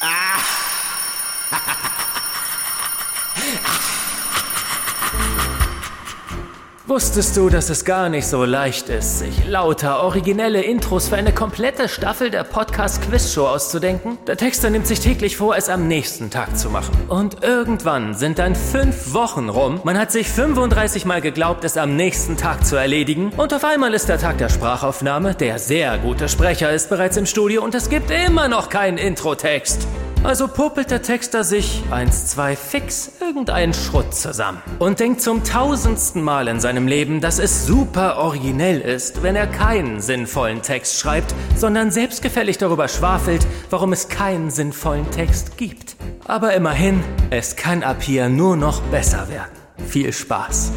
Ah! Wusstest du, dass es gar nicht so leicht ist, sich lauter, originelle Intros für eine komplette Staffel der Podcast-Quiz-Show auszudenken? Der Texter nimmt sich täglich vor, es am nächsten Tag zu machen. Und irgendwann sind dann fünf Wochen rum. Man hat sich 35 Mal geglaubt, es am nächsten Tag zu erledigen. Und auf einmal ist der Tag der Sprachaufnahme. Der sehr gute Sprecher ist bereits im Studio und es gibt immer noch keinen Introtext. Also popelt der Texter sich eins, zwei fix irgendeinen Schrott zusammen und denkt zum tausendsten Mal in seinem Leben, dass es super originell ist, wenn er keinen sinnvollen Text schreibt, sondern selbstgefällig darüber schwafelt, warum es keinen sinnvollen Text gibt. Aber immerhin, es kann ab hier nur noch besser werden. Viel Spaß!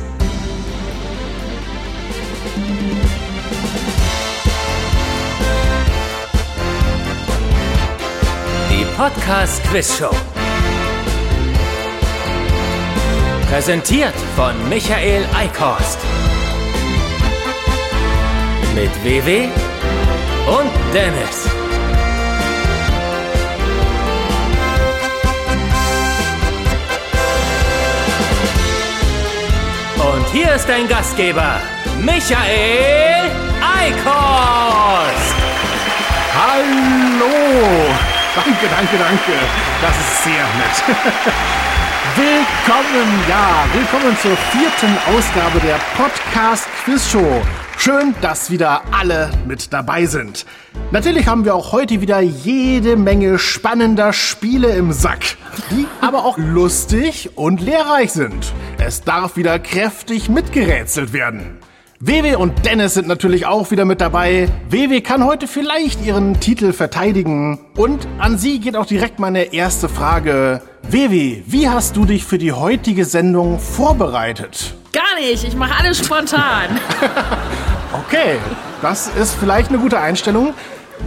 Podcast Quiz Show. Präsentiert von Michael Eickhorst. Mit WW und Dennis. Und hier ist dein Gastgeber, Michael Eickhorst. Hallo! Danke, danke, danke. Das ist sehr nett. willkommen, ja, willkommen zur vierten Ausgabe der Podcast Quiz Show. Schön, dass wieder alle mit dabei sind. Natürlich haben wir auch heute wieder jede Menge spannender Spiele im Sack, die aber auch lustig und lehrreich sind. Es darf wieder kräftig mitgerätselt werden. WW und Dennis sind natürlich auch wieder mit dabei. WW kann heute vielleicht ihren Titel verteidigen. Und an sie geht auch direkt meine erste Frage. WW, wie hast du dich für die heutige Sendung vorbereitet? Gar nicht, ich mache alles spontan. Okay, das ist vielleicht eine gute Einstellung.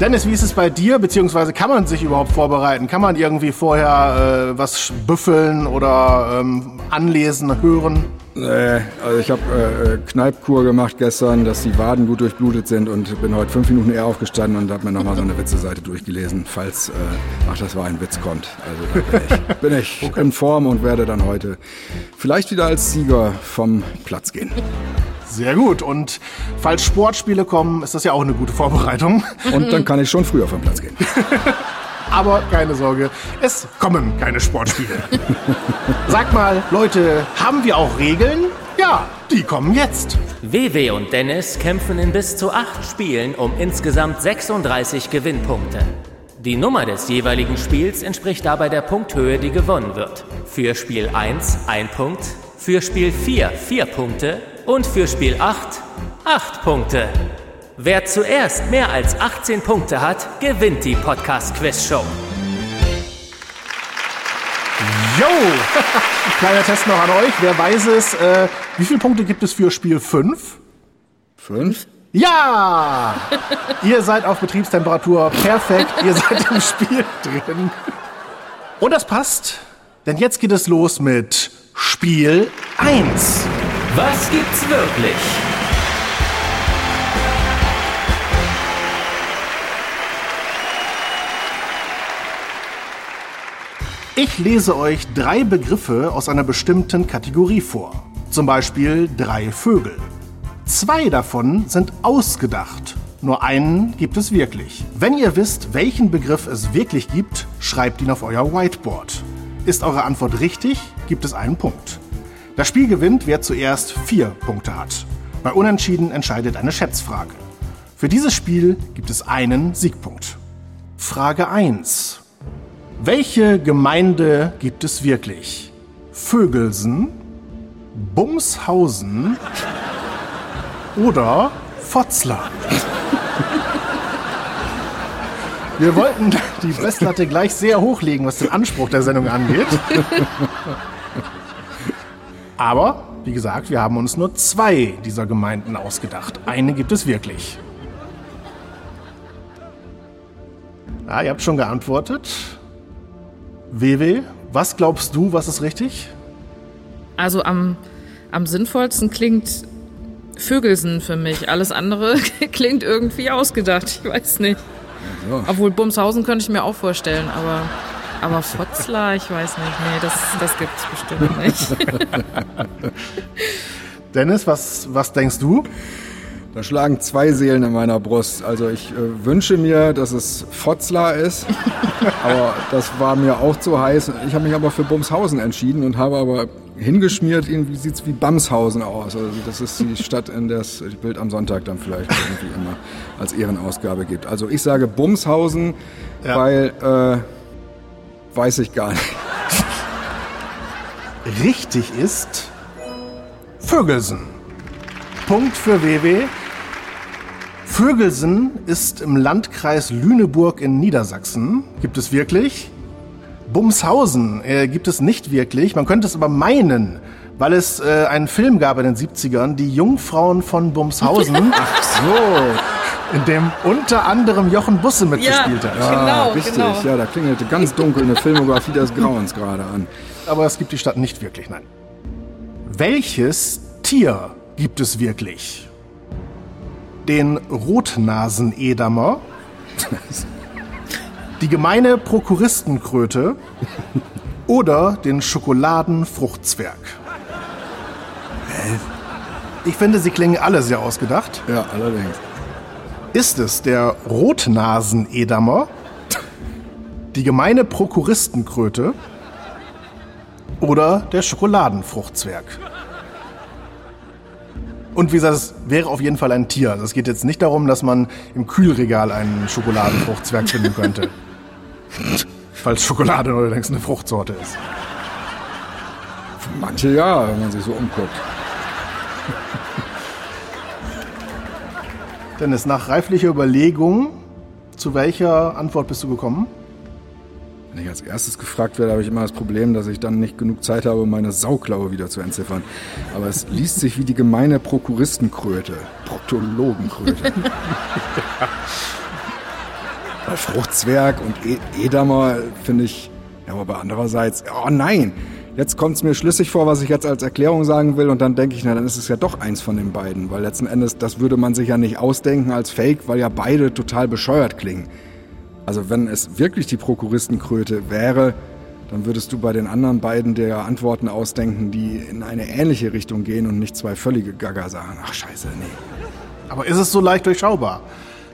Dennis, wie ist es bei dir? Beziehungsweise kann man sich überhaupt vorbereiten? Kann man irgendwie vorher äh, was büffeln oder ähm, anlesen, hören? Nee, also ich habe äh, Kneipkur gemacht gestern, dass die Waden gut durchblutet sind und bin heute fünf Minuten eher aufgestanden und habe mir nochmal so eine Witze-Seite durchgelesen, falls, äh, ach, das war ein Witz kommt. Also da bin ich, bin ich okay. in Form und werde dann heute vielleicht wieder als Sieger vom Platz gehen. Sehr gut. Und falls Sportspiele kommen, ist das ja auch eine gute Vorbereitung. Und dann kann ich schon früher vom Platz gehen. Aber keine Sorge, es kommen keine Sportspiele. Sag mal, Leute, haben wir auch Regeln? Ja, die kommen jetzt. WW und Dennis kämpfen in bis zu acht Spielen um insgesamt 36 Gewinnpunkte. Die Nummer des jeweiligen Spiels entspricht dabei der Punkthöhe, die gewonnen wird. Für Spiel 1 ein Punkt, für Spiel 4 vier Punkte und für Spiel 8 8 Punkte. Wer zuerst mehr als 18 Punkte hat, gewinnt die Podcast Quiz Show. Yo! Kleiner Test noch an euch. Wer weiß es, äh, wie viele Punkte gibt es für Spiel 5? 5? Ja! Ihr seid auf Betriebstemperatur. Perfekt. Ihr seid im Spiel drin. Und das passt, denn jetzt geht es los mit Spiel 1. Was gibt's wirklich? Ich lese euch drei Begriffe aus einer bestimmten Kategorie vor. Zum Beispiel drei Vögel. Zwei davon sind ausgedacht. Nur einen gibt es wirklich. Wenn ihr wisst, welchen Begriff es wirklich gibt, schreibt ihn auf euer Whiteboard. Ist eure Antwort richtig, gibt es einen Punkt. Das Spiel gewinnt, wer zuerst vier Punkte hat. Bei Unentschieden entscheidet eine Schätzfrage. Für dieses Spiel gibt es einen Siegpunkt. Frage 1. Welche Gemeinde gibt es wirklich? Vögelsen, Bumshausen oder Fotzlar? Wir wollten die Festplatte gleich sehr hochlegen, was den Anspruch der Sendung angeht. Aber, wie gesagt, wir haben uns nur zwei dieser Gemeinden ausgedacht. Eine gibt es wirklich. Ja, ihr habt schon geantwortet. WW, was glaubst du, was ist richtig? Also am, am sinnvollsten klingt Vögelsen für mich. Alles andere klingt irgendwie ausgedacht. Ich weiß nicht. So. Obwohl Bumshausen könnte ich mir auch vorstellen, aber. Aber Fotzler, ich weiß nicht. Nee, das, das gibt's bestimmt nicht. Dennis, was, was denkst du? Da schlagen zwei Seelen in meiner Brust. Also ich äh, wünsche mir, dass es Fotzlar ist, aber das war mir auch zu heiß. Ich habe mich aber für Bumshausen entschieden und habe aber hingeschmiert, irgendwie sieht es wie Bamshausen aus. Also das ist die Stadt, in der es das Bild am Sonntag dann vielleicht irgendwie immer als Ehrenausgabe gibt. Also ich sage Bumshausen, Ja. weil äh, weiß ich gar nicht. Richtig ist Vögelsen. Punkt für WW. Vögelsen ist im Landkreis Lüneburg in Niedersachsen. Gibt es wirklich? Bumshausen äh, gibt es nicht wirklich. Man könnte es aber meinen, weil es äh, einen Film gab in den 70ern, Die Jungfrauen von Bumshausen, So, in dem unter anderem Jochen Busse mitgespielt hat. ah, Genau, richtig. genau. Ja, da klingelte ganz dunkel eine Filmografie des Grauens gerade an. Aber es gibt die Stadt nicht wirklich, nein. Welches Tier gibt es wirklich? Den Rotnasenedamer, die gemeine Prokuristenkröte oder den Schokoladenfruchtzwerg? Ich finde, sie klingen alle sehr ausgedacht. Ja, allerdings. Ist es der Rotnasenedamer, die gemeine Prokuristenkröte oder der Schokoladenfruchtzwerg? Und wie gesagt, es wäre auf jeden Fall ein Tier. Also es geht jetzt nicht darum, dass man im Kühlregal einen Schokoladenfruchtzwerg finden könnte. Falls Schokolade allerdings eine Fruchtsorte ist. Manche ja, wenn man sich so umguckt. Dennis, nach reiflicher Überlegung, zu welcher Antwort bist du gekommen? Wenn ich als erstes gefragt werde, habe ich immer das Problem, dass ich dann nicht genug Zeit habe, um meine Sauklaue wieder zu entziffern. Aber es liest sich wie die gemeine Prokuristenkröte. Proktologenkröte. Bei Fruchtzwerg und e Edamer finde ich, ja, aber andererseits, oh nein, jetzt kommt es mir schlüssig vor, was ich jetzt als Erklärung sagen will und dann denke ich, na, dann ist es ja doch eins von den beiden, weil letzten Endes, das würde man sich ja nicht ausdenken als Fake, weil ja beide total bescheuert klingen. Also wenn es wirklich die Prokuristenkröte wäre, dann würdest du bei den anderen beiden der Antworten ausdenken, die in eine ähnliche Richtung gehen und nicht zwei völlige Gaga sagen. Ach scheiße, nee. Aber ist es so leicht durchschaubar?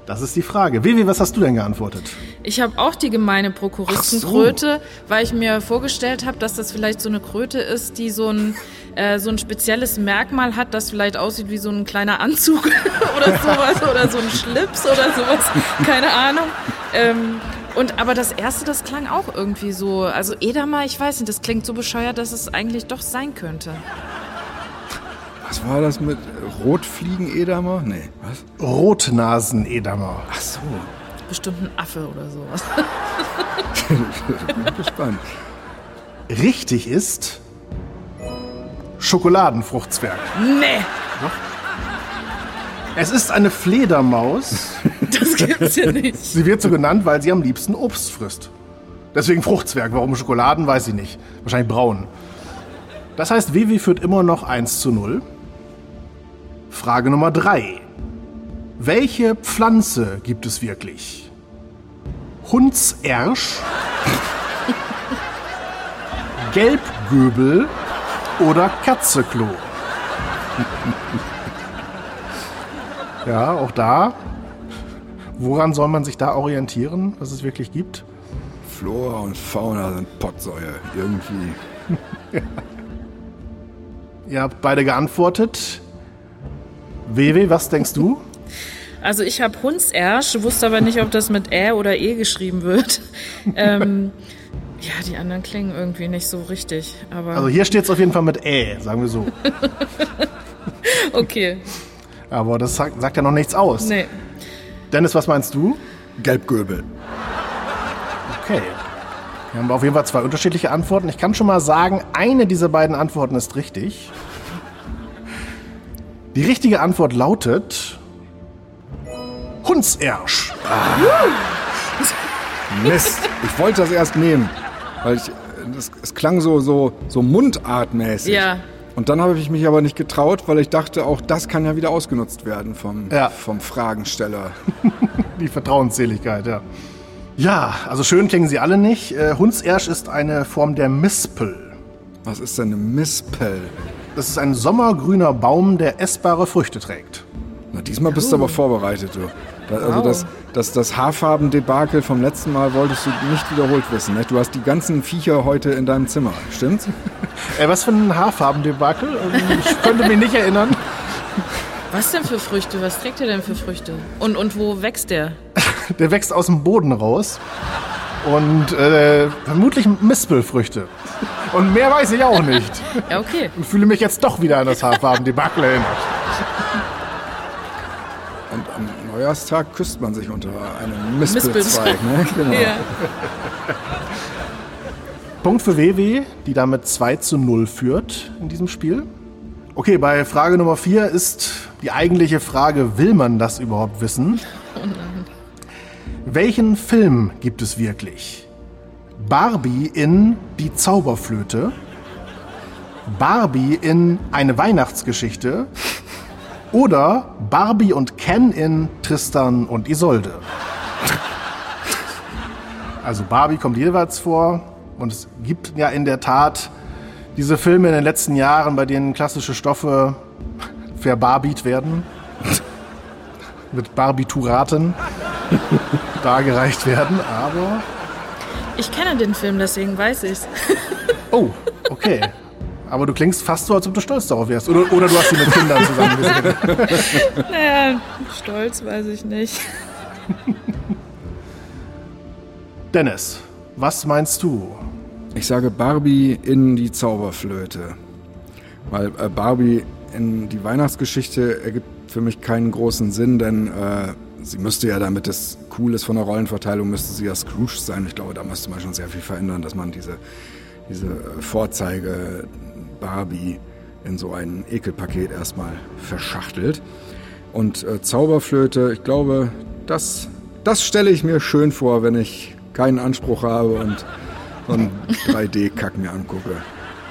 Das ist die Frage. Vivi, was hast du denn geantwortet? Ich habe auch die gemeine Prokuristenkröte, weil ich mir vorgestellt habe, dass das vielleicht so eine Kröte ist, die so ein, äh, so ein spezielles Merkmal hat, das vielleicht aussieht wie so ein kleiner Anzug oder sowas oder so ein Schlips oder sowas. Keine Ahnung. Ähm, und aber das erste, das klang auch irgendwie so. Also Edamer, ich weiß nicht, das klingt so bescheuert, dass es eigentlich doch sein könnte. Was war das mit Rotfliegen-Edamer? Nee, was? Rotnasenedamer. Ach so, Bestimmt ein Affe oder sowas. bin gespannt. Richtig ist Schokoladenfruchtzwerg. Nee, Es ist eine Fledermaus. das gibt's ja nicht. Sie wird so genannt, weil sie am liebsten Obst frisst. Deswegen Fruchtzwerg. Warum Schokoladen, weiß ich nicht. Wahrscheinlich braun. Das heißt, Vivi führt immer noch 1 zu 0. Frage Nummer 3. Welche Pflanze gibt es wirklich? Hundsersch, Gelbgöbel oder Katzeklo? ja, auch da. Woran soll man sich da orientieren, was es wirklich gibt? Flora und Fauna sind Pottsäue. Irgendwie. Ihr habt beide geantwortet. Wewe, was denkst du? Also ich habe Hundsersch, wusste aber nicht, ob das mit Ä oder E geschrieben wird. ähm, ja, die anderen klingen irgendwie nicht so richtig. Aber Also hier steht es auf jeden Fall mit Ä, sagen wir so. okay, Aber das sagt, sagt ja noch nichts aus. nee. Dennis, was meinst du? Gelbgöbel. Okay. Wir haben auf jeden Fall zwei unterschiedliche Antworten. Ich kann schon mal sagen, eine dieser beiden Antworten ist richtig. Die richtige Antwort lautet Hundsersch. Mist. Ich wollte das erst nehmen, weil ich, das, es klang so, so, so mundartmäßig. Ja. Und dann habe ich mich aber nicht getraut, weil ich dachte, auch das kann ja wieder ausgenutzt werden vom, Ja. vom Fragensteller. Die Vertrauensseligkeit, ja. Ja, also schön klingen sie alle nicht. Äh, Hundsersch ist eine Form der Mispel. Was ist denn eine Mispel? Das ist ein sommergrüner Baum, der essbare Früchte trägt. Na, diesmal bist du aber vorbereitet, du. Also das, das, das Haarfarben-Debakel vom letzten Mal wolltest du nicht wiederholt wissen. Ne? Du hast die ganzen Viecher heute in deinem Zimmer, stimmt's? Äh, was für ein Haarfarbendebakel? Ähm, Ich könnte mich nicht erinnern. Was denn für Früchte? Was trägt ihr denn für Früchte? Und, und wo wächst der? Der wächst aus dem Boden raus. Und äh, vermutlich Mispelfrüchte. Und mehr weiß ich auch nicht. Ja, okay. Und fühle mich jetzt doch wieder an das Haarfarbendebakel erinnert. Neujahrstag küsst man sich unter einem Mispelzweig. Mispelzweig. Ne? Genau. Ja. Punkt für WW, die damit 2 zu 0 führt in diesem Spiel. Okay, bei Frage Nummer 4 ist die eigentliche Frage, will man das überhaupt wissen? Welchen Film gibt es wirklich? Barbie in Die Zauberflöte, Barbie in Eine Weihnachtsgeschichte oder Barbie und Ken in Tristan und Isolde. Also Barbie kommt jeweils vor und es gibt ja in der Tat diese Filme in den letzten Jahren, bei denen klassische Stoffe verbarbiet werden, mit Barbituraten dargereicht werden, aber... Ich kenne den Film, deswegen weiß ich's. Oh, okay. Aber du klingst fast so, als ob du stolz darauf wärst. Oder, oder du hast sie mit Kindern zusammen gesehen. Naja, stolz weiß ich nicht. Dennis, was meinst du? Ich sage Barbie in die Zauberflöte. Weil äh, Barbie in die Weihnachtsgeschichte ergibt für mich keinen großen Sinn, denn äh, sie müsste ja, damit es cool ist von der Rollenverteilung, müsste sie ja Scrooge sein. Ich glaube, da müsste man schon sehr viel verändern, dass man diese, diese äh, Vorzeige Barbie in so ein Ekelpaket erstmal verschachtelt. Und äh, Zauberflöte, ich glaube, das, das stelle ich mir schön vor, wenn ich keinen Anspruch habe und so einen 3D-Kack mir angucke.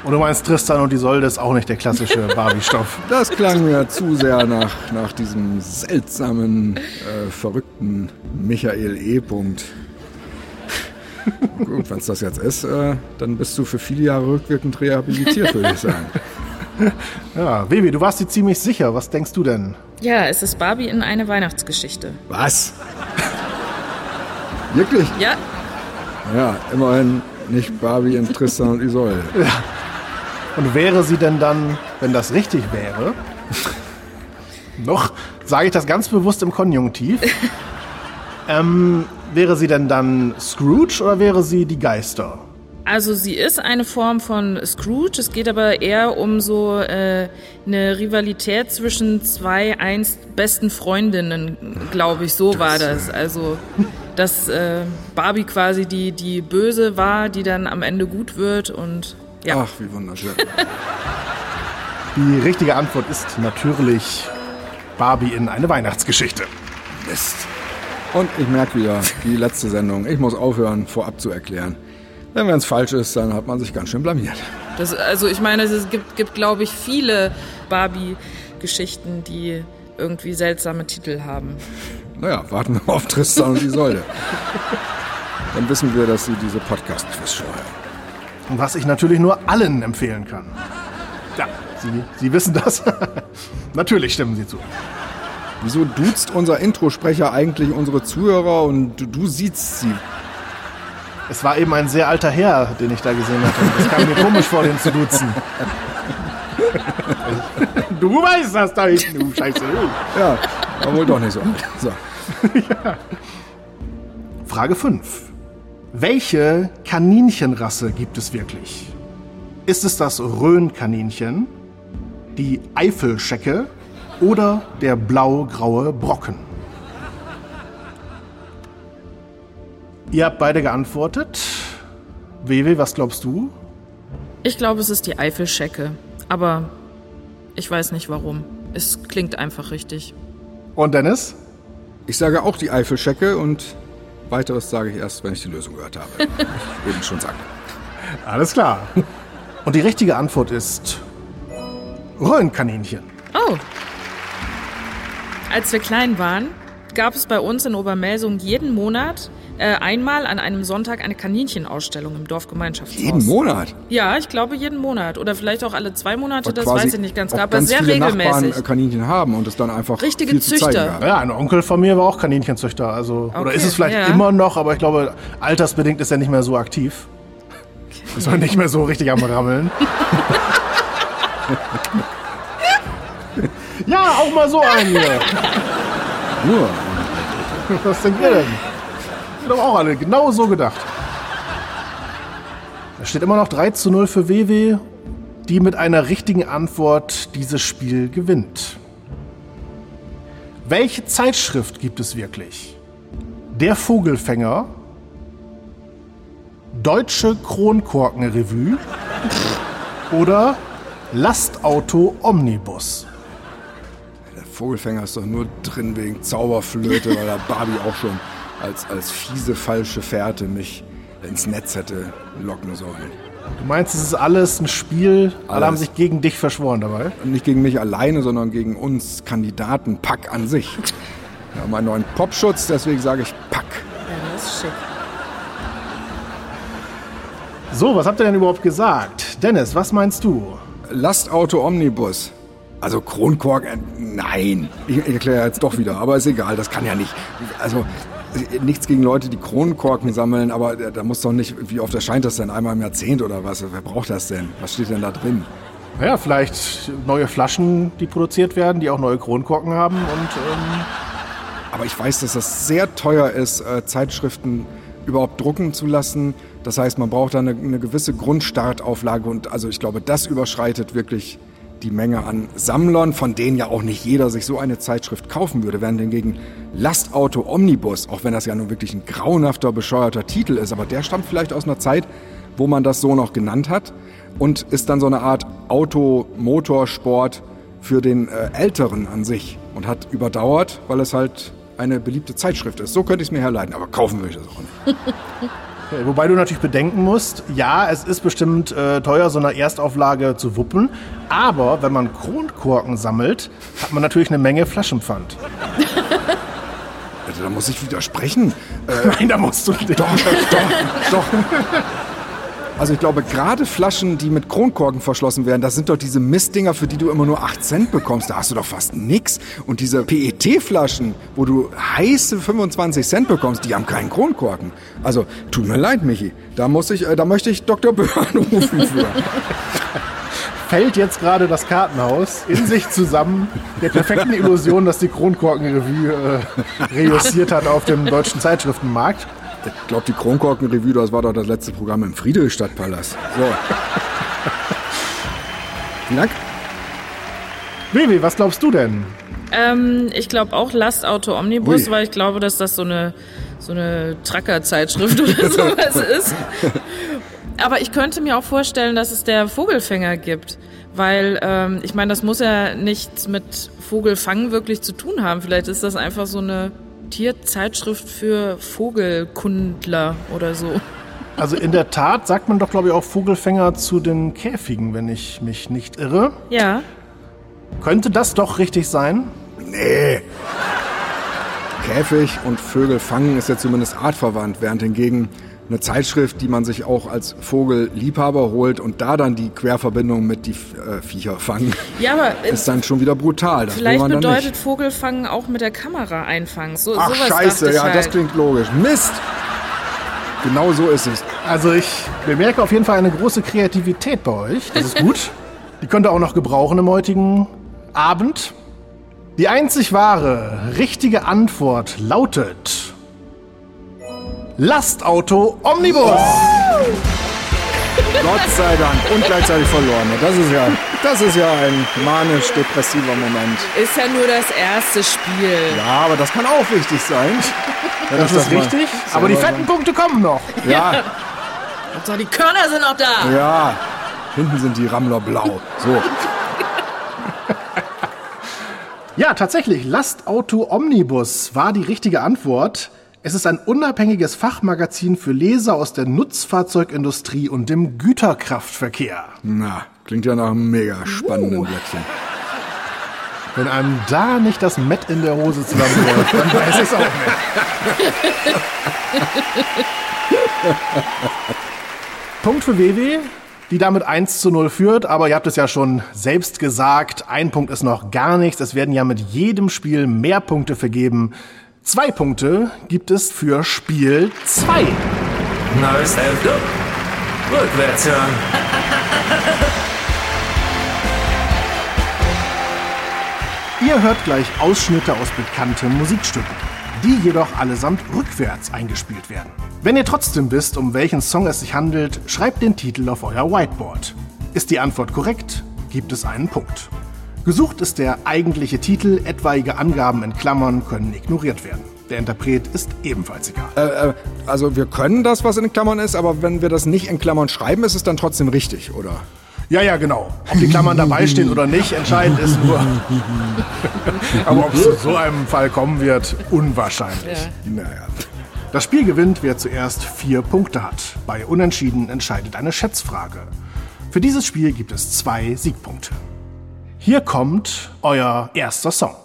Und du meinst, Tristan und Isolde ist auch nicht der klassische Barbie-Stoff. Das klang mir zu sehr nach, nach diesem seltsamen, äh, verrückten Michael E. Punkt. Gut, wenn es das jetzt ist, äh, dann bist du für viele Jahre rückwirkend rehabilitiert, würde ich sagen. Ja, Vivi, du warst dir ziemlich sicher. Was denkst du denn? Ja, es ist Barbie in eine Weihnachtsgeschichte. Was? Wirklich? Ja, Ja, immerhin nicht Barbie in Tristan und Isolde. Und wäre sie denn dann, wenn das richtig wäre, noch, sage ich das ganz bewusst im Konjunktiv, ähm, wäre sie denn dann Scrooge oder wäre sie die Geister? also sie ist eine Form von Scrooge. Es geht aber eher um so äh, eine Rivalität zwischen zwei einst besten Freundinnen, glaube ich. So war das. Also dass äh, Barbie quasi die die Böse war, die dann am Ende gut wird und ja. Ach, wie wunderschön. Die richtige Antwort ist natürlich Barbie in eine Weihnachtsgeschichte. Mist. Und ich merke wieder, die letzte Sendung. Ich muss aufhören, vorab zu erklären. Denn wenn es falsch ist, dann hat man sich ganz schön blamiert. Das, also ich meine, es gibt, gibt glaube ich, viele Barbie-Geschichten, die irgendwie seltsame Titel haben. Naja, warten wir auf Tristan und Isolde. Dann wissen wir, dass sie diese Podcast-Quiz-Show haben. Und was ich natürlich nur allen empfehlen kann. Ja, Sie, Sie wissen das. natürlich stimmen Sie zu. Wieso duzt unser Introsprecher eigentlich unsere Zuhörer und du, du siehst sie? Es war eben ein sehr alter Herr, den ich da gesehen hatte. Es kam mir komisch vor, den zu duzen. Du weißt das da hinten, du Scheiße. Ja, war wohl doch nicht so alt. So. Frage 5. Welche Kaninchenrasse gibt es wirklich? Ist es das Rhönkaninchen, die Eifelschecke oder der blau-graue Brocken? Ihr habt beide geantwortet. Wewe, was glaubst du? Ich glaube, es ist die Eifelschecke. Aber ich weiß nicht warum. Es klingt einfach richtig. Und Dennis? Ich sage auch die Eifelschecke und weiteres sage ich erst, wenn ich die Lösung gehört habe. Ich eben schon sagte. Alles klar. Und die richtige Antwort ist Rhönkaninchen. Oh. Als wir klein waren, gab es bei uns in Obermelsung jeden Monat äh, einmal an einem Sonntag eine Kaninchenausstellung im Dorfgemeinschaftshaus. Jeden Monat? Ja, ich glaube jeden Monat. Oder vielleicht auch alle zwei Monate, das weiß ich nicht ganz auch genau, aber ganz sehr viele regelmäßig. Nachbarn äh, Kaninchen haben und es dann einfach Richtige viel zu zeigen Züchter. gab. Ja, ein Onkel von mir war auch Kaninchenzüchter. Also, oder Okay, ist es vielleicht ja. immer noch, aber ich glaube, altersbedingt ist er nicht mehr so aktiv. Ist er nicht mehr so richtig am Rammeln. ja, auch mal so einen hier. Nur. Was denkt ihr denn? Wir haben auch alle genau so gedacht. Da steht immer noch 3 zu 0 für WW, die mit einer richtigen Antwort dieses Spiel gewinnt. Welche Zeitschrift gibt es wirklich? Der Vogelfänger, Deutsche Kronkorkenrevue oder Lastauto Omnibus? Vogelfänger ist doch nur drin wegen Zauberflöte, weil der Barbie auch schon als, als fiese, falsche Fährte mich ins Netz hätte locken sollen. Du meinst, es ist alles ein Spiel, alle haben Alles. sich gegen dich verschworen dabei? Und nicht gegen mich alleine, sondern gegen uns Kandidaten Pack an sich. Wir haben einen neuen Popschutz, deswegen sage ich Pack. Ja, das ist schick. So, was habt ihr denn überhaupt gesagt? Dennis, was meinst du? Lastauto Omnibus. Also Kronkork, äh, nein. Ich, ich erkläre jetzt doch wieder, aber ist egal, das kann ja nicht. Also nichts gegen Leute, die Kronkorken sammeln, aber äh, da muss doch nicht, wie oft erscheint das denn? Einmal im Jahrzehnt oder was? Wer braucht das denn? Was steht denn da drin? Naja, vielleicht neue Flaschen, die produziert werden, die auch neue Kronkorken haben und ähm, Aber ich weiß, dass das sehr teuer ist, äh, Zeitschriften überhaupt drucken zu lassen. Das heißt, man braucht da eine, eine gewisse Grundstartauflage und also ich glaube, das überschreitet wirklich die Menge an Sammlern, von denen ja auch nicht jeder sich so eine Zeitschrift kaufen würde. Während hingegen Lastauto Omnibus, auch wenn das ja nun wirklich ein grauenhafter, bescheuerter Titel ist, aber der stammt vielleicht aus einer Zeit, wo man das so noch genannt hat und ist dann so eine Art Auto-Motorsport für den äh, Älteren an sich und hat überdauert, weil es halt eine beliebte Zeitschrift ist. So könnte ich es mir herleiten, aber kaufen würde ich das auch nicht. äh, wobei du natürlich bedenken musst, ja, es ist bestimmt äh, teuer, so eine Erstauflage zu wuppen, aber wenn man Kronkorken sammelt, hat man natürlich eine Menge Flaschenpfand. Also, da muss ich widersprechen. Nein, da musst du nicht. Doch, doch, doch. Also ich glaube, gerade Flaschen, die mit Kronkorken verschlossen werden, das sind doch diese Mistdinger, für die du immer nur 8 Cent bekommst. Da hast du doch fast nix. Und diese PET-Flaschen, wo du heiße 25 Cent bekommst, die haben keinen Kronkorken. Also, tut mir leid, Michi. Da muss ich, äh, da möchte ich Dr. Böhr anrufen für. Fällt jetzt gerade das Kartenhaus in sich zusammen, der perfekten Illusion, dass die Kronkorkenrevue äh, reüssiert hat auf dem deutschen Zeitschriftenmarkt. Ich glaube, die Kronkorken-Revue, das war doch das letzte Programm im Friedrichstadtpalast. So. Vielen Dank. Vivi, was glaubst du denn? Ähm, ich glaube auch Lastauto Omnibus, Ui. weil ich glaube, dass das so eine, so eine Tracker-Zeitschrift oder sowas ist. Aber ich könnte mir auch vorstellen, dass es der Vogelfänger gibt. Weil, ähm, ich meine, das muss ja nichts mit Vogelfangen wirklich zu tun haben. Vielleicht ist das einfach so eine Tierzeitschrift für Vogelkundler oder so. Also in der Tat sagt man doch, glaube ich, auch Vogelfänger zu den Käfigen, wenn ich mich nicht irre. Ja. Könnte das doch richtig sein? Nee. Käfig und Vögel fangen ist ja zumindest artverwandt, während hingegen eine Zeitschrift, die man sich auch als Vogelliebhaber holt und da dann die Querverbindung mit die äh, Viecher fangen, Ja, aber ist dann schon wieder brutal. Das vielleicht bedeutet nicht. Vogelfangen auch mit der Kamera einfangen. So, Ach sowas scheiße, ja, halt. das klingt logisch. Mist! Genau so ist es. Also ich bemerke auf jeden Fall eine große Kreativität bei euch. Das ist gut. Die könnt ihr auch noch gebrauchen im heutigen Abend. Die einzig wahre, richtige Antwort lautet Lastauto Omnibus. Gott sei Dank. Und gleichzeitig verloren. Das ist ja, das ist ja ein manisch-depressiver Moment. Ist ja nur das erste Spiel. Ja, aber das kann auch wichtig sein. Das ich ist richtig. Aber die fetten Punkte kommen noch. so- Ja, So, die Körner sind noch da. ja. Hinten sind die Rammler blau. So. Ja, tatsächlich. Lastauto Omnibus war die richtige Antwort. Es ist ein unabhängiges Fachmagazin für Leser aus der Nutzfahrzeugindustrie und dem Güterkraftverkehr. Na, klingt ja nach einem mega spannenden Blättchen. Wenn einem da nicht das Met in der Hose zusammenläuft, dann weiß ich es auch nicht. Punkt für WW, die damit 1 zu 0 führt, aber ihr habt es ja schon selbst gesagt, ein Punkt ist noch gar nichts. Es werden ja mit jedem Spiel mehr Punkte vergeben. Zwei Punkte gibt es für Spiel 2. Neues Hälfte. Rückwärts hören. Ihr hört gleich Ausschnitte aus bekannten Musikstücken, die jedoch allesamt rückwärts eingespielt werden. Wenn ihr trotzdem wisst, um welchen Song es sich handelt, schreibt den Titel auf euer Whiteboard. Ist die Antwort korrekt, gibt es einen Punkt. Gesucht ist der eigentliche Titel, etwaige Angaben in Klammern können ignoriert werden. Der Interpret ist ebenfalls egal. Äh, äh, also wir können das, was in Klammern ist, aber wenn wir das nicht in Klammern schreiben, ist es dann trotzdem richtig, oder? Ja, ja, genau. Ob die Klammern dabei stehen oder nicht, entscheidend ist nur. Aber ob es zu so einem Fall kommen wird, unwahrscheinlich. Naja. Das Spiel gewinnt, wer zuerst vier Punkte hat. Bei Unentschieden entscheidet eine Schätzfrage. Für dieses Spiel gibt es zwei Siegpunkte. Hier kommt euer erster Song.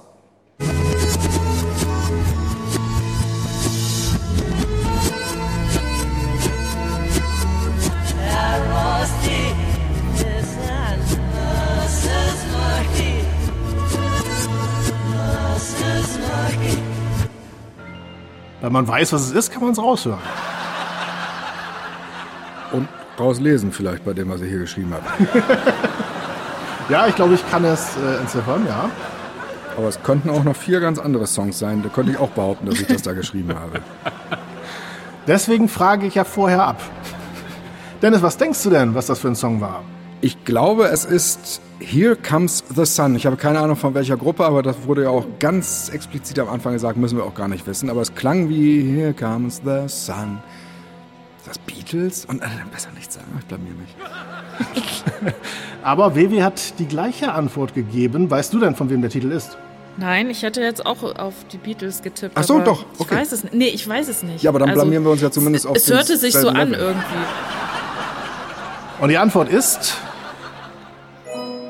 Wenn man weiß, was es ist, kann man es raushören. Und rauslesen vielleicht bei dem, was ich hier geschrieben habe. Ja, ich glaube, ich kann es äh, entziffern, ja. Aber es könnten auch noch vier ganz andere Songs sein. Da könnte ich auch behaupten, dass ich das da geschrieben habe. Deswegen frage ich ja vorher ab. Dennis, was denkst du denn, was das für ein Song war? Ich glaube, es ist Here Comes the Sun. Ich habe keine Ahnung von welcher Gruppe, aber das wurde ja auch ganz explizit am Anfang gesagt, müssen wir auch gar nicht wissen. Aber es klang wie Here Comes the Sun. Ist das Beatles? Und äh, besser nichts sagen, ich blamier mich. Aber Wewi hat die gleiche Antwort gegeben. Weißt du denn, von wem der Titel ist? Nein, ich hätte jetzt auch auf die Beatles getippt. Ach so, doch, Ich okay. weiß es nicht. Nee, ich weiß es nicht. Ja, aber dann Also, blamieren wir uns ja zumindest auf Es hörte sich so an irgendwie. Und die Antwort ist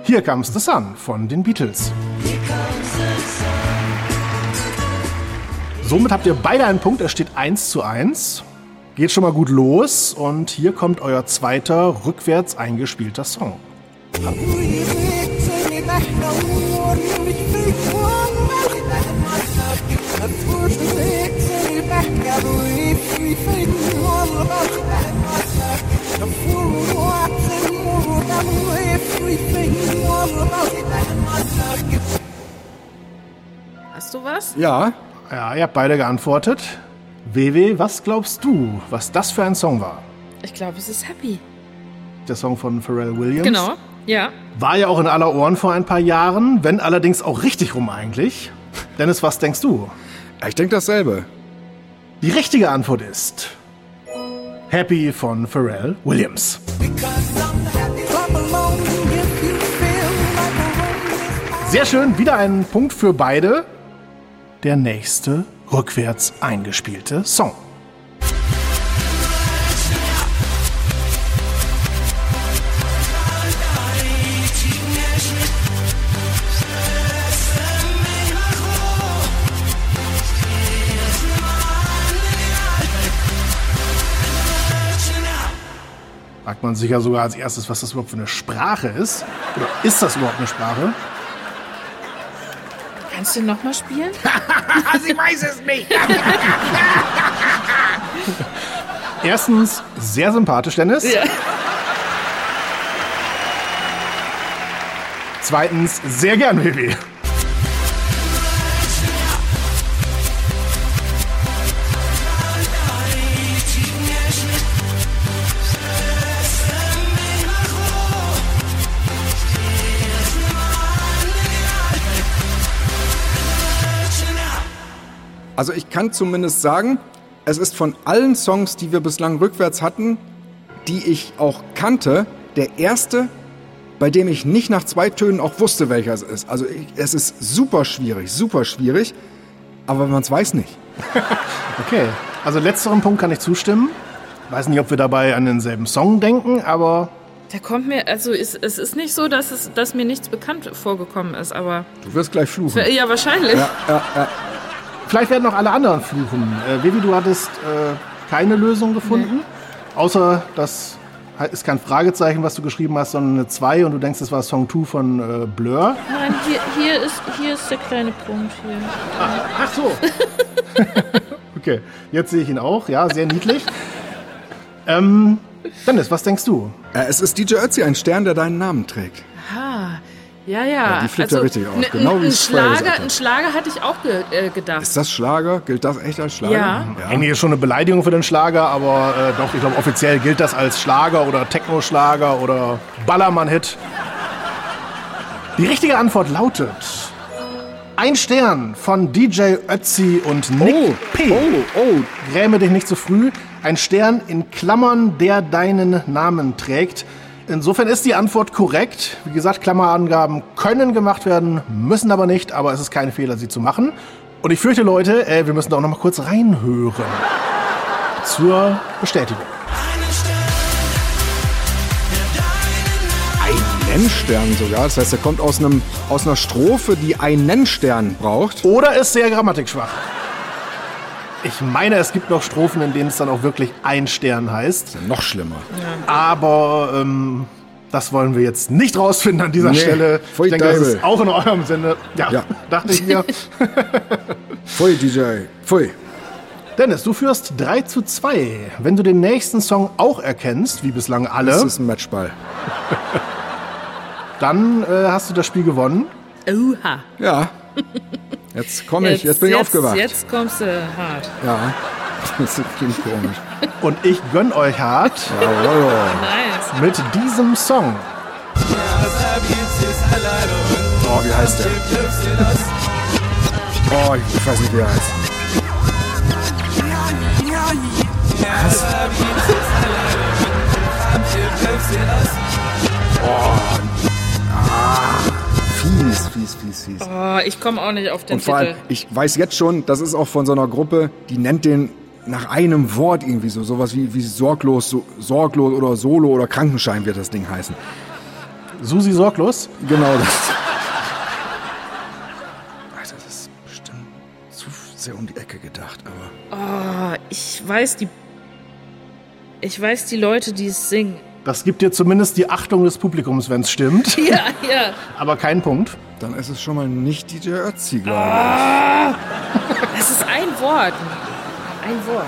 Here Comes the Sun von den Beatles. Somit habt ihr beide einen Punkt, es steht 1 zu 1. Geht schon mal gut los und hier kommt euer zweiter rückwärts eingespielter Song. Hast du was? Ja, Ja, ihr habt beide geantwortet. WW, was glaubst du, was das für ein Song war? Ich glaube, es ist Happy. Der Song von Pharrell Williams. Genau. Ja. War ja auch in aller Ohren vor ein paar Jahren, wenn allerdings auch richtig rum eigentlich. Dennis, was denkst du? ich denke dasselbe. Die richtige Antwort ist Happy von Pharrell Williams. Sehr schön, wieder ein Punkt für beide. Der nächste rückwärts eingespielte Song. Fragt man sich ja sogar als erstes, was das überhaupt für eine Sprache ist. Oder ist das überhaupt eine Sprache? Kannst du nochmal spielen? Sie weiß es nicht. Erstens, sehr sympathisch, Dennis. Zweitens, sehr gern, Baby. Also ich kann zumindest sagen, es ist von allen Songs, die wir bislang rückwärts hatten, die ich auch kannte, der erste, bei dem ich nicht nach zwei Tönen auch wusste, welcher es ist. Also ich, es ist super schwierig, super schwierig, aber man es weiß nicht. Okay, also letzteren Punkt kann ich zustimmen. Weiß nicht, ob wir dabei an denselben Song denken, aber Der kommt mir, also es, es ist nicht so, dass, es, dass mir nichts bekannt vorgekommen ist, aber Du wirst gleich fluchen. ja, wahrscheinlich. Ja, ja, ja. Vielleicht werden auch alle anderen fluchen. Äh, Vivi, du hattest äh, keine Lösung gefunden. Außer das ist kein Fragezeichen, was du geschrieben hast, sondern eine 2 und du denkst, das war Song 2 von äh, Blur. Nein, hier, hier, ist, hier ist der kleine Punkt hier. Ach so. okay, jetzt sehe ich ihn auch. Ja, sehr niedlich. ähm, Dennis, was denkst du? Äh, Es ist DJ Ötzi, ein Stern, der deinen Namen trägt. Ah, ja, ja. die flippt ja richtig aus, n- genau wie ein Schlager, ein Schlager hatte ich auch ge äh, gedacht. Ist das Schlager? Gilt das echt als Schlager? Ja. Eigentlich ist schon eine Beleidigung für den Schlager, aber äh, doch, ich glaube, offiziell gilt das als Schlager oder Techno-Schlager oder Ballermann-Hit. Die richtige Antwort lautet: Ein Stern von DJ Ötzi und Nick Oh, P. oh, oh. Gräme dich nicht zu früh. Ein Stern in Klammern, der deinen Namen trägt. Insofern ist die Antwort korrekt. Wie gesagt, Klammerangaben können gemacht werden, müssen aber nicht, aber es ist kein Fehler, sie zu machen. Und ich fürchte, Leute, äh, wir müssen da auch noch mal kurz reinhören. Zur Bestätigung. Ein Nennstern sogar. Das heißt, er kommt aus, einem, aus einer Strophe, die einen Nennstern braucht. Oder ist sehr grammatikschwach. Ich meine, es gibt noch Strophen, in denen es dann auch wirklich ein Stern heißt. Noch schlimmer. Aber ähm, das wollen wir jetzt nicht rausfinden an dieser Nee, Stelle. pfui Ich denke, das Teufel. ist auch in eurem Sinne. Ja, Ja. dachte ich mir. Pfui, DJ. Pfui. Dennis, du führst 3 zu 2. Wenn du den nächsten Song auch erkennst, wie bislang Das alle, ist ein Matchball. dann äh, hast du das Spiel gewonnen. Oha. Ja. Jetzt komme ich, jetzt, bin ich jetzt, aufgewacht. Jetzt kommst du hart. Ja. Das klingt komisch. Und ich gönn euch hart Jawohl. Nice. mit diesem Song. Oh, wie heißt der? Oh, ich, weiß nicht, wie er heißt. Fies, fies, fies, fies. Oh, ich komme auch nicht auf den Und vor allem, Titel. ich weiß jetzt schon, das ist auch von so einer Gruppe, die nennt den nach einem Wort irgendwie so, sowas wie, wie sorglos, so, sorglos oder Solo oder Krankenschein wird das Ding heißen. Susi Sorglos. Genau das. Alter, das ist bestimmt zu sehr um die Ecke gedacht, aber. Oh, ich weiß die. Ich weiß die Leute, die es singen. Das gibt dir zumindest die Achtung des Publikums, wenn es stimmt. Ja, ja. Aber keinen Punkt. Dann ist es schon mal nicht DJ Ötzi, glaube Es ist ein Wort. Ein Wort.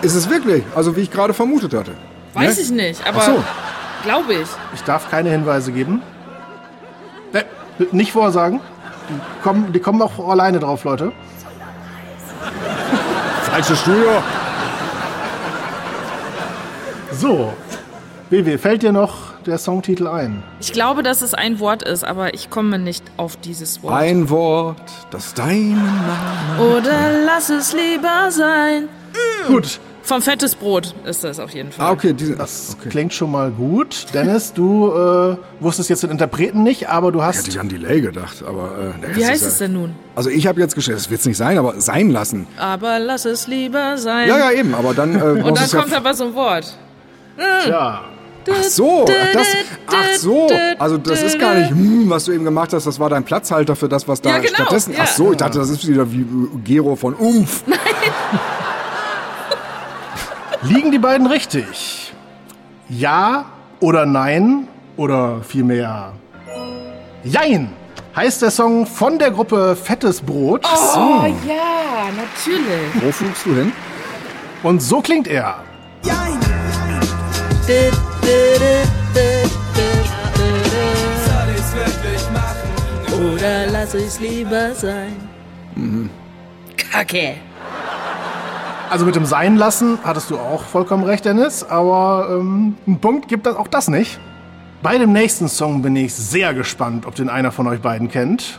ich. Ist es wirklich? Also wie ich gerade vermutet hatte. Weiß Ne? ich nicht, aber Ach so. glaube ich. Ich darf keine Hinweise geben. Ne, nicht vorsagen. Die kommen, die kommen auch alleine drauf, Leute. Falsches Studio. So. BW, fällt dir noch der Songtitel ein? Ich glaube, dass es ein Wort ist, aber ich komme nicht auf dieses Wort. Ein Wort, das deinen Namen. Oder lass es lieber sein. Gut, Vom fettes Brot ist das auf jeden Fall. Ah, okay, diese. das okay. klingt schon mal gut. Dennis, du äh, wusstest jetzt den Interpreten nicht, aber du Ich hast... hätte ich an Delay gedacht, aber. Äh, Wie heißt es ja- denn nun? Also ich habe jetzt gestellt, das wird es nicht sein, aber sein lassen. Aber lass es lieber sein. Ja, ja, eben, aber dann. Äh, Und dann es ja kommt aber so ein Wort. Ja, Ach so, ach, das, ach so, also das ist gar nicht, hm, was du eben gemacht hast, das war dein Platzhalter für das, was da Ja, genau, stattdessen. Ach so, ich dachte, das ist wieder wie äh, Gero von Umf. liegen die beiden richtig? Ja oder nein? Oder vielmehr Jein heißt der Song von der Gruppe Fettes Brot. Oh ja, natürlich. Wo flugst du hin? Und so klingt er. Oder lass es lieber sein. Kacke. Also mit dem Sein lassen hattest du auch vollkommen recht, Dennis. Aber ähm, einen Punkt gibt das auch das nicht. Bei dem nächsten Song bin ich sehr gespannt, ob den einer von euch beiden kennt.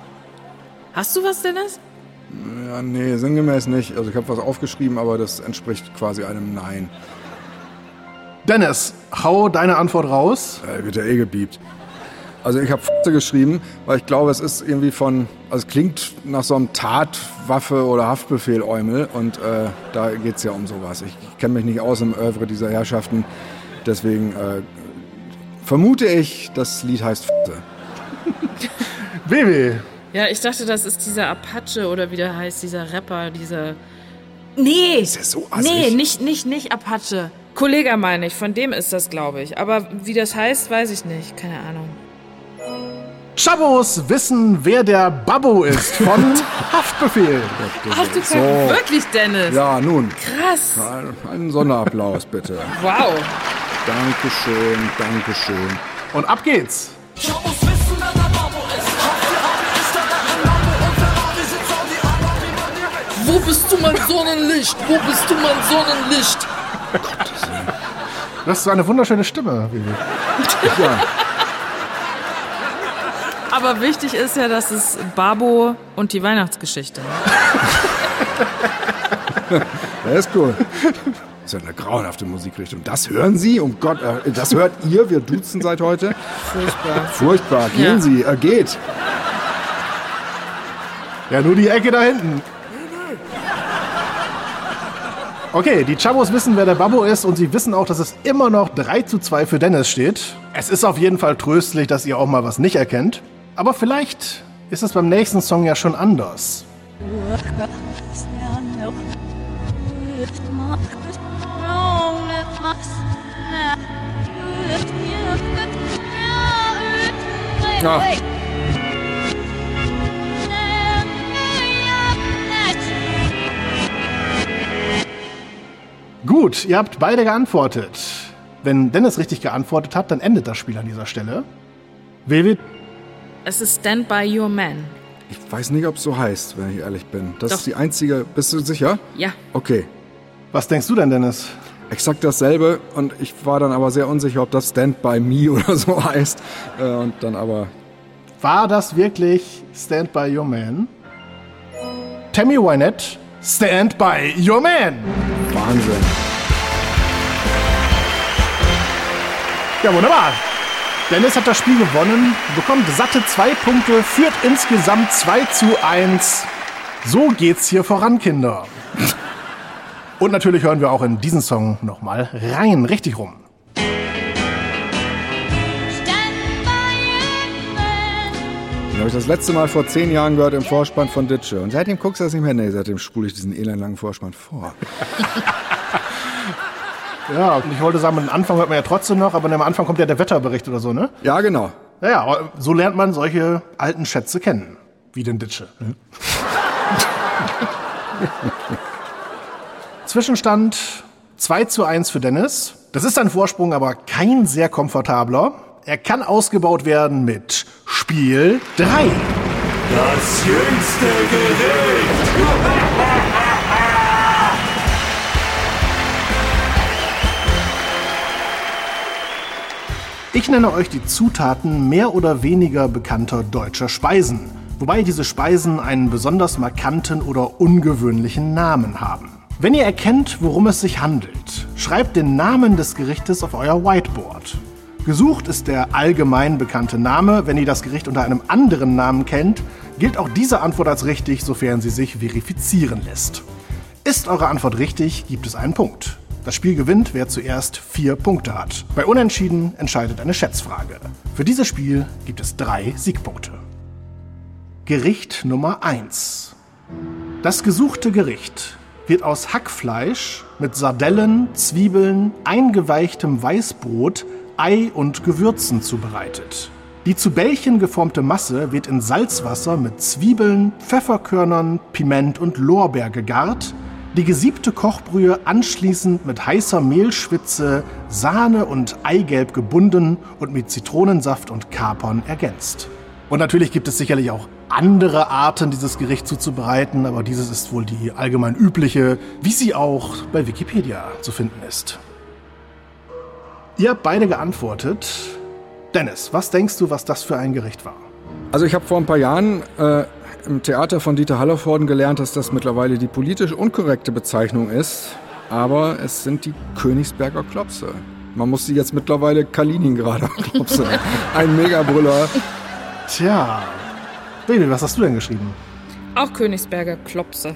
Hast du was, Dennis? Ja, nee, sinngemäß nicht. Also ich habe was aufgeschrieben, aber das entspricht quasi einem Nein. Dennis, hau deine Antwort raus. Äh, wird ja eh gebiebt. Also ich habe F***e geschrieben, weil ich glaube, es ist irgendwie von, also es klingt nach so einem Tatwaffe oder Haftbefehl Eumel und äh, da geht es ja um sowas. Ich, ich kenne mich nicht aus im Övre dieser Herrschaften, deswegen äh, vermute ich, das Lied heißt F***e. Baby. Ja, ich dachte, das ist dieser Apache oder wie der heißt, dieser Rapper, dieser. Nee! Ist ja so assig. Nee, nicht, nicht, nicht Apache. Kollege meine ich, von dem ist das, glaube ich. Aber wie das heißt, weiß ich nicht. Keine Ahnung. Chabos wissen, wer der Babbo ist von Haftbefehl. Ach du So. Kacke, wirklich, Dennis? Ja, nun, Krass. einen Sonderapplaus bitte. Wow. Dankeschön, Dankeschön. Und ab geht's. Wo bist du, mein Sonnenlicht? Wo bist du, mein Sonnenlicht? Du hast so eine wunderschöne Stimme, Baby. Ja, Aber wichtig ist ja, dass es Babo und die Weihnachtsgeschichte. das ist cool. Das ist ja eine grauenhafte Musikrichtung. Das hören Sie? Um Gott, äh, das hört ihr? Wir duzen seit heute. Furchtbar. Furchtbar. Gehen Ja. Sie, äh, geht. Ja, nur die Ecke da hinten. Okay, die Chabos wissen, wer der Babbo ist und sie wissen auch, dass es immer noch 3 zu 2 für Dennis steht. Es ist auf jeden Fall tröstlich, dass ihr auch mal was nicht erkennt. Aber vielleicht ist es beim nächsten Song ja schon anders. Ja. Gut, ihr habt beide geantwortet. Wenn Dennis richtig geantwortet hat, dann endet das Spiel an dieser Stelle. Vivi, Es ist Stand by Your Man. Ich weiß nicht, ob es so heißt, wenn ich ehrlich bin. Das Doch. ist die einzige. Bist du sicher? Ja. Okay. was denkst du denn, Dennis? Exakt dasselbe. Und ich war dann aber sehr unsicher, ob das Stand by Me oder so heißt. Äh, Und dann aber. War das wirklich Stand by Your Man? Tammy Wynette, Stand by Your Man! Wahnsinn. Ja, wunderbar. Dennis hat das Spiel gewonnen, bekommt satte zwei Punkte, führt insgesamt 2 zu 1. So geht's hier voran, Kinder. Und natürlich hören wir auch in diesen Song nochmal rein, richtig rum. Habe ich das letzte Mal vor zehn Jahren gehört im Vorspann von Ditsche. Und seitdem guckst du das nicht mehr. Nee, seitdem spule ich diesen elendlangen Vorspann vor. Ja, und ich wollte sagen, den Anfang hört man ja trotzdem noch, aber am Anfang kommt ja der Wetterbericht oder so, ne? Ja, genau. Naja, aber so lernt man solche alten Schätze kennen. Wie den Ditsche. Ne? Zwischenstand 2 zu 1 für Dennis. Das ist ein Vorsprung, aber kein sehr komfortabler. Er kann ausgebaut werden mit Spiel 3. Das jüngste Gericht. Ich nenne euch die Zutaten mehr oder weniger bekannter deutscher Speisen, wobei diese Speisen einen besonders markanten oder ungewöhnlichen Namen haben. Wenn ihr erkennt, worum es sich handelt, schreibt den Namen des Gerichtes auf euer Whiteboard. Gesucht ist der allgemein bekannte Name. Wenn ihr das Gericht unter einem anderen Namen kennt, gilt auch diese Antwort als richtig, sofern sie sich verifizieren lässt. Ist eure Antwort richtig, gibt es einen Punkt. Das Spiel gewinnt, wer zuerst vier Punkte hat. Bei Unentschieden entscheidet eine Schätzfrage. Für dieses Spiel gibt es drei Siegpunkte. Gericht Nummer 1. Das gesuchte Gericht wird aus Hackfleisch mit Sardellen, Zwiebeln, eingeweichtem Weißbrot, Ei und Gewürzen zubereitet. Die zu Bällchen geformte Masse wird in Salzwasser mit Zwiebeln, Pfefferkörnern, Piment und Lorbeer gegart, die gesiebte Kochbrühe anschließend mit heißer Mehlschwitze, Sahne und Eigelb gebunden und mit Zitronensaft und Kapern ergänzt. Und natürlich gibt es sicherlich auch andere Arten, dieses Gericht zuzubereiten, aber dieses ist wohl die allgemein übliche, wie sie auch bei Wikipedia zu finden ist. Ihr habt beide geantwortet. Dennis, was denkst du, was das für ein Gericht war? Also ich habe vor ein paar Jahren äh, im Theater von Dieter Hallervorden gelernt, dass das mittlerweile die politisch unkorrekte Bezeichnung ist. Aber es sind die Königsberger Klopse. Man muss sie jetzt mittlerweile Kaliningrader Klopse. Ein Megabrüller. Tja. Baby, was hast du denn geschrieben? Auch Königsberger Klopse.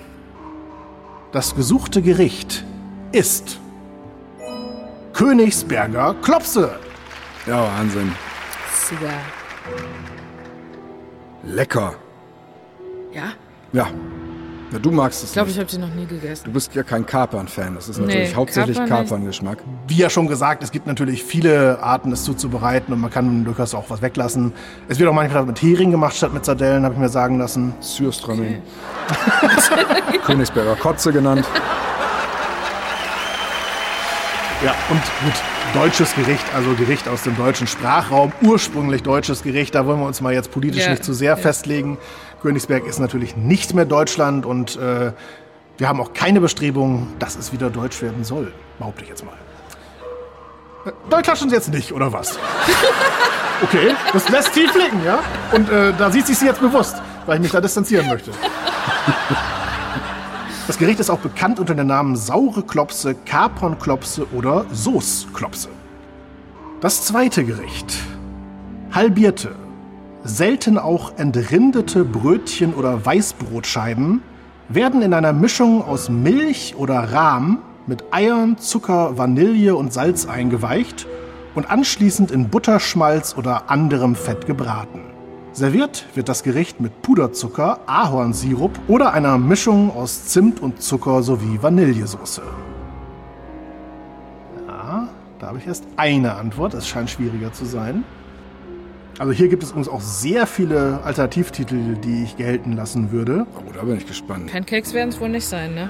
Das gesuchte Gericht ist Königsberger Klopse. Ja, Wahnsinn. Super. Lecker. Ja? Ja. ja du magst es Ich glaube, ich habe sie noch nie gegessen. Du bist ja kein Kapern-Fan. Das ist Nee, natürlich hauptsächlich. Kapern-Geschmack. Wie ja schon gesagt, es gibt natürlich viele Arten, es zuzubereiten und man kann durchaus auch was weglassen. Es wird auch manchmal mit Hering gemacht statt mit Sardellen, habe ich mir sagen lassen. Sürströmming. Königsberger Kotze genannt. Ja, und gut, deutsches Gericht, also Gericht aus dem deutschen Sprachraum, ursprünglich deutsches Gericht, da wollen wir uns mal jetzt politisch Ja, nicht zu sehr ja. festlegen. Königsberg ist natürlich nicht mehr Deutschland und äh, wir haben auch keine Bestrebungen, dass es wieder deutsch werden soll, behaupte ich jetzt mal. Äh, Deutsch hast du jetzt nicht, oder was? Okay, das lässt tief blicken, ja? Und äh, da sieht sich sie jetzt bewusst, weil ich mich da distanzieren möchte. Das Gericht ist auch bekannt unter den Namen saure Klopse, Kapernklopse oder Soßklopse. Das zweite Gericht. Halbierte, selten auch entrindete Brötchen oder Weißbrotscheiben werden in einer Mischung aus Milch oder Rahm mit Eiern, Zucker, Vanille und Salz eingeweicht und anschließend in Butterschmalz oder anderem Fett gebraten. Serviert wird das Gericht mit Puderzucker, Ahornsirup oder einer Mischung aus Zimt und Zucker sowie Vanillesoße. Ja, da habe ich erst eine Antwort. Es scheint schwieriger zu sein. Also hier gibt es übrigens auch sehr viele Alternativtitel, die ich gelten lassen würde. Oh, da bin ich gespannt. Pancakes werden es wohl nicht sein, ne?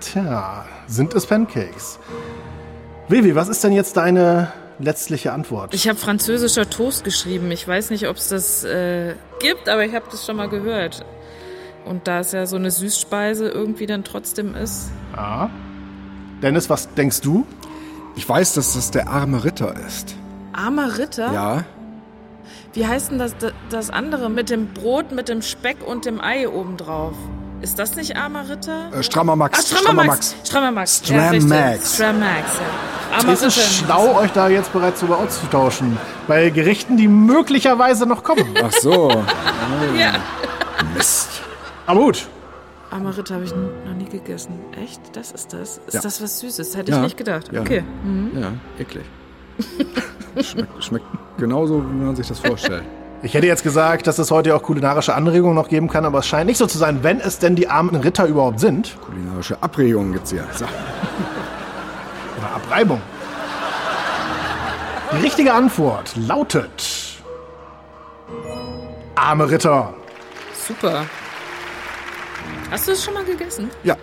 Tja, sind es Pancakes? Vivi, was ist denn jetzt deine letztliche Antwort? Ich habe französischer Toast geschrieben. Ich weiß nicht, ob es das äh, gibt, aber ich habe das schon mal gehört. Und da es ja so eine Süßspeise irgendwie dann trotzdem ist. Ja. Dennis, was denkst du? Ich weiß, dass das der arme Ritter ist. Armer Ritter? Ja. Wie heißt denn das, das andere mit dem Brot, mit dem Speck und dem Ei obendrauf? Ist das nicht armer Ritter? Äh, strammer Max. Ah, Strammer Max. Strammer Max. Ja, Stram richtig. Max. Stram Max, ja. Armer Ist es Ritter. schlau, euch da jetzt bereits darüber auszutauschen? Bei Gerichten, die möglicherweise noch kommen. Ach so. Ja. Mist. Aber gut. Armer Ritter habe ich noch nie gegessen. Echt? Das ist das? Ist Ja. das was Süßes? Hätte Ja. ich nicht gedacht. Ja. Okay. Ja, eklig. schmeckt, schmeckt genauso, wie man sich das vorstellt. Ich hätte jetzt gesagt, dass es heute auch kulinarische Anregungen noch geben kann, aber es scheint nicht so zu sein, wenn es denn die armen Ritter überhaupt sind. Kulinarische Abregungen gibt's hier. So. Oder Abreibung. Die richtige Antwort lautet... Arme Ritter. Super. Hast du es schon mal gegessen? Ja,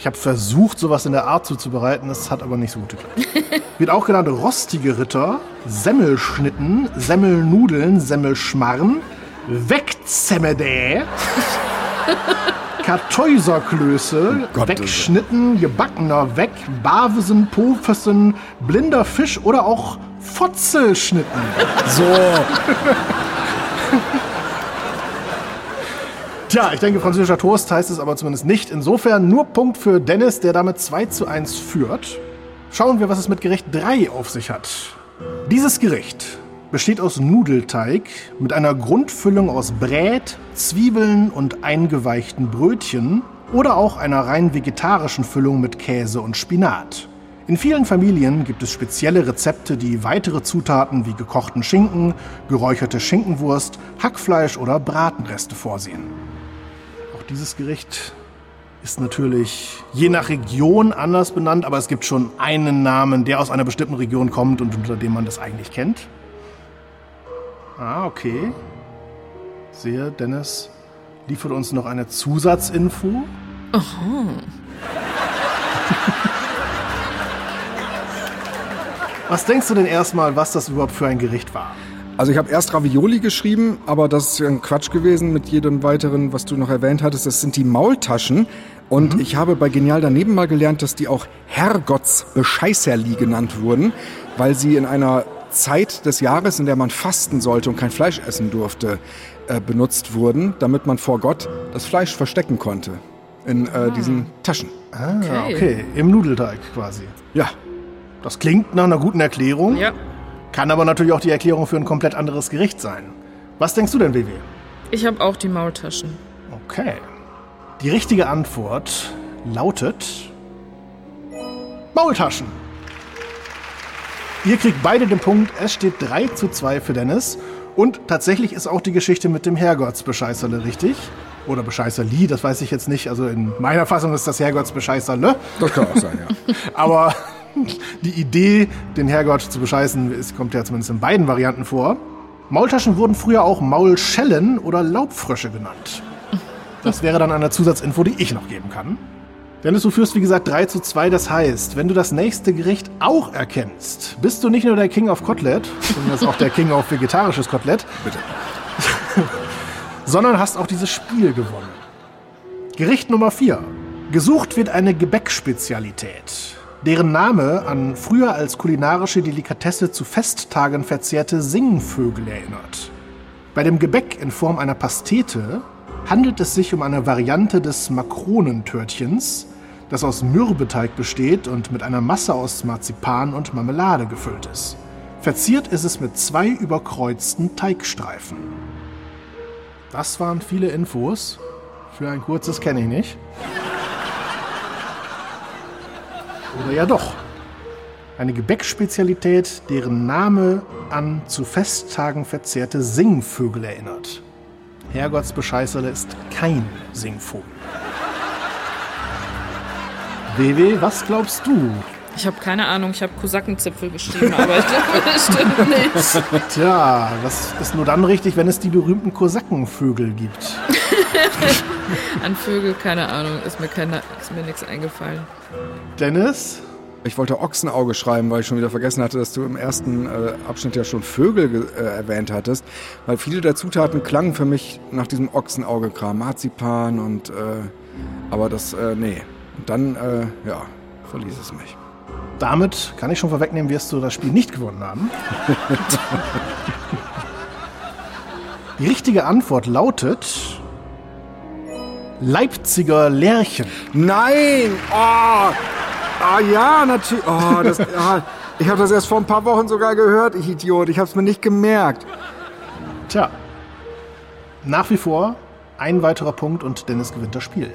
ich habe versucht, sowas in der Art zuzubereiten, das hat aber nicht so gut geklappt. Wird auch genannt rostige Ritter, Semmelschnitten, Semmelnudeln, Semmelschmarren, Wegzemmedä, Kartäuserklöße, Gott, Wegschnitten, gebackener Weg, Bavesen, Pofessen, blinder Fisch oder auch Fotzelschnitten. So. Tja, ich denke, französischer Toast heißt es aber zumindest nicht. Insofern nur Punkt für Dennis, der damit 2 zu 1 führt. Schauen wir, was es mit Gericht 3 auf sich hat. Dieses Gericht besteht aus Nudelteig mit einer Grundfüllung aus Brät, Zwiebeln und eingeweichten Brötchen oder auch einer rein vegetarischen Füllung mit Käse und Spinat. In vielen Familien gibt es spezielle Rezepte, die weitere Zutaten wie gekochten Schinken, geräucherte Schinkenwurst, Hackfleisch oder Bratenreste vorsehen. Dieses Gericht ist natürlich je nach Region anders benannt, aber es gibt schon einen Namen, der aus einer bestimmten Region kommt und unter dem man das eigentlich kennt. Ah, okay. Sehe, Dennis liefert uns noch eine Zusatzinfo. Was denkst du denn erstmal, was das überhaupt für ein Gericht war? Also ich habe erst Ravioli geschrieben, aber das ist ja ein Quatsch gewesen mit jedem weiteren, was du noch erwähnt hattest. Das sind die Maultaschen. Und ich habe bei Genial daneben mal gelernt, dass die auch Herrgottsbescheißerli genannt wurden, weil sie in einer Zeit des Jahres, in der man fasten sollte und kein Fleisch essen durfte, äh, benutzt wurden, damit man vor Gott das Fleisch verstecken konnte in äh, diesen Taschen. Ah, okay. Im Nudelteig quasi. Ja, Das klingt nach einer guten Erklärung, Ja. Kann aber natürlich auch die Erklärung für ein komplett anderes Gericht sein. Was denkst du denn, WW? Ich habe auch die Maultaschen. Okay. Die richtige Antwort lautet Maultaschen. Ihr kriegt beide den Punkt. Es steht 3 zu 2 für Dennis. Und tatsächlich ist auch die Geschichte mit dem Herrgottsbescheißerle richtig. Oder Bescheißerli, das weiß ich jetzt nicht. Also in meiner Fassung ist das Herrgottsbescheißerle. das kann auch sein, ja. Aber die Idee, den Herrgott zu bescheißen, ist, kommt ja zumindest in beiden Varianten vor. Maultaschen wurden früher auch Maulschellen oder Laubfrösche genannt. Das wäre dann eine Zusatzinfo, die ich noch geben kann. Dennis, du führst wie gesagt 3 zu 2. Das heißt, wenn du das nächste Gericht auch erkennst, bist du nicht nur der King of Kotelett, sondern ist auch der King of vegetarisches Kotelett. Bitte. sondern hast auch dieses Spiel gewonnen. Gericht Nummer 4. Gesucht wird eine Gebäckspezialität, deren Name an früher als kulinarische Delikatesse zu Festtagen verzehrte Singvögel erinnert. Bei dem Gebäck in Form einer Pastete handelt es sich um eine Variante des Makronentörtchens, das aus Mürbeteig besteht und mit einer Masse aus Marzipan und Marmelade gefüllt ist. Verziert ist es mit zwei überkreuzten Teigstreifen. Das waren viele Infos. Für ein kurzes kenne ich nicht. Oder ja doch. Eine Gebäckspezialität, deren Name an zu Festtagen verzehrte Singvögel erinnert. Herrgottsbescheißerle ist kein Singvogel. WW, was glaubst du? Ich habe keine Ahnung, ich habe Kosakenzipfel geschrieben, aber ich glaube, das stimmt nicht. Tja, das ist nur dann richtig, wenn es die berühmten Kosakenvögel gibt. An Vögel, keine Ahnung, ist mir, keine, ist mir nichts eingefallen. Dennis? Ich wollte Ochsenauge schreiben, weil ich schon wieder vergessen hatte, dass du im ersten äh, Abschnitt ja schon Vögel ge- äh, erwähnt hattest. Weil viele der Zutaten klangen für mich nach diesem Ochsenauge-Kram. Marzipan und. Äh, aber das, äh, nee. Und dann, äh, ja, verließ es mich. Damit kann ich schon vorwegnehmen, wirst du das Spiel nicht gewonnen haben. Die richtige Antwort lautet Leipziger Lerchen. Nein! Oh! Ah ja, natürlich. Oh, das, ah, ich habe das erst vor ein paar Wochen sogar gehört, ich Idiot. Ich habe es mir nicht gemerkt. Tja, nach wie vor ein weiterer Punkt und Dennis gewinnt das Spiel.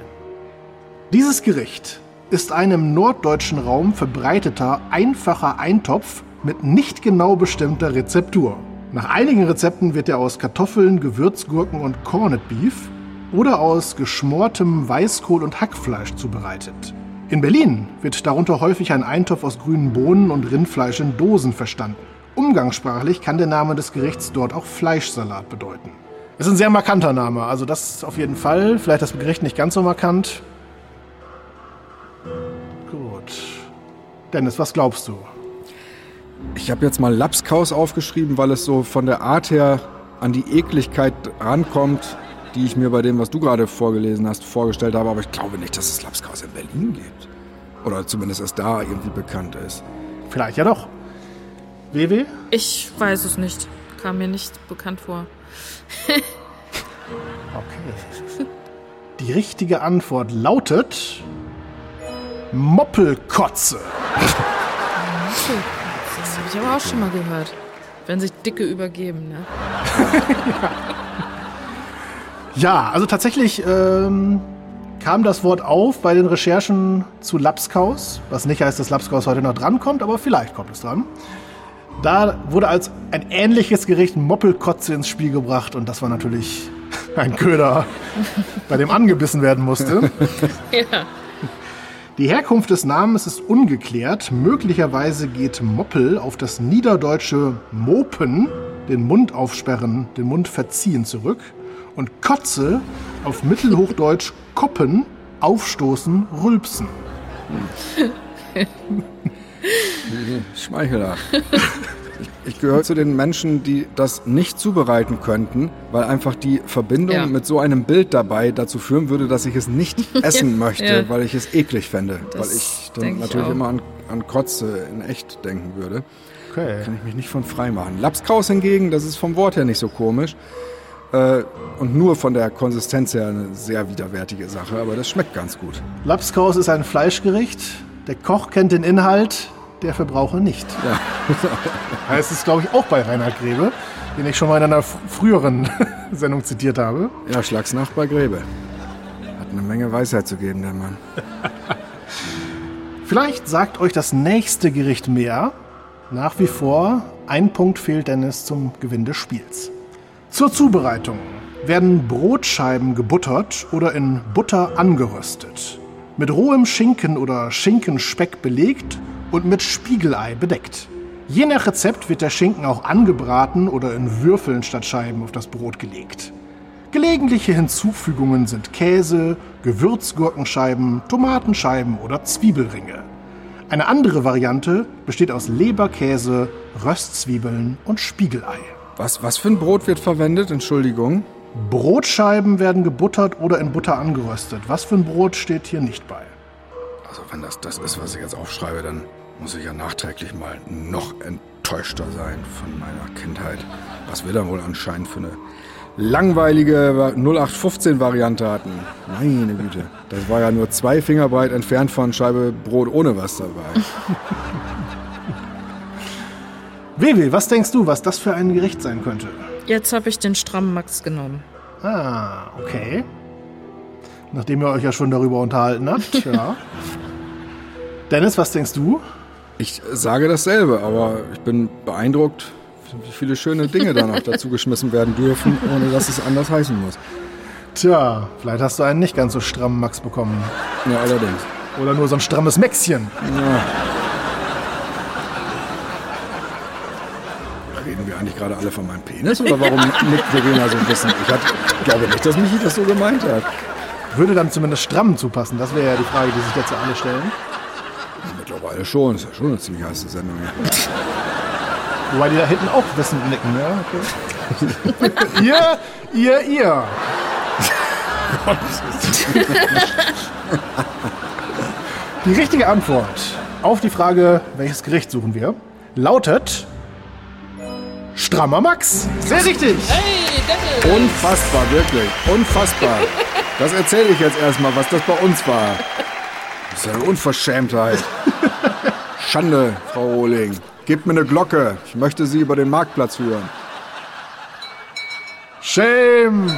Dieses Gericht ist ein im norddeutschen Raum verbreiteter, einfacher Eintopf mit nicht genau bestimmter Rezeptur. Nach einigen Rezepten wird er aus Kartoffeln, Gewürzgurken und Corned Beef oder aus geschmortem Weißkohl und Hackfleisch zubereitet. In Berlin wird darunter häufig ein Eintopf aus grünen Bohnen und Rindfleisch in Dosen verstanden. Umgangssprachlich kann der Name des Gerichts dort auch Fleischsalat bedeuten. Ist ein sehr markanter Name, also das auf jeden Fall. Vielleicht das Gericht nicht ganz so markant. Gut. Dennis, was glaubst du? Ich habe jetzt mal Lapskaus aufgeschrieben, weil es so von der Art her an die Ekligkeit rankommt, die ich mir bei dem, was du gerade vorgelesen hast, vorgestellt habe. Aber ich glaube nicht, dass es Lapskaus in Berlin gibt. Oder zumindest es da irgendwie bekannt ist. Vielleicht ja doch. WW? Ich weiß es nicht. Kam mir nicht bekannt vor. Okay. Die richtige Antwort lautet Moppelkotze. Das habe ich aber auch schon mal gehört. Wenn sich Dicke übergeben, ne? Ja, also tatsächlich ähm, kam das Wort auf bei den Recherchen zu Lapskaus, was nicht heißt, dass Lapskaus heute noch drankommt, aber vielleicht kommt es dran. Da wurde als ein ähnliches Gericht Moppelkotze ins Spiel gebracht und das war natürlich ein Köder, bei dem angebissen werden musste. Ja. Die Herkunft des Namens ist ungeklärt. Möglicherweise geht Moppel auf das niederdeutsche Mopen, den Mund aufsperren, den Mund verziehen zurück. Und Kotze auf Mittelhochdeutsch Koppen, aufstoßen, rülpsen. Schmeichelhaft. Ich, ich gehöre zu den Menschen, die das nicht zubereiten könnten, weil einfach die Verbindung Ja. mit so einem Bild dabei dazu führen würde, dass ich es nicht essen möchte, Ja. weil ich es eklig fände. Das weil ich dann ich natürlich auch. immer an, an Kotze in echt denken würde. Okay. Kann ich mich nicht von frei machen. Lapskaus hingegen, das ist vom Wort her nicht so komisch. Äh, und nur von der Konsistenz her eine sehr widerwärtige Sache, aber das schmeckt ganz gut. Lapskaus ist ein Fleischgericht. Der Koch kennt den Inhalt, der Verbraucher nicht. Ja. Heißt es, glaube ich, auch bei Reinhard Grebe, den ich schon mal in einer früheren Sendung zitiert habe. Ja, Schlagsnacht bei Grebe. Hat eine Menge Weisheit zu geben, der Mann. Vielleicht sagt euch das nächste Gericht mehr. Nach wie vor, ein Punkt fehlt Dennis zum Gewinn des Spiels. Zur Zubereitung werden Brotscheiben gebuttert oder in Butter angeröstet, mit rohem Schinken oder Schinkenspeck belegt und mit Spiegelei bedeckt. Je nach Rezept wird der Schinken auch angebraten oder in Würfeln statt Scheiben auf das Brot gelegt. Gelegentliche Hinzufügungen sind Käse, Gewürzgurkenscheiben, Tomatenscheiben oder Zwiebelringe. Eine andere Variante besteht aus Leberkäse, Röstzwiebeln und Spiegelei. Was, was für ein Brot wird verwendet? Entschuldigung. Brotscheiben werden gebuttert oder in Butter angeröstet. Was für ein Brot steht hier nicht bei? Also wenn das das ist, was ich jetzt aufschreibe, dann muss ich ja nachträglich mal noch enttäuschter sein von meiner Kindheit. Was wir dann wohl anscheinend für eine langweilige 0815-Variante hatten. Meine Güte. Das war ja nur zwei Finger breit entfernt von Scheibe Brot ohne was dabei. Wewe, was denkst du, was das für ein Gericht sein könnte? Jetzt habe ich den strammen Max genommen. Ah, okay. Nachdem ihr euch ja schon darüber unterhalten habt, ja. Dennis, was denkst du? Ich sage dasselbe, aber ich bin beeindruckt, wie viele schöne Dinge da noch dazu geschmissen werden dürfen, ohne dass es anders heißen muss. Tja, vielleicht hast du einen nicht ganz so strammen Max bekommen. Ja, allerdings. Oder nur so ein strammes Mäxchen. Reden wir eigentlich gerade alle von meinem Penis oder warum nickt Verena so wissen? Ich hat, glaube nicht, dass Michi das so gemeint hat. Würde dann zumindest stramm zupassen. Das wäre ja die Frage, die sich jetzt ja alle stellen. Mittlerweile schon, ist ja schon eine ziemlich heiße Sendung hier. Wobei die da hinten auch wissend nicken, ja? Okay. ihr, ihr, ihr. die richtige Antwort auf die Frage, welches Gericht suchen wir, lautet Strammer Max. Sehr richtig. Unfassbar, wirklich. Unfassbar. Das erzähle ich jetzt erstmal, was das bei uns war. Das ist eine Unverschämtheit. Schande, Frau Rohling. Gebt mir eine Glocke. Ich möchte Sie über den Marktplatz führen. Shame.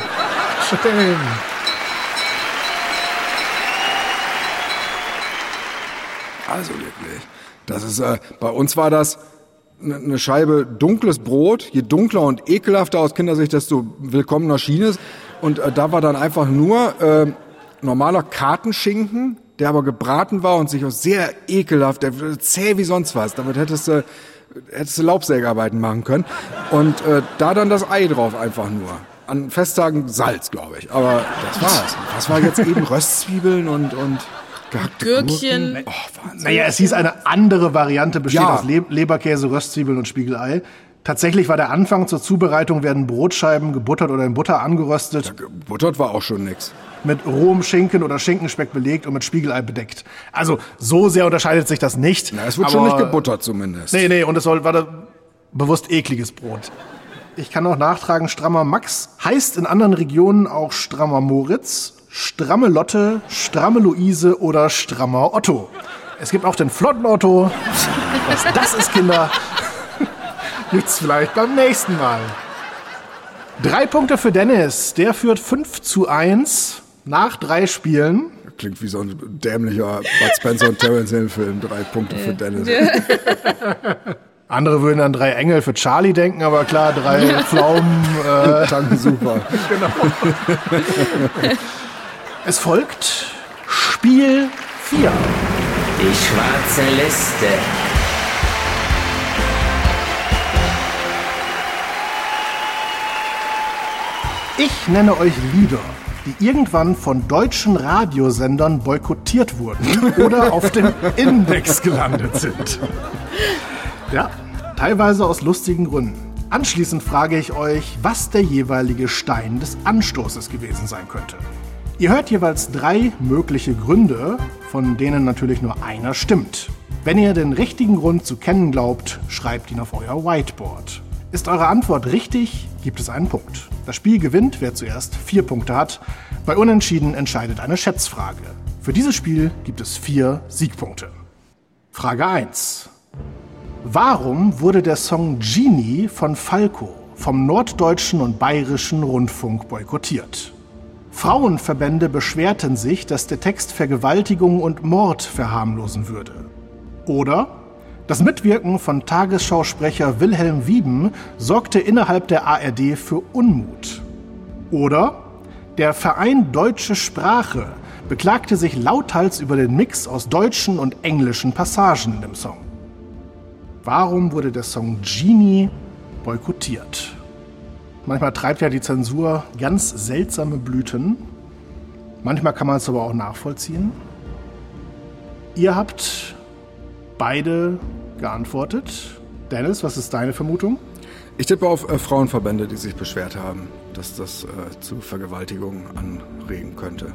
Shame. Also wirklich. Das ist, äh, bei uns war das eine ne Scheibe dunkles Brot. Je dunkler und ekelhafter aus Kindersicht, desto willkommener schien es. Und äh, da war dann einfach nur äh, normaler Kartenschinken, der aber gebraten war und sich auch sehr ekelhaft, der zäh wie sonst was. Damit hättest du, hättest du Laubsägearbeiten machen können. Und äh, da dann das Ei drauf einfach nur. An Festtagen Salz, glaube ich. Aber das war's. Was war jetzt eben Röstzwiebeln und, und gehackte Gürkchen. Gurken? Oh, Wahnsinn. Naja, es hieß eine andere Variante, besteht Ja. aus Le Leberkäse, Röstzwiebeln und Spiegelei. Tatsächlich war der Anfang zur Zubereitung, werden Brotscheiben gebuttert oder in Butter angeröstet, Gebuttert war auch schon nix. mit rohem Schinken oder Schinkenspeck belegt und mit Spiegelei bedeckt. Also so sehr unterscheidet sich das nicht. Na, es wird aber- schon nicht gebuttert zumindest. Nee, nee, und es soll, war da bewusst ekliges Brot. Ich kann noch nachtragen, strammer Max heißt in anderen Regionen auch strammer Moritz, stramme Lotte, stramme Luise oder strammer Otto. Es gibt auch den flotten Otto. Was das ist, Kinder, gibt's vielleicht beim nächsten Mal. Drei Punkte für Dennis. Der führt 5 zu 1 nach drei Spielen. Klingt wie so ein dämlicher Bud Spencer und Terence Hill Film. Drei Punkte für Dennis. Andere würden an drei Engel für Charlie denken, aber klar, drei Pflaumen. Äh, Danke, super. es folgt Spiel 4. Die schwarze Liste. Ich nenne euch Lieder, die irgendwann von deutschen Radiosendern boykottiert wurden oder auf dem Index gelandet sind. Ja, teilweise aus lustigen Gründen. Anschließend frage ich euch, was der jeweilige Stein des Anstoßes gewesen sein könnte. Ihr hört jeweils drei mögliche Gründe, von denen natürlich nur einer stimmt. Wenn ihr den richtigen Grund zu kennen glaubt, schreibt ihn auf euer Whiteboard. Ist eure Antwort richtig, gibt es einen Punkt. Das Spiel gewinnt, wer zuerst vier Punkte hat. Bei Unentschieden entscheidet eine Schätzfrage. Für dieses Spiel gibt es vier Siegpunkte. Frage 1. Warum wurde der Song Genie von Falco vom norddeutschen und bayerischen Rundfunk boykottiert? Frauenverbände beschwerten sich, dass der Text Vergewaltigung und Mord verharmlosen würde. Oder das Mitwirken von Tagesschausprecher Wilhelm Wieben sorgte innerhalb der ARD für Unmut. Oder der Verein Deutsche Sprache beklagte sich lauthals über den Mix aus deutschen und englischen Passagen im Song. Warum wurde der Song Genie boykottiert? Manchmal treibt ja die Zensur ganz seltsame Blüten. Manchmal kann man es aber auch nachvollziehen. Ihr habt beide geantwortet. Dennis, was ist deine Vermutung? Ich tippe auf äh, Frauenverbände, die sich beschwert haben, dass das äh, zu Vergewaltigungen anregen könnte.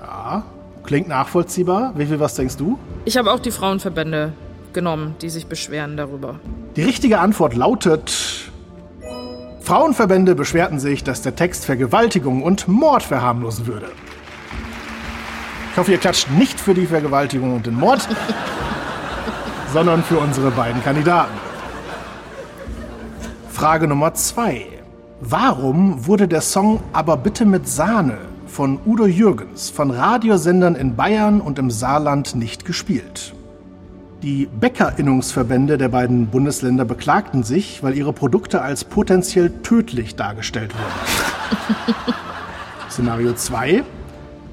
Ja, klingt nachvollziehbar. Wie viel was denkst du? Ich habe auch die Frauenverbände genommen, die sich beschweren darüber. Die richtige Antwort lautet Frauenverbände beschwerten sich, dass der Text Vergewaltigung und Mord verharmlosen würde. Ich hoffe, ihr klatscht nicht für die Vergewaltigung und den Mord, sondern für unsere beiden Kandidaten. Frage Nummer zwei. Warum wurde der Song Aber bitte mit Sahne von Udo Jürgens von Radiosendern in Bayern und im Saarland nicht gespielt? Die Bäckerinnungsverbände der beiden Bundesländer beklagten sich, weil ihre Produkte als potenziell tödlich dargestellt wurden. Szenario 2.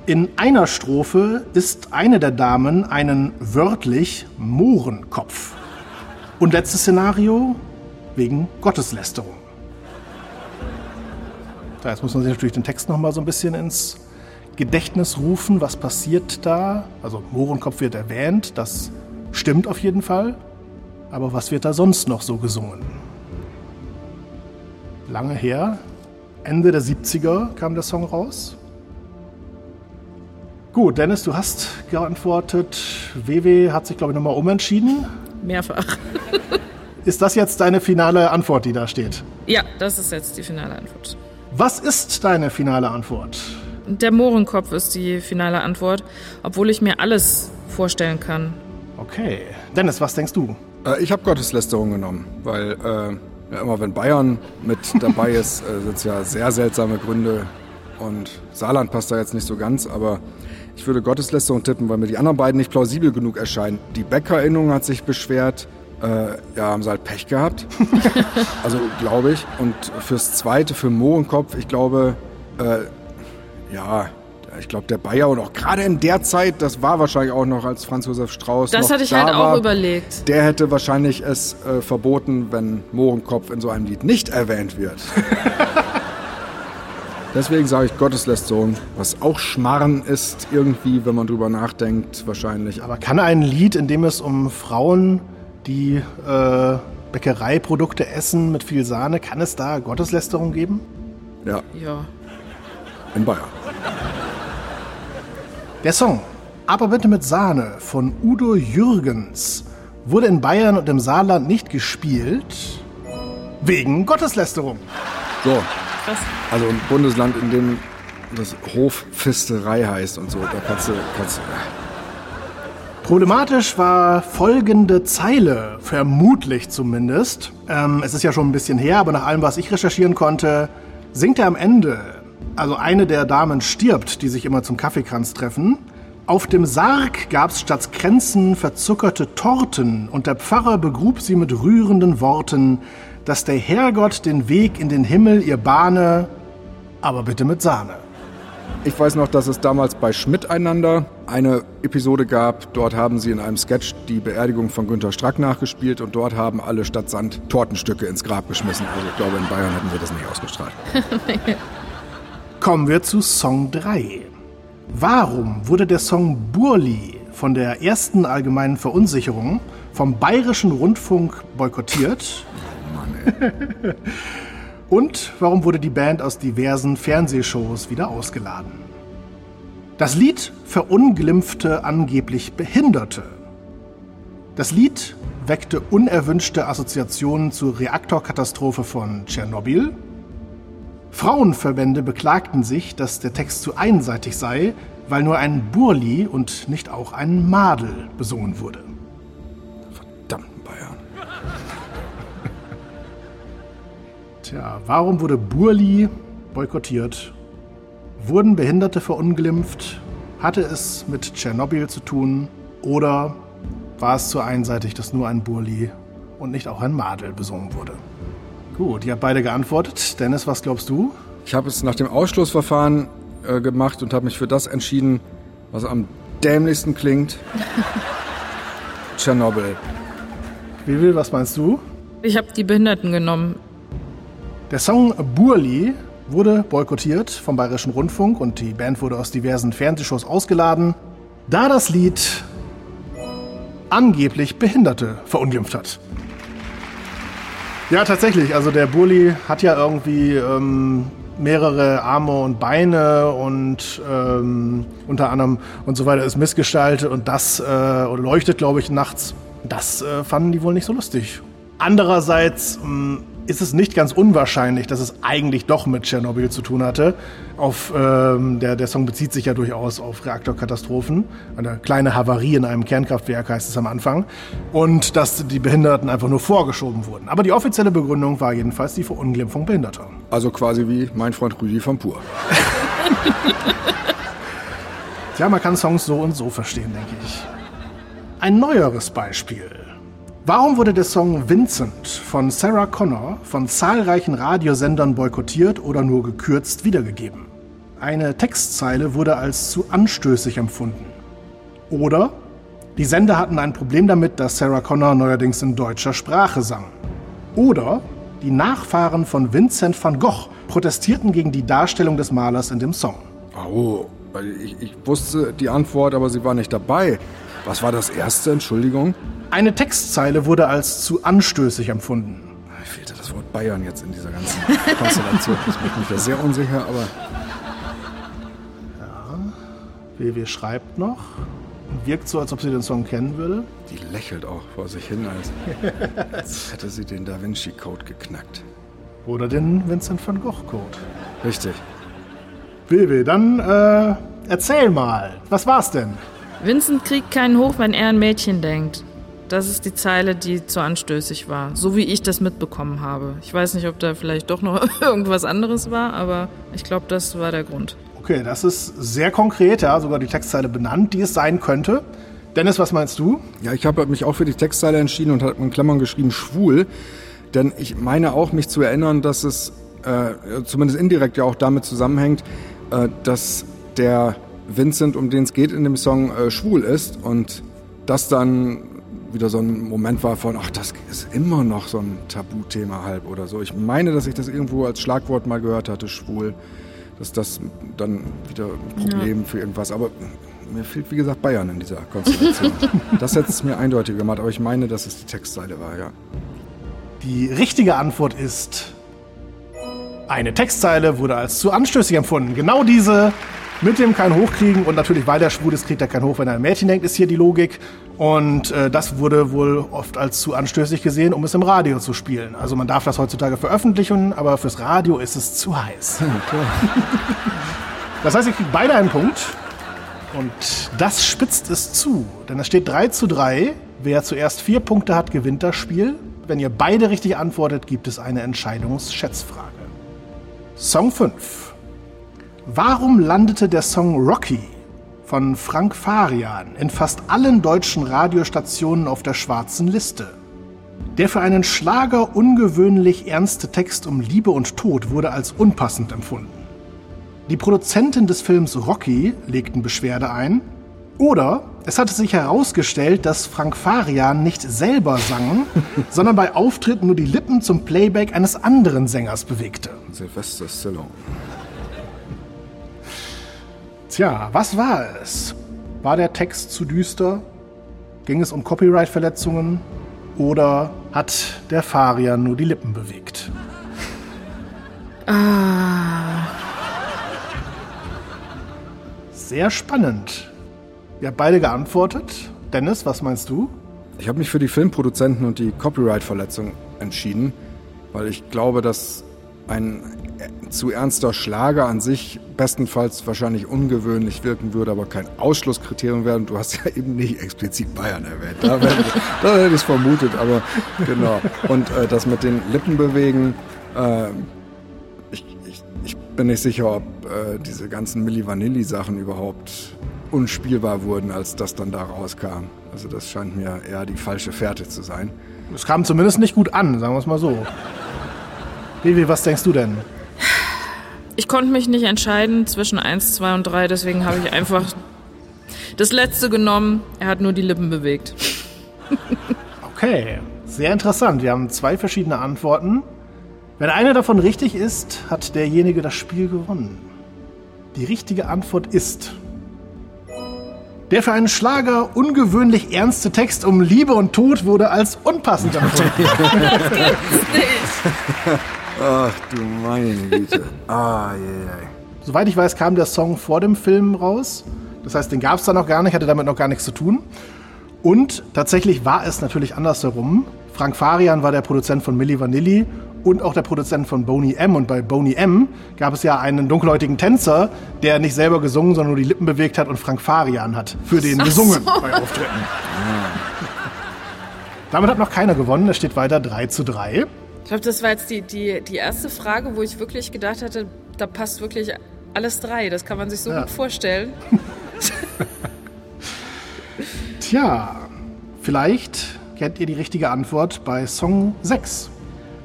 In einer Strophe ist eine der Damen einen wörtlich Mohrenkopf. Und letztes Szenario wegen Gotteslästerung. Da jetzt muss man sich natürlich den Text noch mal so ein bisschen ins Gedächtnis rufen. Was passiert da? Also Mohrenkopf wird erwähnt, das Stimmt auf jeden Fall. Aber was wird da sonst noch so gesungen? Lange her, Ende der 70er kam der Song raus. Gut, Dennis, du hast geantwortet. WW hat sich, glaube ich, nochmal umentschieden. Mehrfach. ist das jetzt deine finale Antwort, die da steht? Ja, das ist jetzt die finale Antwort. Was ist deine finale Antwort? Der Mohrenkopf ist die finale Antwort, obwohl ich mir alles vorstellen kann. Okay. Dennis, was denkst du? Äh, ich habe Gotteslästerung genommen, weil äh, ja, immer wenn Bayern mit dabei ist, äh, sind es ja sehr seltsame Gründe. Und Saarland passt da jetzt nicht so ganz, aber ich würde Gotteslästerung tippen, weil mir die anderen beiden nicht plausibel genug erscheinen. Die Bäckerinnung hat sich beschwert, äh, ja, haben sie halt Pech gehabt. also glaube ich. Und fürs Zweite, für Mohrenkopf, ich glaube, äh, ja, ich glaube, der Bayer und auch gerade in der Zeit, das war wahrscheinlich auch noch als Franz Josef Strauß. Das hatte ich da halt auch überlegt. Der hätte wahrscheinlich es äh, verboten, wenn Mohrenkopf in so einem Lied nicht erwähnt wird. Deswegen sage ich Gotteslästerung, was auch Schmarren ist, irgendwie, wenn man drüber nachdenkt, wahrscheinlich. Aber kann ein Lied, in dem es um Frauen, die äh, Bäckereiprodukte essen mit viel Sahne, kann es da Gotteslästerung geben? Ja. Ja. In Bayern. Der Song Aber bitte mit Sahne von Udo Jürgens wurde in Bayern und im Saarland nicht gespielt wegen Gotteslästerung. So. Krass. Also ein Bundesland, in dem das Hoffisterei heißt und so, da kannst du, kannst du Problematisch war folgende Zeile, vermutlich zumindest. Ähm, es ist ja schon ein bisschen her, aber nach allem, was ich recherchieren konnte, singt er am Ende also eine der Damen stirbt, die sich immer zum Kaffeekranz treffen. Auf dem Sarg gab's statt Kränzen verzuckerte Torten und der Pfarrer begrub sie mit rührenden Worten, dass der Herrgott den Weg in den Himmel ihr bahne, aber bitte mit Sahne. Ich weiß noch, dass es damals bei Schmidt einander eine Episode gab. Dort haben sie in einem Sketch die Beerdigung von Günter Strack nachgespielt und dort haben alle statt Sand Tortenstücke ins Grab geschmissen. Also ich glaube, in Bayern hätten wir das nicht ausgestrahlt. Kommen wir zu Song 3. Warum wurde der Song Burli von der ersten allgemeinen Verunsicherung vom Bayerischen Rundfunk boykottiert? Und warum wurde die Band aus diversen Fernsehshows wieder ausgeladen? Das Lied verunglimpfte angeblich Behinderte. Das Lied weckte unerwünschte Assoziationen zur Reaktorkatastrophe von Tschernobyl. Frauenverbände beklagten sich, dass der Text zu einseitig sei, weil nur ein Burli und nicht auch ein Madel besungen wurde. Tja, warum wurde Burli boykottiert? Wurden Behinderte verunglimpft? Hatte es mit Tschernobyl zu tun? Oder war es zu einseitig, dass nur ein Burli und nicht auch ein Madel besungen wurde? Gut, ihr habt beide geantwortet. Dennis, was glaubst du? Ich habe es nach dem Ausschlussverfahren äh, gemacht und habe mich für das entschieden, was am dämlichsten klingt. Tschernobyl. Vivi, was meinst du? Ich habe die Behinderten genommen. Der Song Burli wurde boykottiert vom Bayerischen Rundfunk und die Band wurde aus diversen Fernsehshows ausgeladen, da das Lied angeblich Behinderte verunglimpft hat. Ja, tatsächlich. Also der Burli hat ja irgendwie ähm, mehrere Arme und Beine und ähm, unter anderem und so weiter ist missgestaltet und das äh, leuchtet, glaube ich, nachts. Das äh, fanden die wohl nicht so lustig. Andererseits mh, ist es nicht ganz unwahrscheinlich, dass es eigentlich doch mit Tschernobyl zu tun hatte. Auf, ähm, der, der Song bezieht sich ja durchaus auf Reaktorkatastrophen. Eine kleine Havarie in einem Kernkraftwerk heißt es am Anfang. Und dass die Behinderten einfach nur vorgeschoben wurden. Aber die offizielle Begründung war jedenfalls die Verunglimpfung Behinderter. Also quasi wie mein Freund Rüdi von Pur. Tja, man kann Songs so und so verstehen, denke ich. Ein neueres Beispiel. Warum wurde der Song Vincent von Sarah Connor von zahlreichen Radiosendern boykottiert oder nur gekürzt wiedergegeben? Eine Textzeile wurde als zu anstößig empfunden. Oder die Sender hatten ein Problem damit, dass Sarah Connor neuerdings in deutscher Sprache sang. Oder die Nachfahren von Vincent van Gogh protestierten gegen die Darstellung des Malers in dem Song. Oh, ich, ich wusste die Antwort, aber sie war nicht dabei. Was war das erste, Entschuldigung? Eine Textzeile wurde als zu anstößig empfunden. Mir fehlte das Wort Bayern jetzt in dieser ganzen Konstellation. Das macht mich da sehr unsicher, aber WW schreibt noch. Wirkt so, als ob sie den Song kennen würde. die lächelt auch vor sich hin, als, als hätte sie den Da Vinci Code geknackt. Oder den Vincent van Gogh Code. Richtig. WW, dann äh, erzähl mal. Was war's denn? Vincent kriegt keinen hoch, wenn er an Mädchen denkt. Das ist die Zeile, die zu anstößig war. So wie ich das mitbekommen habe. Ich weiß nicht, ob da vielleicht doch noch irgendwas anderes war, aber ich glaube, das war der Grund. Okay, das ist sehr konkret, ja, sogar die Textzeile benannt, die es sein könnte. Dennis, was meinst du? Ja, ich habe mich auch für die Textzeile entschieden und habe in Klammern geschrieben schwul. Denn ich meine auch, mich zu erinnern, dass es äh, zumindest indirekt ja auch damit zusammenhängt, äh, dass der Vincent, um den es geht in dem Song, äh, schwul ist. Und das dann wieder so ein Moment war von, ach, das ist immer noch so ein Tabuthema halb oder so. Ich meine, dass ich das irgendwo als Schlagwort mal gehört hatte, schwul. Dass das dann wieder ein Problem für irgendwas. Aber mir fehlt, wie gesagt, Bayern in dieser Konstellation. das hätte es mir eindeutig gemacht, aber ich meine, dass es die Textzeile war, ja. Die richtige Antwort ist. Eine Textzeile wurde als zu anstößig empfunden. Genau diese mit dem kein Hochkriegen und natürlich, weil der schwul ist, kriegt er kein Hoch, wenn er ein Mädchen denkt, ist hier die Logik. Und äh, das wurde wohl oft als zu anstößig gesehen, um es im Radio zu spielen. Also man darf das heutzutage veröffentlichen, aber fürs Radio ist es zu heiß. Das heißt, ihr kriegt beide einen Punkt. Und das spitzt es zu. Denn es steht 3 zu 3. Wer zuerst vier Punkte hat, gewinnt das Spiel. Wenn ihr beide richtig antwortet, gibt es eine Entscheidungsschätzfrage. Song 5. Warum landete der Song Rocky von Frank Farian in fast allen deutschen Radiostationen auf der schwarzen Liste? Der für einen Schlager ungewöhnlich ernste Text um Liebe und Tod wurde als unpassend empfunden. Die Produzenten des Films Rocky legten Beschwerde ein. Oder es hatte sich herausgestellt, dass Frank Farian nicht selber sang, sondern bei Auftritten nur die Lippen zum Playback eines anderen Sängers bewegte. Sylvester Stallone. Tja, was war es? War der Text zu düster? Ging es um Copyright-Verletzungen oder hat der Farian nur die Lippen bewegt? Ah. Sehr spannend. Ihr habt beide geantwortet. Dennis, was meinst du? Ich habe mich für die Filmproduzenten und die Copyright-Verletzung entschieden, weil ich glaube, dass ein zu ernster Schlager an sich bestenfalls wahrscheinlich ungewöhnlich wirken würde, aber kein Ausschlusskriterium wäre. Und du hast ja eben nicht explizit Bayern erwähnt. Da, da hätte ich es vermutet, aber genau. Und äh, das mit den Lippen bewegen, äh, ich, ich, ich, bin nicht sicher, ob äh, diese ganzen Milli Vanilli-Sachen überhaupt unspielbar wurden, als das dann da rauskam. Also das scheint mir eher die falsche Fährte zu sein. Es kam zumindest nicht gut an, sagen wir es mal so. Vivi, was denkst du denn? Ich konnte mich nicht entscheiden zwischen 1, 2 und 3, deswegen habe ich einfach das letzte genommen. Er hat nur die Lippen bewegt. okay, sehr interessant. Wir haben zwei verschiedene Antworten. Wenn eine davon richtig ist, hat derjenige das Spiel gewonnen. Die richtige Antwort ist der für einen Schlager ungewöhnlich ernste Text um Liebe und Tod wurde als unpassend empfunden. Ach du meine Güte. Ah, yeah. Soweit ich weiß, kam der Song vor dem Film raus. Das heißt, den gab es da noch gar nicht, hatte damit noch gar nichts zu tun. Und tatsächlich war es natürlich andersherum. Frank Farian war der Produzent von Milli Vanilli und auch der Produzent von Boney M. Und bei Boney M. gab es ja einen dunkelhäutigen Tänzer, der nicht selber gesungen, sondern nur die Lippen bewegt hat und Frank Farian hat für den Ach gesungen so. bei Auftritten. Damit hat noch keiner gewonnen. Es steht weiter 3 zu 3. Ich glaube, das war jetzt die, die, die erste Frage, wo ich wirklich gedacht hatte, da passt wirklich alles drei. Das kann man sich so ja. gut vorstellen. Tja, vielleicht kennt ihr die richtige Antwort bei Song 6.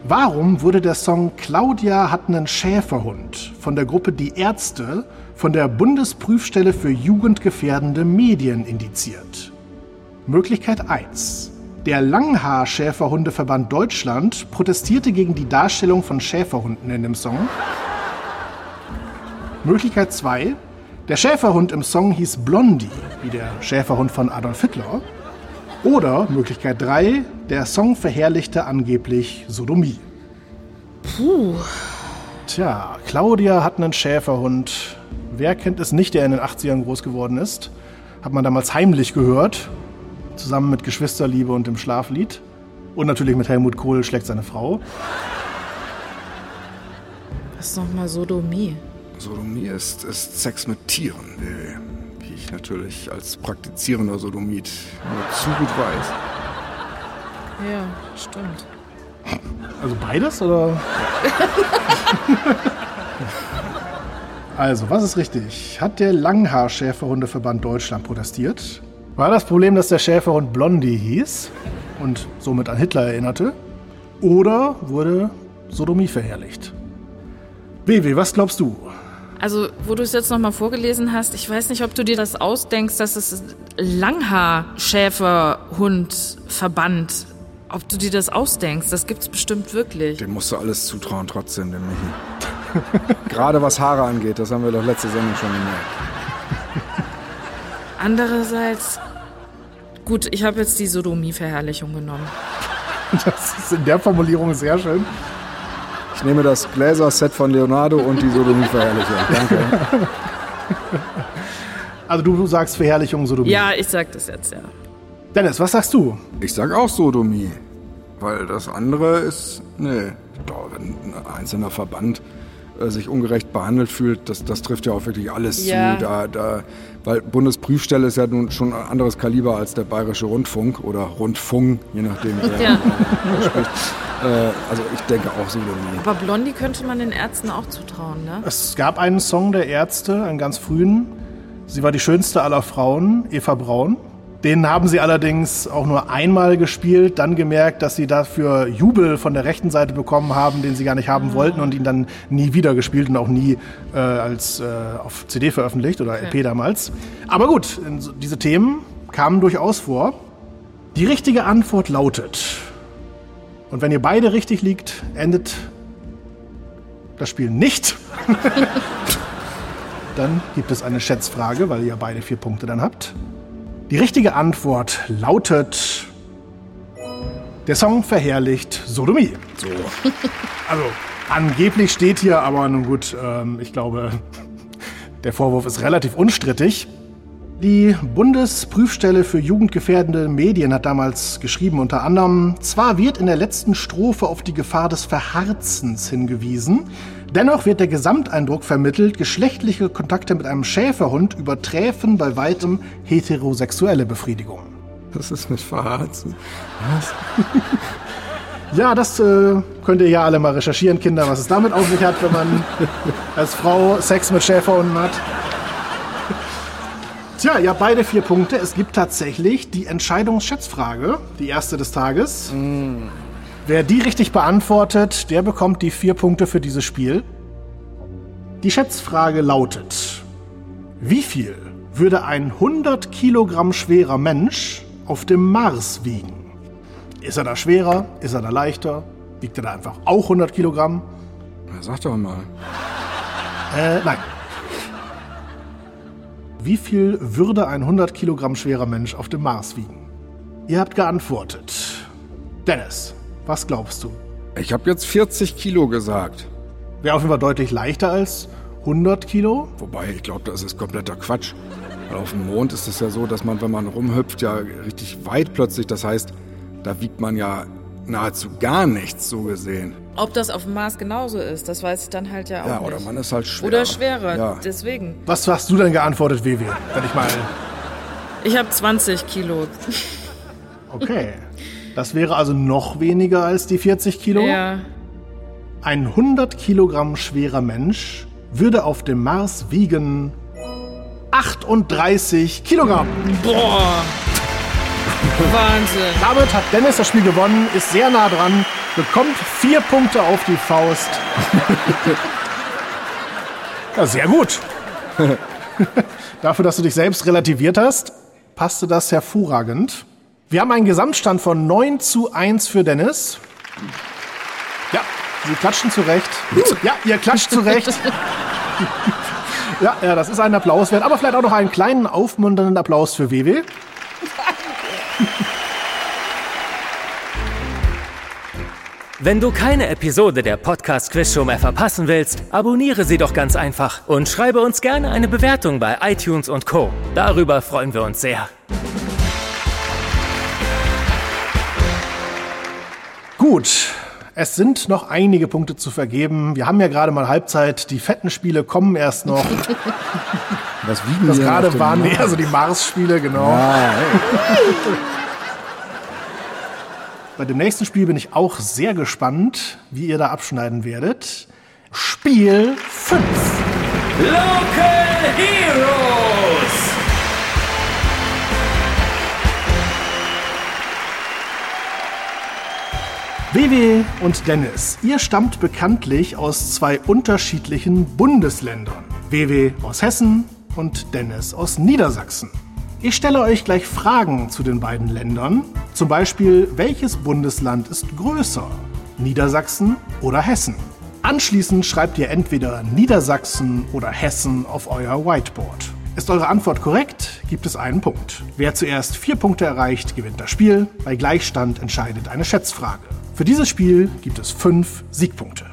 Warum wurde der Song Claudia hat einen Schäferhund von der Gruppe Die Ärzte von der Bundesprüfstelle für jugendgefährdende Medien indiziert? Möglichkeit 1. Der Langhaar-Schäferhundeverband Deutschland protestierte gegen die Darstellung von Schäferhunden in dem Song. Möglichkeit 2. Der Schäferhund im Song hieß Blondie, wie der Schäferhund von Adolf Hitler. Oder Möglichkeit 3, der Song verherrlichte angeblich Sodomie. Puh. Tja, Claudia hat einen Schäferhund. Wer kennt es nicht, der in den 80ern groß geworden ist? Hat man damals heimlich gehört. Zusammen mit Geschwisterliebe und dem Schlaflied. Und natürlich mit Helmut Kohl schlägt seine Frau. Was ist nochmal Sodomie? Sodomie ist, ist Sex mit Tieren ich natürlich als praktizierender Sodomit nur zu gut weiß. Ja, stimmt. Also beides oder? also, was ist richtig? Hat der Langhaar-Schäferhundeverband Deutschland protestiert? War das Problem, dass der Schäferhund Blondie hieß und somit an Hitler erinnerte? Oder wurde Sodomie verherrlicht? Baby, was glaubst du? Also, wo du es jetzt nochmal vorgelesen hast, ich weiß nicht, ob du dir das ausdenkst, dass es Langhaar-Schäferhund-Verband, ob du dir das ausdenkst, das gibt's bestimmt wirklich. Dem musst du alles zutrauen trotzdem, dem Michi. Gerade was Haare angeht, das haben wir doch letzte Sendung schon gemerkt. Andererseits, gut, ich habe jetzt die Sodomie-Verherrlichung genommen. Das ist in der Formulierung sehr schön. Ich nehme das Gläser-Set von Leonardo und die Sodomie-Verherrlichung. Danke. Also du sagst Verherrlichung Sodomie. Ja, ich sag das jetzt, ja. Dennis, was sagst du? Ich sag auch Sodomie. Weil das andere ist. Nee. Doch, wenn ein einzelner Verband äh, sich ungerecht behandelt fühlt, das, das trifft ja auch wirklich alles ja. zu. Da, da, weil Bundesprüfstelle ist ja nun schon ein anderes Kaliber als der Bayerische Rundfunk oder Rundfunk, je nachdem, wer ja. spricht. Äh, also ich denke auch Sodomie. Aber Blondie könnte man den Ärzten auch zutrauen, ne? Es gab einen Song der Ärzte, einen ganz frühen. Sie war die schönste aller Frauen, Eva Braun. Den haben sie allerdings auch nur einmal gespielt, dann gemerkt, dass sie dafür Jubel von der rechten Seite bekommen haben, den sie gar nicht haben ah. wollten und ihn dann nie wieder gespielt und auch nie äh, als äh, auf CD veröffentlicht oder okay. LP damals. Aber gut, diese Themen kamen durchaus vor. Die richtige Antwort lautet und wenn ihr beide richtig liegt, endet das Spiel nicht. dann gibt es eine Schätzfrage, weil ihr beide vier Punkte dann habt. Die richtige Antwort lautet. Der Song verherrlicht Sodomie. So. Also, angeblich steht hier, aber nun gut, ähm, ich glaube, der Vorwurf ist relativ unstrittig. Die Bundesprüfstelle für jugendgefährdende Medien hat damals geschrieben, unter anderem, zwar wird in der letzten Strophe auf die Gefahr des Verharzens hingewiesen, dennoch wird der Gesamteindruck vermittelt, geschlechtliche Kontakte mit einem Schäferhund überträfen bei weitem heterosexuelle Befriedigung. Was ist mit Verharzen? Ja, das äh, könnt ihr ja alle mal recherchieren, Kinder, was es damit auf sich hat, wenn man als Frau Sex mit Schäferhunden hat. Tja, habt beide vier Punkte. Es gibt tatsächlich die Entscheidungsschätzfrage, die erste des Tages. Wer die richtig beantwortet, der bekommt die vier Punkte für dieses Spiel. Die Schätzfrage lautet: Wie viel würde ein 100 Kilogramm schwerer Mensch auf dem Mars wiegen? Ist er da schwerer? Ist er da leichter? Wiegt er da einfach auch 100 Kilogramm? Na, sag doch mal. Äh, nein. Wie viel würde ein 100 Kilogramm schwerer Mensch auf dem Mars wiegen? Ihr habt geantwortet. Dennis, was glaubst du? Ich habe jetzt 40 Kilo gesagt. Wäre auf jeden Fall deutlich leichter als 100 Kilo? Wobei, ich glaube, das ist kompletter Quatsch. Weil auf dem Mond ist es ja so, dass man, wenn man rumhüpft, ja richtig weit plötzlich, das heißt, da wiegt man ja nahezu gar nichts, so gesehen. Ob das auf dem Mars genauso ist, das weiß ich dann halt ja auch Ja, nicht. oder man ist halt schwer. Oder schwerer, Ja. deswegen. Was hast du denn geantwortet, WW? Wenn ich mal. Ich habe 20 Kilo. Okay. Das wäre also noch weniger als die 40 Kilo? Ja. Ein 100 Kilogramm schwerer Mensch würde auf dem Mars wiegen 38 Kilogramm. Boah. Wahnsinn. Damit hat Dennis das Spiel gewonnen, ist sehr nah dran, bekommt vier Punkte auf die Faust. ja, sehr gut. Dafür, dass du dich selbst relativiert hast, passte das hervorragend. Wir haben einen Gesamtstand von 9 zu 1 für Dennis. Ja, Sie klatschen zurecht. Ja, ihr klatscht zurecht. Ja, ja, das ist ein Applaus wert, aber vielleicht auch noch einen kleinen aufmunternden Applaus für WW. Wenn du keine Episode der Podcast Quiz Show mehr verpassen willst, abonniere sie doch ganz einfach und schreibe uns gerne eine Bewertung bei iTunes und Co. Darüber freuen wir uns sehr. Gut, es sind noch einige Punkte zu vergeben. Wir haben ja gerade mal Halbzeit. Die fetten Spiele kommen erst noch. Was wiegen Das gerade waren Mars? eher so die Mars-Spiele, genau. Ey. Bei dem nächsten Spiel bin ich auch sehr gespannt, wie ihr da abschneiden werdet. Spiel 5. Local Heroes! WW und Dennis, ihr stammt bekanntlich aus zwei unterschiedlichen Bundesländern. WW aus Hessen und Dennis aus Niedersachsen. Ich stelle euch gleich Fragen zu den beiden Ländern. Zum Beispiel, welches Bundesland ist größer? Niedersachsen oder Hessen? Anschließend schreibt ihr entweder Niedersachsen oder Hessen auf euer Whiteboard. Ist eure Antwort korrekt, gibt es einen Punkt. Wer zuerst vier Punkte erreicht, gewinnt das Spiel. Bei Gleichstand entscheidet eine Schätzfrage. Für dieses Spiel gibt es fünf Siegpunkte.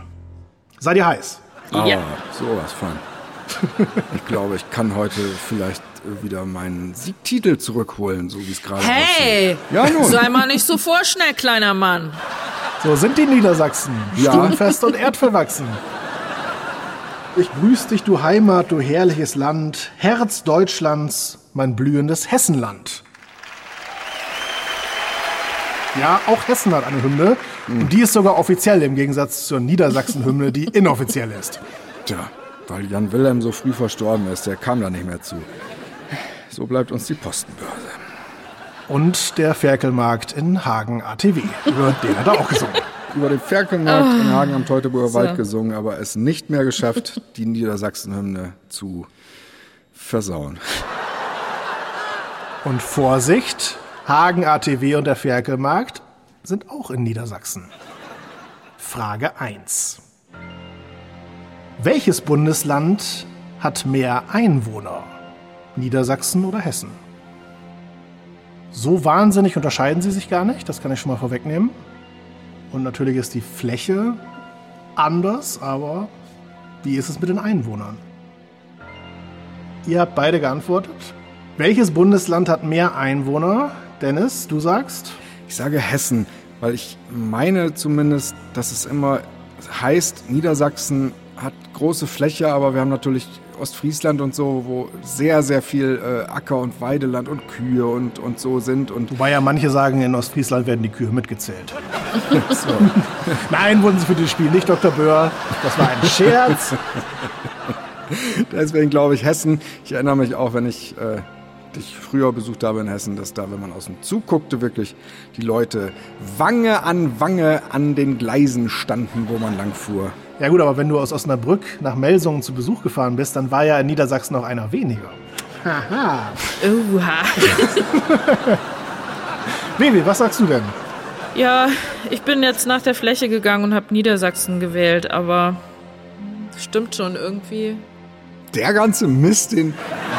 Seid ihr heiß? Ah, Ja. sowas von. Ich glaube, ich kann heute vielleicht wieder meinen Siegtitel zurückholen, so wie es gerade Hey! Ja, nun. Sei mal nicht so vorschnell, kleiner Mann. So sind die Niedersachsen. Ja. Sturmfest und erdverwachsen. Ich grüß dich, du Heimat, du herrliches Land, Herz Deutschlands, mein blühendes Hessenland. Ja, auch Hessen hat eine Hymne. Und die ist sogar offiziell im Gegensatz zur Niedersachsen-Hymne, die inoffiziell ist. Tja, weil Jan Wilhelm so früh verstorben ist, der kam da nicht mehr zu. So bleibt uns die Postenbörse. Und der Ferkelmarkt in Hagen ATW. Über den hat er auch gesungen. Über den Ferkelmarkt Ah. in Hagen am Teutoburger Wald gesungen, aber es nicht mehr geschafft, die Niedersachsen-Hymne zu versauen. Und Vorsicht, Hagen ATW und der Ferkelmarkt sind auch in Niedersachsen. Frage 1. Welches Bundesland hat mehr Einwohner? Niedersachsen oder Hessen? So wahnsinnig unterscheiden sie sich gar nicht, das kann ich schon mal vorwegnehmen. Und natürlich ist die Fläche anders, aber wie ist es mit den Einwohnern? Ihr habt beide geantwortet. Welches Bundesland hat mehr Einwohner? Dennis, du sagst? Ich sage Hessen, weil ich meine zumindest, dass es immer heißt, Niedersachsen hat große Fläche, aber wir haben natürlich Ostfriesland und so, wo sehr, sehr viel äh, Acker- und Weideland und Kühe und, und so sind. Und Wobei ja manche sagen, in Ostfriesland werden die Kühe mitgezählt. so. Nein, wurden sie für das Spiel nicht, Dr. Böhr. Das war ein Scherz. Deswegen glaube ich Hessen. Ich erinnere mich auch, wenn ich äh, dich früher besucht habe in Hessen, dass da, wenn man aus dem Zug guckte, wirklich die Leute Wange an Wange an den Gleisen standen, wo man lang fuhr. Ja gut, aber wenn du aus Osnabrück nach Melsungen zu Besuch gefahren bist, dann war ja in Niedersachsen noch einer weniger. Uha. Baby, was sagst du denn? Ja, ich bin jetzt nach der Fläche gegangen und habe Niedersachsen gewählt, aber stimmt schon irgendwie. Der ganze Mist, den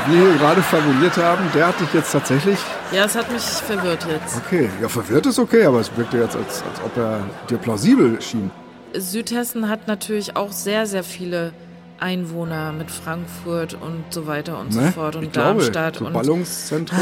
wir hier gerade fabuliert haben, der hat dich jetzt tatsächlich. Ja, es hat mich verwirrt jetzt. Okay, ja, verwirrt ist okay, aber es wirkte jetzt, als, als ob er dir plausibel schien. Südhessen hat natürlich auch sehr, sehr viele Einwohner mit Frankfurt und so weiter und so Ne? fort und ich glaube, Darmstadt so und Ballungszentrum.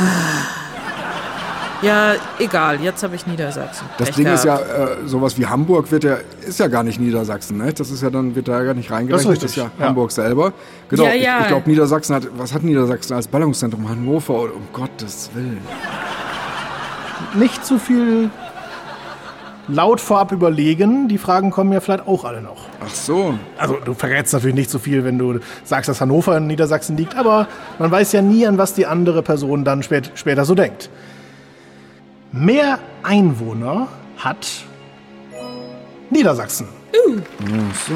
Ja, egal. Jetzt habe ich Niedersachsen. Das Pech Ding ist ja, äh, sowas wie Hamburg wird ja, ist ja gar nicht Niedersachsen, ne? Das ist ja dann, wird da gar nicht reingerechnet. Das ist richtig, ja, ja. Hamburg selber. Genau, Ja, ja. ich, ich glaube Niedersachsen hat, was hat Niedersachsen als Ballungszentrum? Hannover, oder, um Gottes Willen. Nicht zu viel laut vorab überlegen. Die Fragen kommen ja vielleicht auch alle noch. Ach so, Also du verrätst natürlich nicht so viel, wenn du sagst, dass Hannover in Niedersachsen liegt, aber man weiß ja nie, an was die andere Person dann spät, später so denkt. Mehr Einwohner hat Niedersachsen. ach so,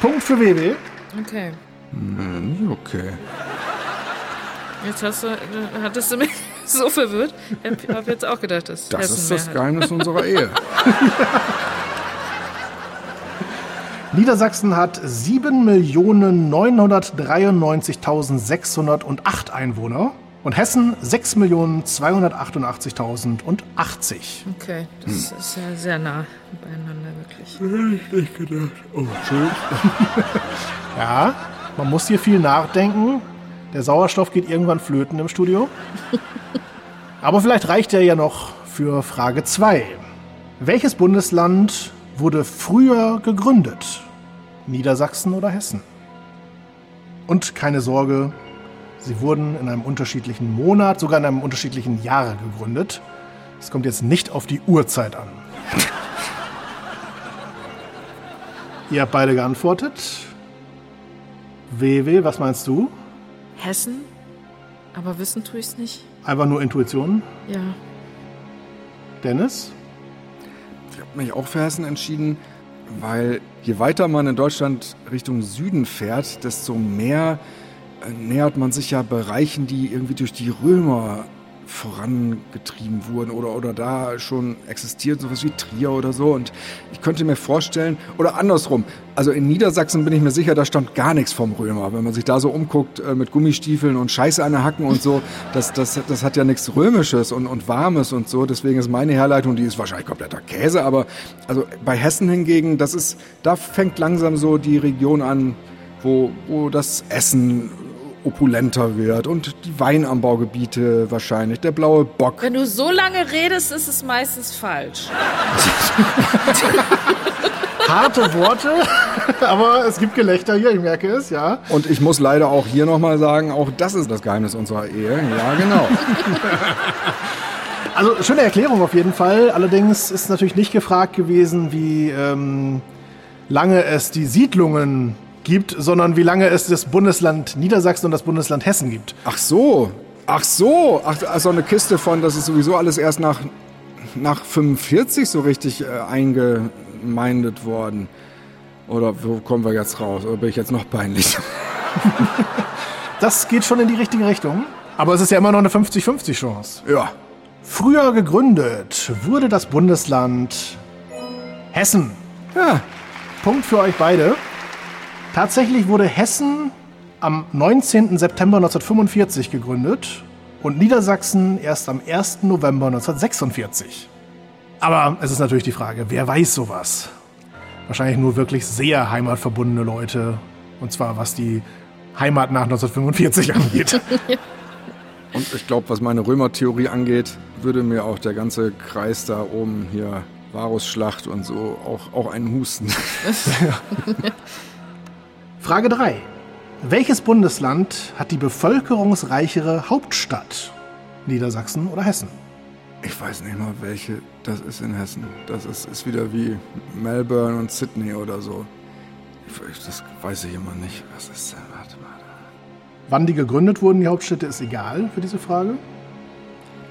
Punkt für WW. Okay. Hm, okay. Jetzt hast du, hattest du mich so verwirrt. Ich habe jetzt auch gedacht, dass Das Hessen ist mehr das hat. Geheimnis unserer Ehe. Niedersachsen hat 7.993.608 Einwohner und Hessen 6.288.080. Okay, das ist ja sehr nah beieinander, wirklich. Ja, man muss hier viel nachdenken. Der Sauerstoff geht irgendwann flöten im Studio. Aber vielleicht reicht er ja noch für Frage 2. Welches Bundesland wurde früher gegründet? Niedersachsen oder Hessen? Und keine Sorge, sie wurden in einem unterschiedlichen Monat, sogar in einem unterschiedlichen Jahr gegründet. Es kommt jetzt nicht auf die Uhrzeit an. Ihr habt beide geantwortet. WW, was meinst du? Hessen? Aber wissen tue ich es nicht. Einfach nur Intuition. Ja. Dennis? Ich habe mich auch für Hessen entschieden, weil je weiter man in Deutschland Richtung Süden fährt, desto mehr nähert man sich ja Bereichen, die irgendwie durch die Römer vorangetrieben wurden oder, oder da schon existiert, sowas wie Trier oder so. Und ich könnte mir vorstellen, oder andersrum, also in Niedersachsen bin ich mir sicher, da stand gar nichts vom Römer. Wenn man sich da so umguckt äh, mit Gummistiefeln und Scheiße an der Hacken und so, das, das, das hat ja nichts Römisches und, und Warmes und so. Deswegen ist meine Herleitung, die ist wahrscheinlich kompletter Käse, aber also bei Hessen hingegen, das ist, da fängt langsam so die Region an, wo, wo das Essen opulenter wird und die Weinanbaugebiete wahrscheinlich, der blaue Bock. Wenn du so lange redest, ist es meistens falsch. Harte Worte, aber es gibt Gelächter hier, ich merke es, ja. Und ich muss leider auch hier nochmal sagen, auch das ist das Geheimnis unserer Ehe. Ja, genau. Also schöne Erklärung auf jeden Fall. Allerdings ist natürlich nicht gefragt gewesen, wie ähm, lange es die Siedlungen gibt, sondern wie lange es das Bundesland Niedersachsen und das Bundesland Hessen gibt. Ach so, ach so, ach, also eine Kiste von, das ist sowieso alles erst nach, nach 45 so richtig äh, eingemeindet worden. Oder wo kommen wir jetzt raus? Oder bin ich jetzt noch peinlich? Das geht schon in die richtige Richtung. Aber es ist ja immer noch eine 50-50 Chance. Ja, Früher gegründet wurde das Bundesland Hessen. ja, Punkt für euch beide. Tatsächlich wurde Hessen am 19. September 1945 gegründet und Niedersachsen erst am 1. November 1946. Aber es ist natürlich die Frage, wer weiß sowas? Wahrscheinlich nur wirklich sehr heimatverbundene Leute. Und zwar was die Heimat nach 1945 angeht. Und ich glaube, was meine Römertheorie angeht, würde mir auch der ganze Kreis da oben hier, Varusschlacht und so, auch, auch einen Husten. Frage 3. Welches Bundesland hat die bevölkerungsreichere Hauptstadt? Niedersachsen oder Hessen? Ich weiß nicht mal, welche das ist in Hessen. Das ist, ist wieder wie Melbourne und Sydney oder so. Ich, das weiß ich immer nicht. Was ist denn? Warte mal. Wann die gegründet wurden, die Hauptstädte, ist egal für diese Frage.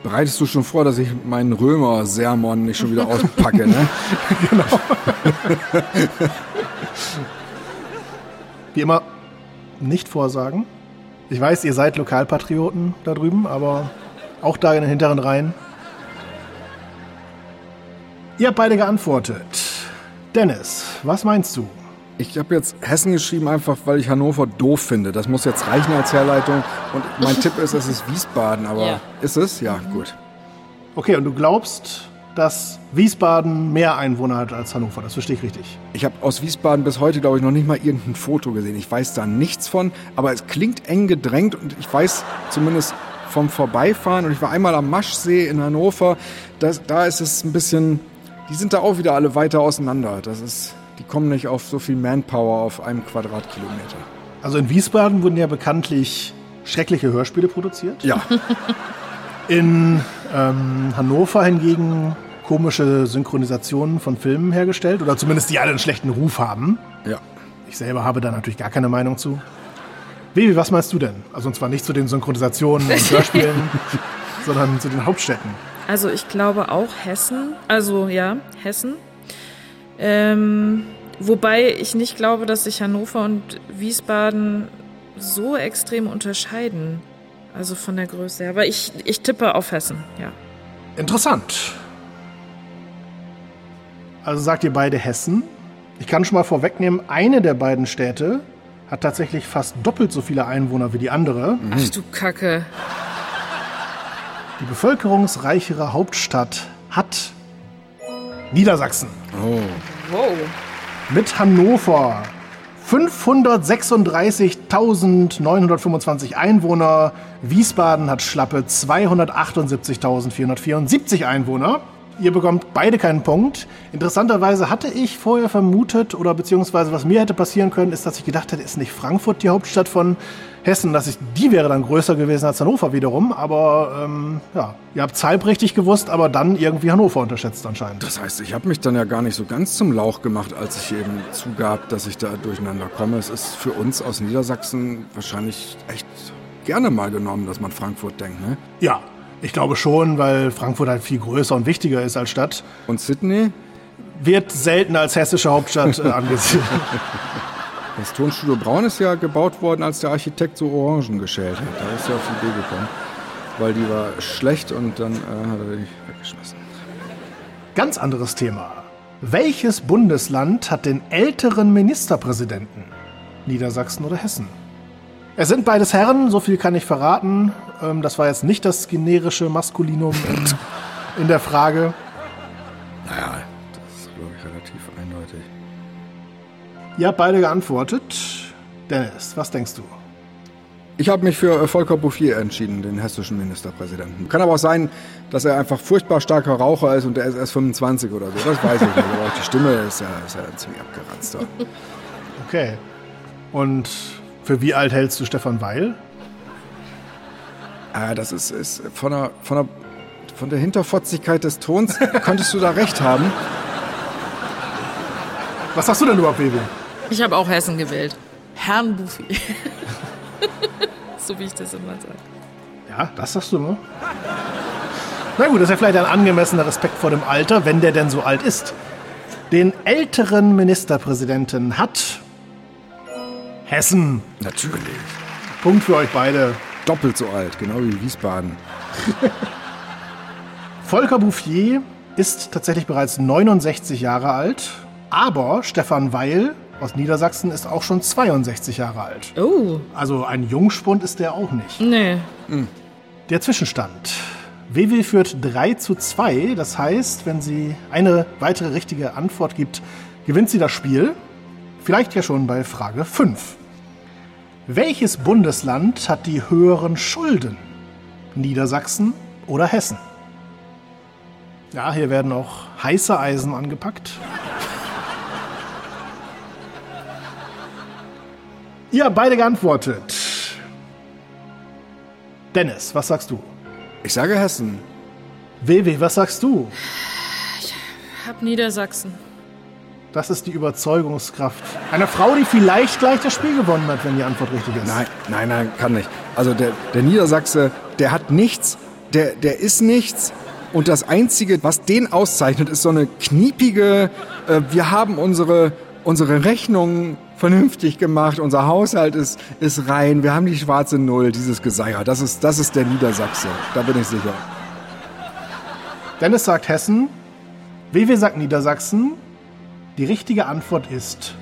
Bereitest du schon vor, dass ich meinen Römer-Sermon nicht schon wieder auspacke, ne? genau. Wie immer, nicht vorsagen. Ich weiß, ihr seid Lokalpatrioten da drüben, aber auch da in den hinteren Reihen. Ihr habt beide geantwortet. Dennis, was meinst du? Ich habe jetzt Hessen geschrieben, einfach weil ich Hannover doof finde. Das muss jetzt reichen als Herleitung. Und mein Tipp ist, es ist Wiesbaden, aber ja. ist es? Ja, gut. Okay, und du glaubst, dass Wiesbaden mehr Einwohner hat als Hannover. Das verstehe ich richtig. Ich habe aus Wiesbaden bis heute, glaube ich, noch nicht mal irgendein Foto gesehen. Ich weiß da nichts von, aber es klingt eng gedrängt und ich weiß zumindest vom Vorbeifahren und ich war einmal am Maschsee in Hannover, das, da ist es ein bisschen, die sind da auch wieder alle weiter auseinander. Das ist die kommen nicht auf so viel Manpower auf einem Quadratkilometer. Also in Wiesbaden wurden ja bekanntlich schreckliche Hörspiele produziert. Ja. In ähm, Hannover hingegen komische Synchronisationen von Filmen hergestellt oder zumindest die alle einen schlechten Ruf haben. Ja. Ich selber habe da natürlich gar keine Meinung zu. Vivi, was meinst du denn? Also und zwar nicht zu den Synchronisationen und Hörspielen, sondern zu den Hauptstädten. Also ich glaube auch Hessen. Also ja, Hessen. Ähm, wobei ich nicht glaube, dass sich Hannover und Wiesbaden so extrem unterscheiden. Also von der Größe her. Aber ich, ich tippe auf Hessen, ja. Interessant. Also sagt ihr beide Hessen. Ich kann schon mal vorwegnehmen, eine der beiden Städte hat tatsächlich fast doppelt so viele Einwohner wie die andere. Mhm. Ach du Kacke. Die bevölkerungsreichere Hauptstadt hat Niedersachsen. Oh. Wow. Mit Hannover 536.925 Einwohner. Wiesbaden hat schlappe 278.474 Einwohner. Ihr bekommt beide keinen Punkt. Interessanterweise hatte ich vorher vermutet, oder beziehungsweise was mir hätte passieren können, ist, dass ich gedacht hätte, ist nicht Frankfurt die Hauptstadt von Hessen, dass ich, die wäre dann größer gewesen als Hannover wiederum. Aber ähm, ja, ihr habt Zeib richtig gewusst, aber dann irgendwie Hannover unterschätzt anscheinend. Das heißt, ich habe mich dann ja gar nicht so ganz zum Lauch gemacht, als ich eben zugab, dass ich da durcheinander komme. Es ist für uns aus Niedersachsen wahrscheinlich echt gerne mal genommen, dass man Frankfurt denkt, ne? Ja, ich glaube schon, weil Frankfurt halt viel größer und wichtiger ist als Stadt. Und Sydney? Wird selten als hessische Hauptstadt äh, angesehen. Das Tonstudio Braun ist ja gebaut worden, als der Architekt so Orangen geschält hat. Da ist er auf die Idee gekommen. Weil die war schlecht und dann äh, hat er die weggeschmissen. Ganz anderes Thema. Welches Bundesland hat den älteren Ministerpräsidenten? Niedersachsen oder Hessen? Es sind beides Herren, so viel kann ich verraten. Ähm, das war jetzt nicht das generische Maskulinum in, in der Frage. Naja, das ist, glaube ich, relativ eindeutig. Ihr habt beide geantwortet. Dennis, was denkst du? Ich habe mich für äh, Volker Bouffier entschieden, den hessischen Ministerpräsidenten. Kann aber auch sein, dass er einfach furchtbar starker Raucher ist und er ist erst 25 oder so. Das weiß ich nicht. Aber auch die Stimme ist ja, ist ja ziemlich abgeranzt. Okay. Und für wie alt hältst du Stefan Weil? Ah, das ist, ist von, der, von, der, von der Hinterfotzigkeit des Tons könntest du da recht haben. Was hast du denn überhaupt, Baby? Ich habe auch Hessen gewählt. Herrn Buffy. so wie ich das immer sage. Ja, das sagst du immer. Na gut, das ist ja vielleicht ein angemessener Respekt vor dem Alter, wenn der denn so alt ist. Den älteren Ministerpräsidenten hat Hessen. Natürlich. Punkt für euch beide. Doppelt so alt, genau wie Wiesbaden. Volker Bouffier ist tatsächlich bereits 69 Jahre alt, aber Stefan Weil aus Niedersachsen ist auch schon 62 Jahre alt. Oh. Also ein Jungspund ist der auch nicht. Nee. Der Zwischenstand. WW führt 3 zu 2. Das heißt, wenn sie eine weitere richtige Antwort gibt, gewinnt sie das Spiel. Vielleicht ja schon bei Frage 5. Welches Bundesland hat die höheren Schulden? Niedersachsen oder Hessen? Ja, hier werden auch heiße Eisen angepackt. Ihr habt beide geantwortet. Dennis, was sagst du? Ich sage Hessen. WW, was sagst du? Hab Niedersachsen. Das ist die Überzeugungskraft. Eine Frau, die vielleicht gleich das Spiel gewonnen hat, wenn die Antwort richtig ist. Nein, nein, nein, kann nicht. Also der, der Niedersachse, der hat nichts, der, der ist nichts. Und das Einzige, was den auszeichnet, ist so eine kniepige, äh, wir haben unsere, unsere Rechnungen vernünftig gemacht, unser Haushalt ist, ist rein, wir haben die schwarze Null, dieses Geseier. Das ist, das ist der Niedersachse, da bin ich sicher. Dennis sagt Hessen, WW sagt Niedersachsen. Die richtige Antwort ist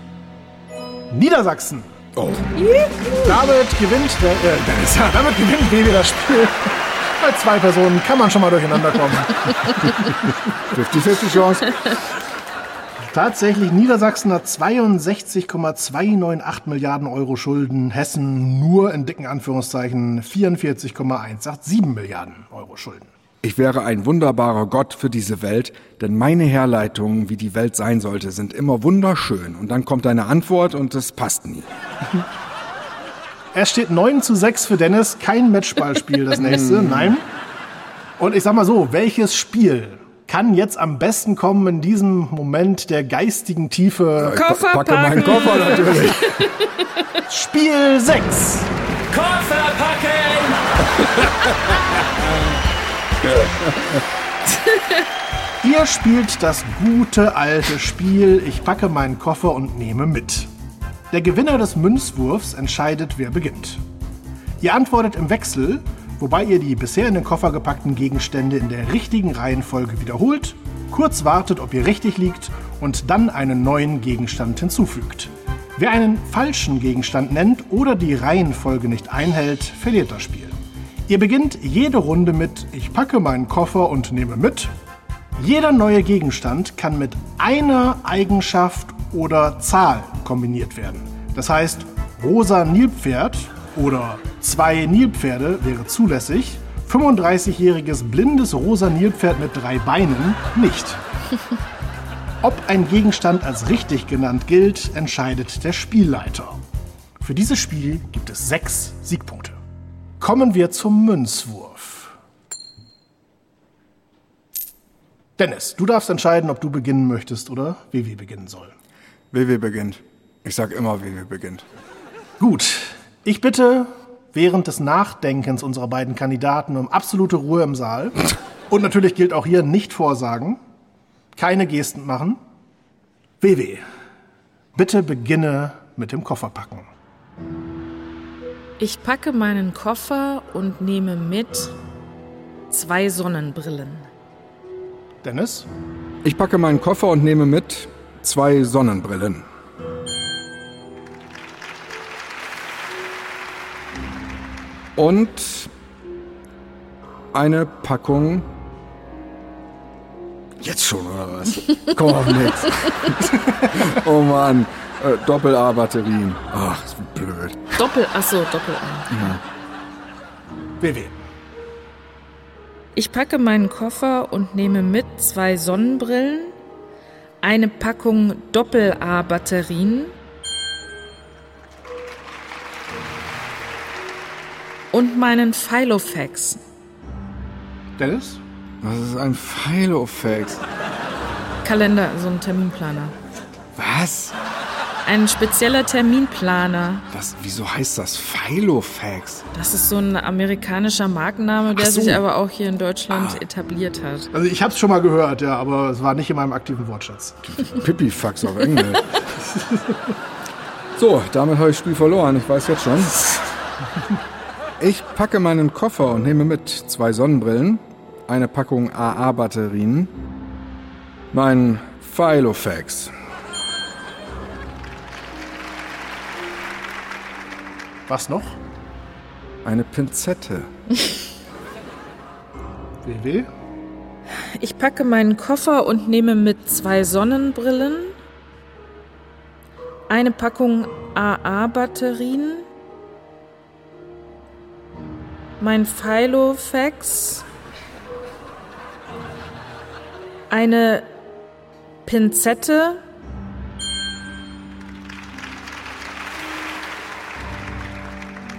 Niedersachsen. Oh. Damit gewinnt der, äh, damit gewinnt WW das Spiel. Bei zwei Personen kann man schon mal durcheinander kommen. 50-50 Chance. Tatsächlich, Niedersachsen hat 62,298 Milliarden Euro Schulden, Hessen nur in dicken Anführungszeichen 44,187 Milliarden Euro Schulden. Ich wäre ein wunderbarer Gott für diese Welt, denn meine Herleitungen, wie die Welt sein sollte, sind immer wunderschön. Und dann kommt eine Antwort und es passt nie. Es steht 9 zu 6 für Dennis, kein Matchballspiel das nächste, nein. Und ich sag mal so, welches Spiel kann jetzt am besten kommen in diesem Moment der geistigen Tiefe? Koffer Packe meinen packen. Koffer natürlich. Spiel 6. Koffer packen! Ihr spielt das gute alte Spiel Ich packe meinen Koffer und nehme mit. Der Gewinner des Münzwurfs entscheidet, wer beginnt. Ihr antwortet im Wechsel, wobei ihr die bisher in den Koffer gepackten Gegenstände in der richtigen Reihenfolge wiederholt, kurz wartet, ob ihr richtig liegt und dann einen neuen Gegenstand hinzufügt. Wer einen falschen Gegenstand nennt oder die Reihenfolge nicht einhält, verliert das Spiel. Ihr beginnt jede Runde mit Ich packe meinen Koffer und nehme mit. Jeder neue Gegenstand kann mit einer Eigenschaft oder Zahl kombiniert werden. Das heißt, rosa Nilpferd oder zwei Nilpferde wäre zulässig, 35-jähriges blindes rosa Nilpferd mit drei Beinen nicht. Ob ein Gegenstand als richtig genannt gilt, entscheidet der Spielleiter. Für dieses Spiel gibt es sechs Siegpunkte. Kommen wir zum Münzwurf. Dennis, du darfst entscheiden, ob du beginnen möchtest oder Vivi beginnen soll. WW beginnt. Ich sag immer, WW beginnt. Gut, ich bitte während des Nachdenkens unserer beiden Kandidaten um absolute Ruhe im Saal. Und natürlich gilt auch hier nicht vorsagen, keine Gesten machen. WW, bitte beginne mit dem Kofferpacken. Ich packe meinen Koffer und nehme mit zwei Sonnenbrillen. Dennis, Ich packe meinen Koffer und nehme mit zwei Sonnenbrillen. Und eine Packung. Jetzt schon, oder was? Komm auf nix. oh Mann. Äh, Doppel-A-Batterien. Ach, ist blöd. Doppel, achso, Doppel A. WW. Ich packe meinen Koffer und nehme mit zwei Sonnenbrillen, eine Packung Doppel-A-Batterien und meinen Filofax. Dennis? Was ist ein Filofax? Kalender, so ein Terminplaner. Was? Ein spezieller Terminplaner. Was? Wieso heißt das Filofax? Das ist so ein amerikanischer Markenname, der so. sich aber auch hier in Deutschland etabliert hat. Also ich habe es schon mal gehört, ja, aber es war nicht in meinem aktiven Wortschatz. Pipifax auf Englisch. so, damit habe ich das Spiel verloren. Ich weiß jetzt schon. Ich packe meinen Koffer und nehme mit zwei Sonnenbrillen, eine Packung AA-Batterien, mein Filofax. Was noch? Eine Pinzette. WW? Ich packe meinen Koffer und nehme mit zwei Sonnenbrillen, eine Packung AA-Batterien, mein Filofax, eine Pinzette,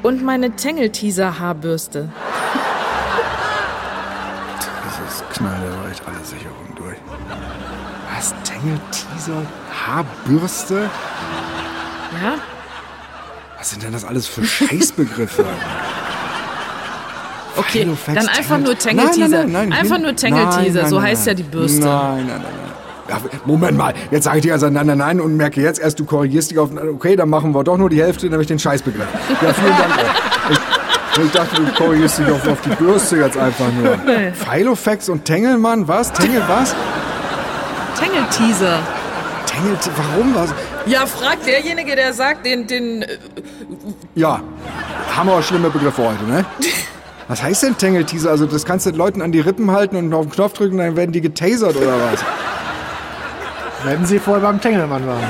und meine Tangle-Teaser-Haarbürste. Das ist knall, da war echt alle Sicherungen durch. Was? Tangle, Teaser, Haarbürste? Ja? Was sind denn das alles für Scheißbegriffe? Okay, dann einfach nur Tangle- Tangle-Teaser. Nein, nein, nein, Einfach nur Tangle-Teaser, Nein, nein, so nein, heißt nein. ja die Bürste. Nein, nein, nein, nein. Ja, Moment mal, jetzt sage ich dir also nein, nein, nein und merke jetzt erst, du korrigierst dich auf, okay, dann machen wir doch nur die Hälfte, nämlich den Scheißbegriff. Ja, vielen Dank. auch. Ich, ich dachte, du korrigierst dich auf, auf die Bürste jetzt einfach nur. Nee. Filofax und Tengelmann, was? Tengel was? Tangle-Teaser. Tengel, warum was? Ja, fragt derjenige, der sagt, den, den, äh, Ja, hammer schlimme Begriffe heute, ne? Was heißt denn Tangle-Teaser? Also das kannst du den Leuten an die Rippen halten und auf den Knopf drücken, dann werden die getasert oder was? Wenn Sie vorher beim Tengelmann waren.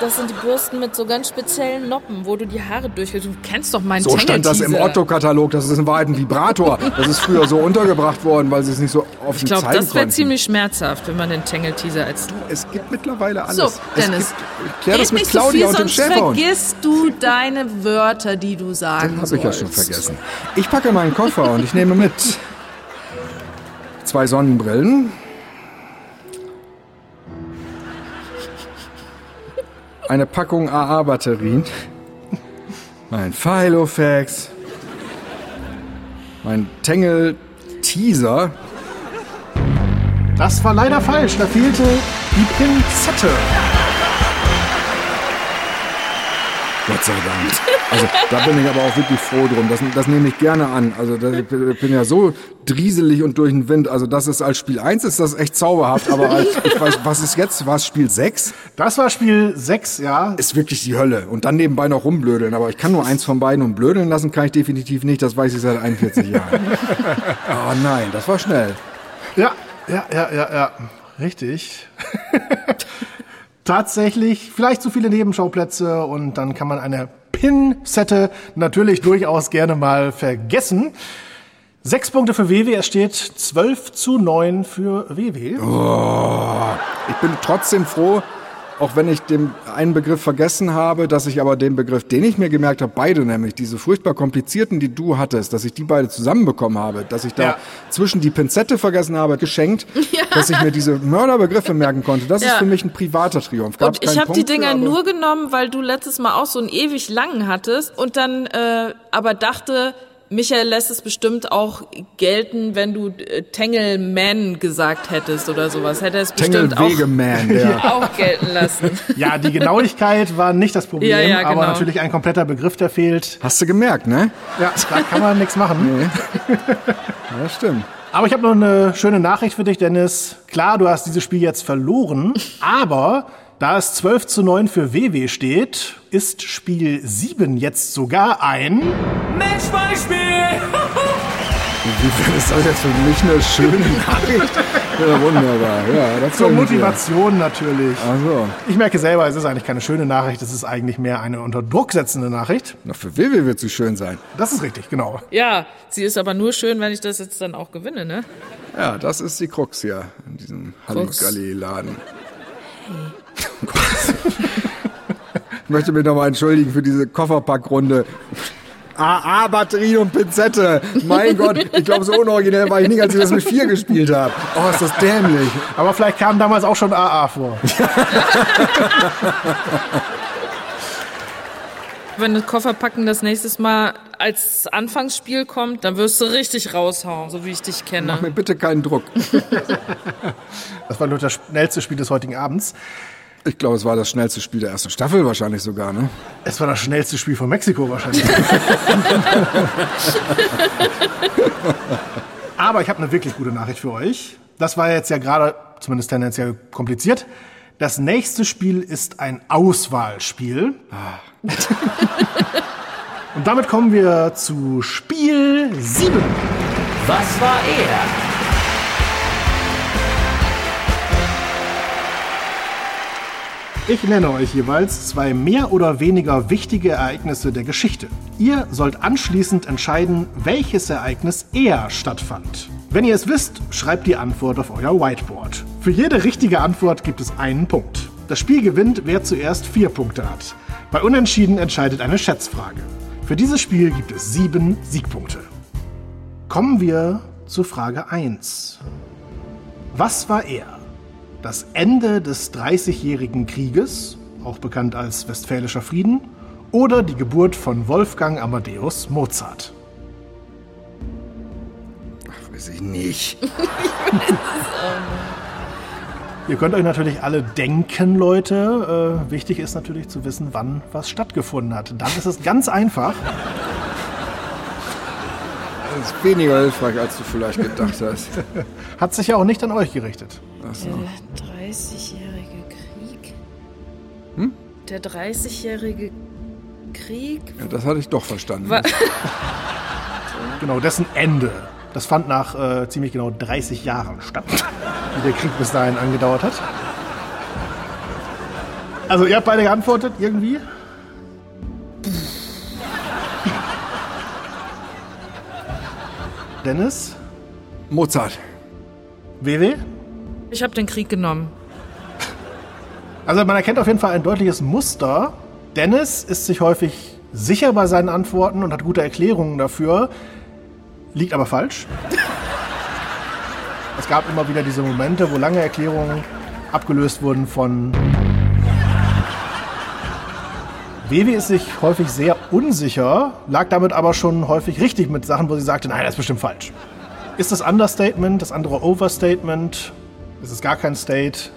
das sind die Bürsten mit so ganz speziellen Noppen, wo du die Haare durchgehst. Du kennst doch meinen So stand das im. Otto-Katalog. Das ist in Wahrheit ein Vibrator. Das ist früher so untergebracht worden, weil sie es nicht so offen Ich glaube, zeigen das wäre konnten. ziemlich schmerzhaft, wenn man den Tangle-Teaser als... Es gibt mittlerweile alles. So, Dennis. Es gibt, klär das mit nicht so Claudia viel, und dem sonst Schäferhund. vergisst du deine Wörter, die du sagen Habe ich ja schon vergessen. Ich packe meinen Koffer und ich nehme mit zwei Sonnenbrillen, eine Packung AA-Batterien, mein Filofax, mein Tangle Teaser, Das war leider falsch. Da fehlte die Pinzette. Gott sei Dank. Also da bin ich aber auch wirklich froh drum. Das, das nehme ich gerne an. Also das, ich bin ja so drieselig und durch den Wind. Also das ist als Spiel 1 ist das echt zauberhaft. Aber als, ich weiß, was ist jetzt? War es Spiel 6? Das war Spiel 6, ja. Ist wirklich die Hölle. Und dann nebenbei noch rumblödeln. Aber ich kann nur eins von beiden und blödeln lassen kann ich definitiv nicht. Das weiß ich seit 41 Jahren. Oh nein, das war schnell. Ja, ja, ja, ja, ja. Richtig. Tatsächlich, vielleicht zu viele Nebenschauplätze und dann kann man eine Pin-Sette natürlich durchaus gerne mal vergessen. Sechs Punkte für WW, es steht 12 zu 9 für WW. Ich bin trotzdem froh, auch wenn ich den einen Begriff vergessen habe, dass ich aber den Begriff, den ich mir gemerkt habe, beide nämlich, diese furchtbar komplizierten, die du hattest, dass ich die beide zusammenbekommen habe, dass ich da Ja. zwischen die Pinzette vergessen habe, geschenkt, dass ich mir diese Mörderbegriffe merken konnte. Das ist Ja. für mich ein privater Triumph. Gab's Und ich habe die Dinger nur genommen, weil du letztes Mal auch so einen ewig langen hattest und dann äh, aber dachte, Michael lässt es bestimmt auch gelten, wenn du äh, Tangle-Man gesagt hättest oder sowas. Hätte er es bestimmt auch, der. auch gelten lassen. Ja, die Genauigkeit war nicht das Problem, Ja, ja, aber genau. natürlich ein kompletter Begriff, der fehlt. Hast du gemerkt, ne? Ja, da kann man nichts machen. Ja, stimmt. Aber ich habe noch eine schöne Nachricht für dich, Dennis. Klar, du hast dieses Spiel jetzt verloren, aber da es 12 zu 9 für WW steht, ist Spiel 7 jetzt sogar ein... Matchbeispiel! Inwiefern ist das jetzt für mich eine schöne Nachricht? Ja, wunderbar. Ja, das Zur. Motivation natürlich. Ach so. Ich merke selber, es ist eigentlich keine schöne Nachricht, es ist eigentlich mehr eine unter Druck setzende Nachricht. Na, für Wilwe wird sie schön sein. Das ist richtig, genau. Ja, sie ist aber nur schön, wenn ich das jetzt dann auch gewinne, ne? Ja, das ist die Krux hier in diesem. Halligalli-Laden. Ich möchte mich nochmal entschuldigen für diese Kofferpackrunde. AA-Batterie und Pinzette. Mein Gott, ich glaube, so unoriginell war ich nicht, als ich das mit vier gespielt habe. Oh, ist das dämlich. Aber vielleicht kam damals auch schon AA vor. Wenn das Kofferpacken das nächstes Mal als Anfangsspiel kommt, dann wirst du richtig raushauen, so wie ich dich kenne. Mach mir bitte keinen Druck. Das war nur das schnellste Spiel des heutigen Abends. Ich glaube, es war das schnellste Spiel der ersten Staffel wahrscheinlich sogar, ne? Es war das schnellste Spiel von Mexiko wahrscheinlich. Aber ich habe eine wirklich gute Nachricht für euch. Das war jetzt ja gerade, zumindest tendenziell kompliziert. Das nächste Spiel ist ein Auswahlspiel. Und damit kommen wir zu Spiel 7. Was war er? Ich nenne euch jeweils zwei mehr oder weniger wichtige Ereignisse der Geschichte. Ihr sollt anschließend entscheiden, welches Ereignis eher stattfand. Wenn ihr es wisst, schreibt die Antwort auf euer Whiteboard. Für jede richtige Antwort gibt es einen Punkt. Das Spiel gewinnt, wer zuerst vier Punkte hat. Bei Unentschieden entscheidet eine Schätzfrage. Für dieses Spiel gibt es sieben Siegpunkte. Kommen wir zu Frage 1. Was war er? Das Ende des Dreißigjährigen Krieges, auch bekannt als Westfälischer Frieden, oder die Geburt von Wolfgang Amadeus Mozart? Ach, weiß ich nicht. Ihr könnt euch natürlich alle denken, Leute. Äh, wichtig ist natürlich zu wissen, wann was stattgefunden hat. Dann ist es ganz einfach. Das ist weniger hilfreich, als du vielleicht gedacht hast. Hat sich ja auch nicht an euch gerichtet. So. Der 30-jährige Krieg? Hm? Der 30-jährige Krieg? Ja, das hatte ich doch verstanden. Wa- Genau, dessen Ende. Das fand nach äh, ziemlich genau 30 Jahren statt, wie der Krieg bis dahin angedauert hat. Also ihr habt beide geantwortet, irgendwie? Dennis? Mozart. WW? Ich habe den Krieg genommen. Also man erkennt auf jeden Fall ein deutliches Muster. Dennis ist sich häufig sicher bei seinen Antworten und hat gute Erklärungen dafür, liegt aber falsch. Es gab immer wieder diese Momente, wo lange Erklärungen abgelöst wurden von Wewe ist sich häufig sehr unsicher, lag damit aber schon häufig richtig mit Sachen, wo sie sagte, nein, das ist bestimmt falsch. Ist das Understatement, das andere Overstatement? Ist es gar kein State?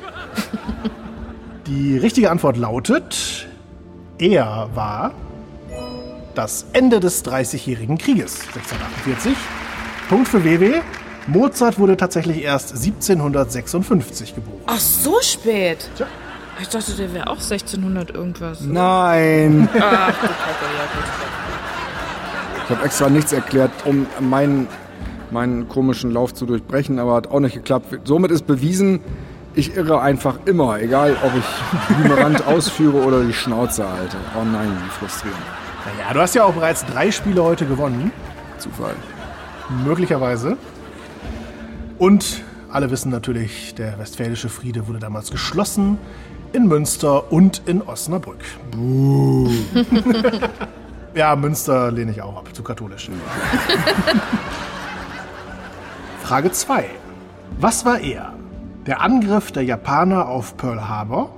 Die richtige Antwort lautet, er war das Ende des Dreißigjährigen Krieges, 1648. Punkt für WW. Mozart wurde tatsächlich erst 1756 geboren. Ach, so spät. Tja. Ich dachte, der wäre auch 1600 irgendwas. Nein. Ach, du Kacke, ja gut. Ich habe extra nichts erklärt, um meinen, meinen komischen Lauf zu durchbrechen, aber hat auch nicht geklappt. Somit ist bewiesen, ich irre einfach immer, egal ob ich ignorant ausführe oder die Schnauze halte. Oh nein, wie frustrierend. Naja, du hast ja auch bereits drei Spiele heute gewonnen, Zufall. möglicherweise. Und alle wissen natürlich, der Westfälische Friede wurde damals geschlossen in Münster und in Osnabrück. Buh. ja, Münster lehne ich auch ab, zu katholisch. Frage 2. Was war eher? Der Angriff der Japaner auf Pearl Harbor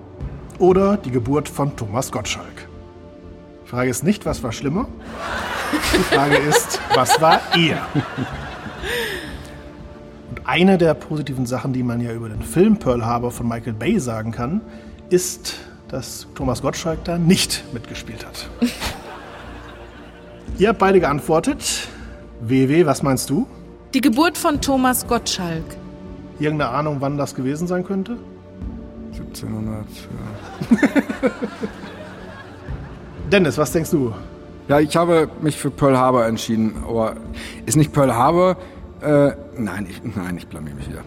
oder die Geburt von Thomas Gottschalk? Die Frage ist nicht, was war schlimmer? Die Frage ist, was war eher? Und eine der positiven Sachen, die man ja über den Film Pearl Harbor von Michael Bay sagen kann, ist, dass Thomas Gottschalk da nicht mitgespielt hat. Ihr habt beide geantwortet. WW, was meinst du? Die Geburt von Thomas Gottschalk. Irgendeine Ahnung, wann das gewesen sein könnte? 1700. Ja. Dennis, was denkst du? Ja, ich habe mich für Pearl Harbor entschieden, aber ist nicht Pearl Harbor? Äh, nein, ich, nein, ich blamier mich wieder.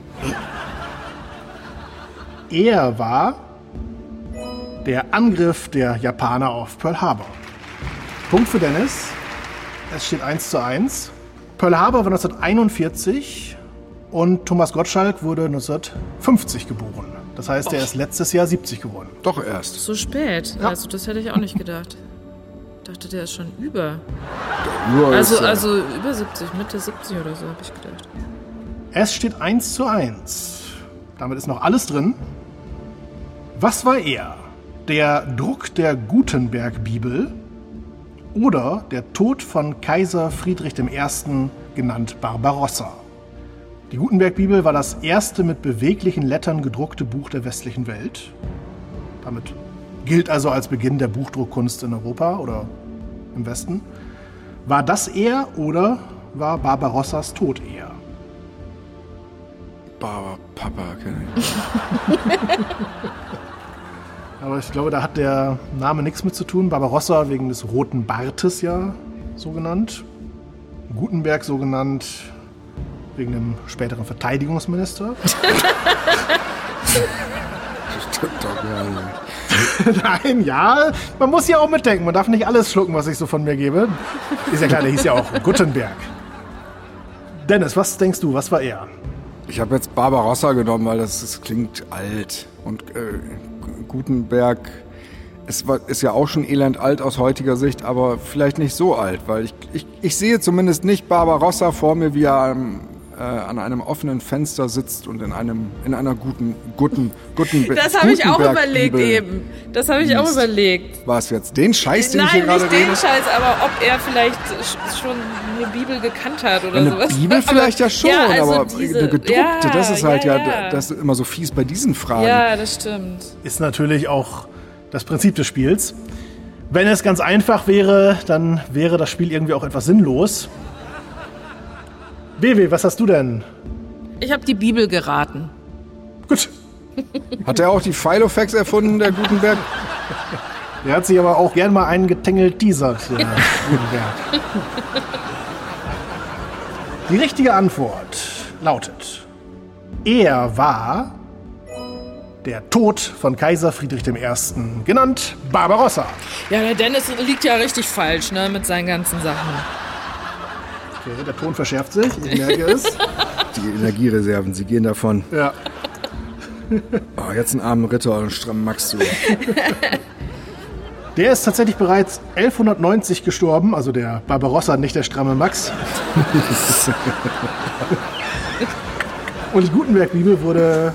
Er war der Angriff der Japaner auf Pearl Harbor. Punkt für Dennis. Es steht 1 zu 1. Pearl Harbor war 1941 und Thomas Gottschalk wurde 1950 geboren. Das heißt, er ist letztes Jahr 70 geworden. Doch erst. So spät. Ja. Also, das hätte ich auch nicht gedacht. Ich dachte, der ist schon über. Nur Also, ist, äh, also über 70, Mitte 70 oder so, habe ich gedacht. Es steht 1 zu 1. Damit ist noch alles drin. Was war er? Der Druck der Gutenberg-Bibel oder der Tod von Kaiser Friedrich I., genannt Barbarossa? Die Gutenberg-Bibel war das erste mit beweglichen Lettern gedruckte Buch der westlichen Welt. Damit gilt also als Beginn der Buchdruckkunst in Europa oder im Westen. War das er oder war Barbarossas Tod er? Barber Papa kenne ich. Aber ich glaube, da hat der Name nichts mit zu tun. Barbarossa wegen des roten Bartes ja. so genannt. Gutenberg so genannt wegen dem späteren Verteidigungsminister. Stimmt doch gar nicht. Nein, ja, man muss ja auch mitdenken. Man darf nicht alles schlucken, was ich so von mir gebe. Ist ja klar, der hieß ja auch Gutenberg. Dennis, was denkst du, was war er? Ich habe jetzt Barbarossa genommen, weil das, das klingt alt. Und äh, Gutenberg. Ist, wa- ist ja auch schon elend alt aus heutiger Sicht, aber vielleicht nicht so alt, weil ich, ich, ich sehe zumindest nicht Barbarossa vor mir, wie er äh, an einem offenen Fenster sitzt und in einem in einer guten guten guten Das habe ich auch überlegt eben. Das habe ich auch liest. überlegt. War es jetzt den Scheiß, den ich hier Nein, gerade nicht den rede? Scheiß, aber ob er vielleicht sch- schon eine Bibel gekannt hat oder Eine sowas. Bibel Aber- vielleicht ja schon, ja, also aber diese- eine gedruckte, ja, das ist halt ja, ja, das ist immer so fies bei diesen Fragen. Ja, das stimmt. Ist natürlich auch das Prinzip des Spiels. Wenn es ganz einfach wäre, dann wäre das Spiel irgendwie auch etwas sinnlos. BW, was hast du denn? Ich habe die Bibel geraten. Gut. Hat er auch die Filofax erfunden, der Gutenberg? Der hat sich aber auch gern mal einen getängelt der Gutenberg. Die richtige Antwort lautet: Er war der Tod von Kaiser Friedrich I., genannt Barbarossa. Ja, der Dennis liegt ja richtig falsch, ne, mit seinen ganzen Sachen. Okay, der Ton verschärft sich, ich merke es. Die Energiereserven, sie gehen davon. Ja. Oh, jetzt einen armen Ritter und einen strammen Max zu. Der ist tatsächlich bereits 1190 gestorben, also der Barbarossa, nicht der stramme Max. Und die Gutenberg-Bibel wurde,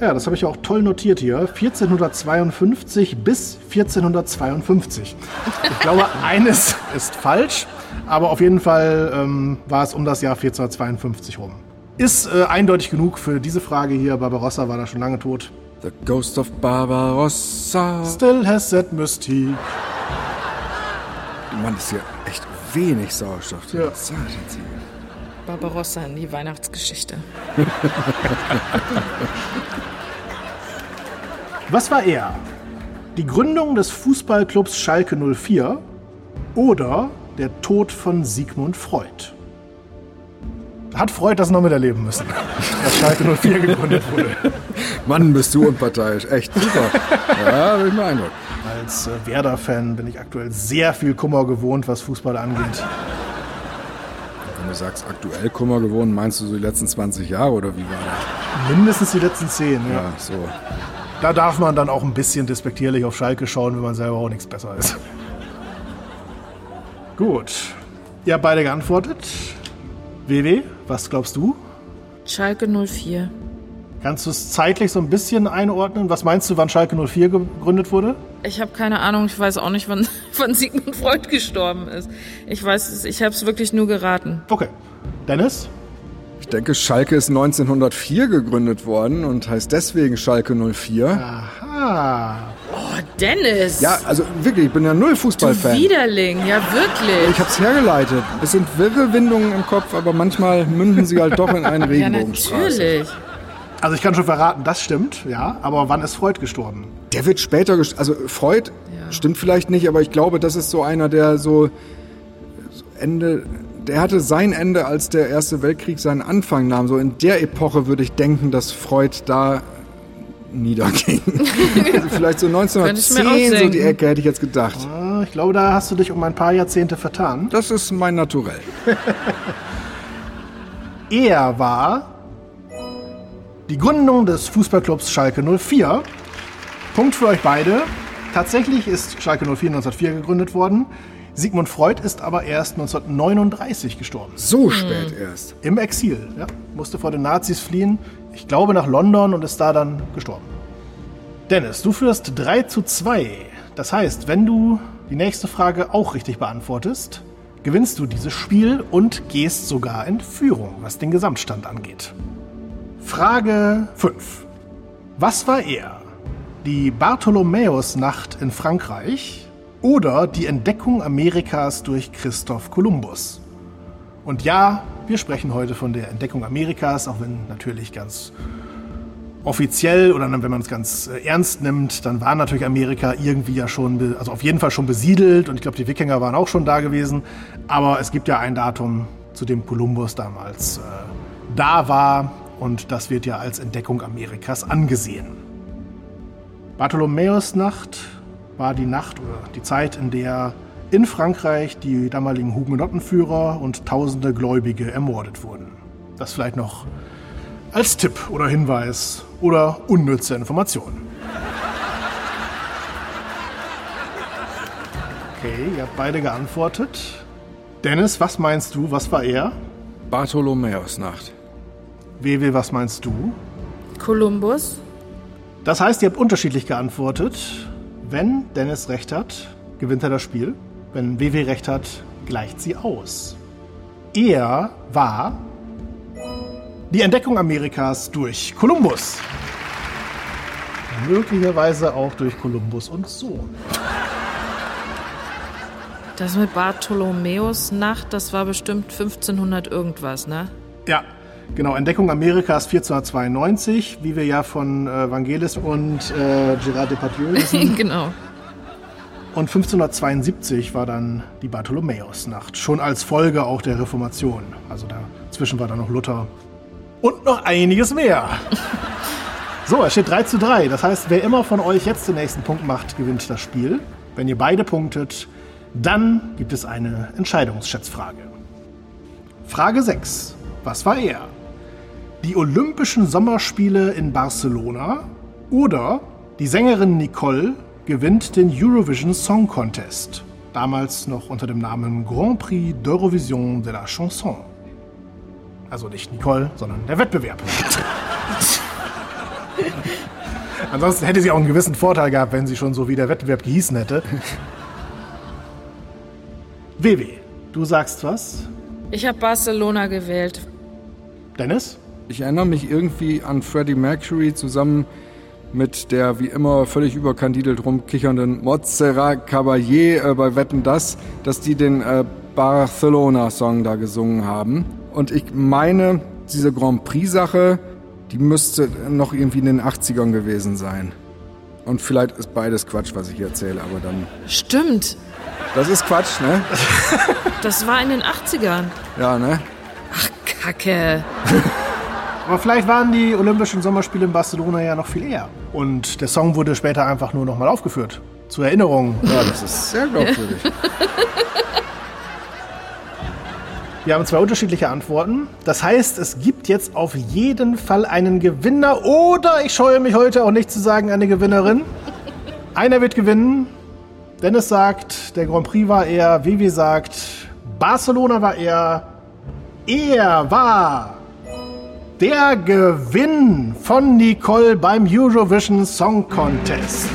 ja, das habe ich auch toll notiert hier, 1452 bis 1452. Ich glaube, eines ist falsch, aber auf jeden Fall ähm, war es um das Jahr 1452 rum. Ist äh, eindeutig genug für diese Frage hier. Barbarossa war da schon lange tot. The Ghost of Barbarossa. Still has that mystique. Mann, ist hier echt wenig Sauerstoff. Ja. Barbarossa in die Weihnachtsgeschichte. Was war er? Die Gründung des Fußballclubs Schalke 04 oder der Tod von Sigmund Freud? Hat Freud das noch miterleben müssen, dass Schalke 04 gegründet wurde? Mann, bist du unparteiisch. Echt super. Ja, bin ich beeindruckt. Als äh, Werder-Fan bin ich aktuell sehr viel Kummer gewohnt, was Fußball angeht. Wenn du sagst, aktuell Kummer gewohnt, meinst du so die letzten 20 Jahre oder wie war das? Mindestens die letzten zehn. Ja. Ja, so. Da darf man dann auch ein bisschen despektierlich auf Schalke schauen, wenn man selber auch nichts besser ist. Gut. Ihr habt beide geantwortet. WW, was glaubst du? Schalke 04. Kannst du es zeitlich so ein bisschen einordnen? Was meinst du, wann Schalke 04 gegründet wurde? Ich habe keine Ahnung, ich weiß auch nicht, wann, wann Sigmund Freud gestorben ist. Ich weiß es, ich habe es wirklich nur geraten. Okay. Dennis? Ich denke, Schalke ist 1904 gegründet worden und heißt deswegen Schalke 04. Aha. Oh, Dennis! Ja, also wirklich, ich bin ja null du Fußballfan. Widerling, ja wirklich. Ich hab's hergeleitet. Es sind wirre Windungen im Kopf, aber manchmal münden sie halt doch in einen ja, Regenbogenstraße. natürlich. Also ich kann schon verraten, das stimmt, ja. Aber wann ist Freud gestorben? Der wird später, gest- also Freud Ja. stimmt vielleicht nicht, aber ich glaube, das ist so einer, der so so Ende, der hatte sein Ende, als der Erste Weltkrieg seinen Anfang nahm. So in der Epoche würde ich denken, dass Freud da niederging. also vielleicht so Könnte ich mir auch 1910, so die. Ecke hätte ich jetzt gedacht. Ah, Ich glaube, da hast du dich um ein paar Jahrzehnte vertan. Das ist mein Naturell. Er war die Gründung des Fußballclubs Schalke 04. Punkt für euch beide. Tatsächlich ist Schalke 04 1904 gegründet worden. Sigmund Freud ist aber erst 1939 gestorben. So spät erst. Im Exil. Ja, musste vor den Nazis fliehen. Ich glaube nach London und ist da dann gestorben. Dennis, du führst 3 zu 2. Das heißt, wenn du die nächste Frage auch richtig beantwortest, gewinnst du dieses Spiel und gehst sogar in Führung, was den Gesamtstand angeht. Frage 5. Was war er? Die Bartholomäusnacht in Frankreich oder die Entdeckung Amerikas durch Christoph Kolumbus? Und ja, wir sprechen heute von der Entdeckung Amerikas, auch wenn natürlich ganz offiziell oder wenn man es ganz äh, ernst nimmt, dann war natürlich Amerika irgendwie ja schon, also auf jeden Fall schon besiedelt und ich glaube, die Wikinger waren auch schon da gewesen. Aber es gibt ja ein Datum, zu dem Kolumbus damals äh, da war und das wird ja als Entdeckung Amerikas angesehen. Bartholomäusnacht war die Nacht oder die Zeit, in der in Frankreich die damaligen Hugenottenführer und tausende Gläubige ermordet wurden. Das vielleicht noch als Tipp oder Hinweis oder unnütze Information. Okay, ihr habt beide geantwortet. Dennis, was meinst du? Was war er? Bartholomäusnacht. Wewe, was meinst du? Kolumbus. Das heißt, ihr habt unterschiedlich geantwortet. Wenn Dennis recht hat, gewinnt er das Spiel. Wenn WW recht hat, gleicht sie aus. Er war die Entdeckung Amerikas durch Kolumbus. Möglicherweise auch durch Kolumbus und Sohn. Das mit Bartholomäus Nacht, das war bestimmt 1500 irgendwas, ne? Ja, genau. Entdeckung Amerikas 1492, wie wir ja von äh, Vangelis und äh, Gérard Depardieu wissen. genau. Und 1572 war dann die Bartholomäusnacht, schon als Folge auch der Reformation. Also dazwischen war dann noch Luther und noch einiges mehr. So, es steht 3 zu 3. Das heißt, wer immer von euch jetzt den nächsten Punkt macht, gewinnt das Spiel. Wenn ihr beide punktet, dann gibt es eine Entscheidungsschätzfrage. Frage 6. Was war er? Die Olympischen Sommerspiele in Barcelona oder die Sängerin Nicole gewinnt den Eurovision Song Contest, damals noch unter dem Namen Grand Prix d'Eurovision de la Chanson. Also nicht Nicole, sondern der Wettbewerb. Ansonsten hätte sie auch einen gewissen Vorteil gehabt, wenn sie schon so wie der Wettbewerb gehießen hätte. WW, du sagst was? Ich habe Barcelona gewählt. Dennis? Ich erinnere mich irgendwie an Freddie Mercury zusammen mit der wie immer völlig überkandidelt rumkichernden Montserrat Caballé äh, bei Wetten Das, dass die den äh, Barcelona-Song da gesungen haben. Und ich meine, diese Grand Prix-Sache, die müsste noch irgendwie in den 80ern gewesen sein. Und vielleicht ist beides Quatsch, was ich hier erzähle, aber dann. Stimmt. Das ist Quatsch, ne? Das war in den 80ern. Ja, ne? Ach, Kacke. Aber vielleicht waren die Olympischen Sommerspiele in Barcelona ja noch viel eher. Und der Song wurde später einfach nur nochmal aufgeführt. Zur Erinnerung. Ja, das ist sehr glaubwürdig. Wir haben zwei unterschiedliche Antworten. Das heißt, es gibt jetzt auf jeden Fall einen Gewinner oder ich scheue mich heute auch nicht zu sagen, eine Gewinnerin. Einer wird gewinnen. Dennis sagt, der Grand Prix war er. Vivi sagt, Barcelona war er. Er war der Gewinn von Nicole beim Eurovision Song Contest.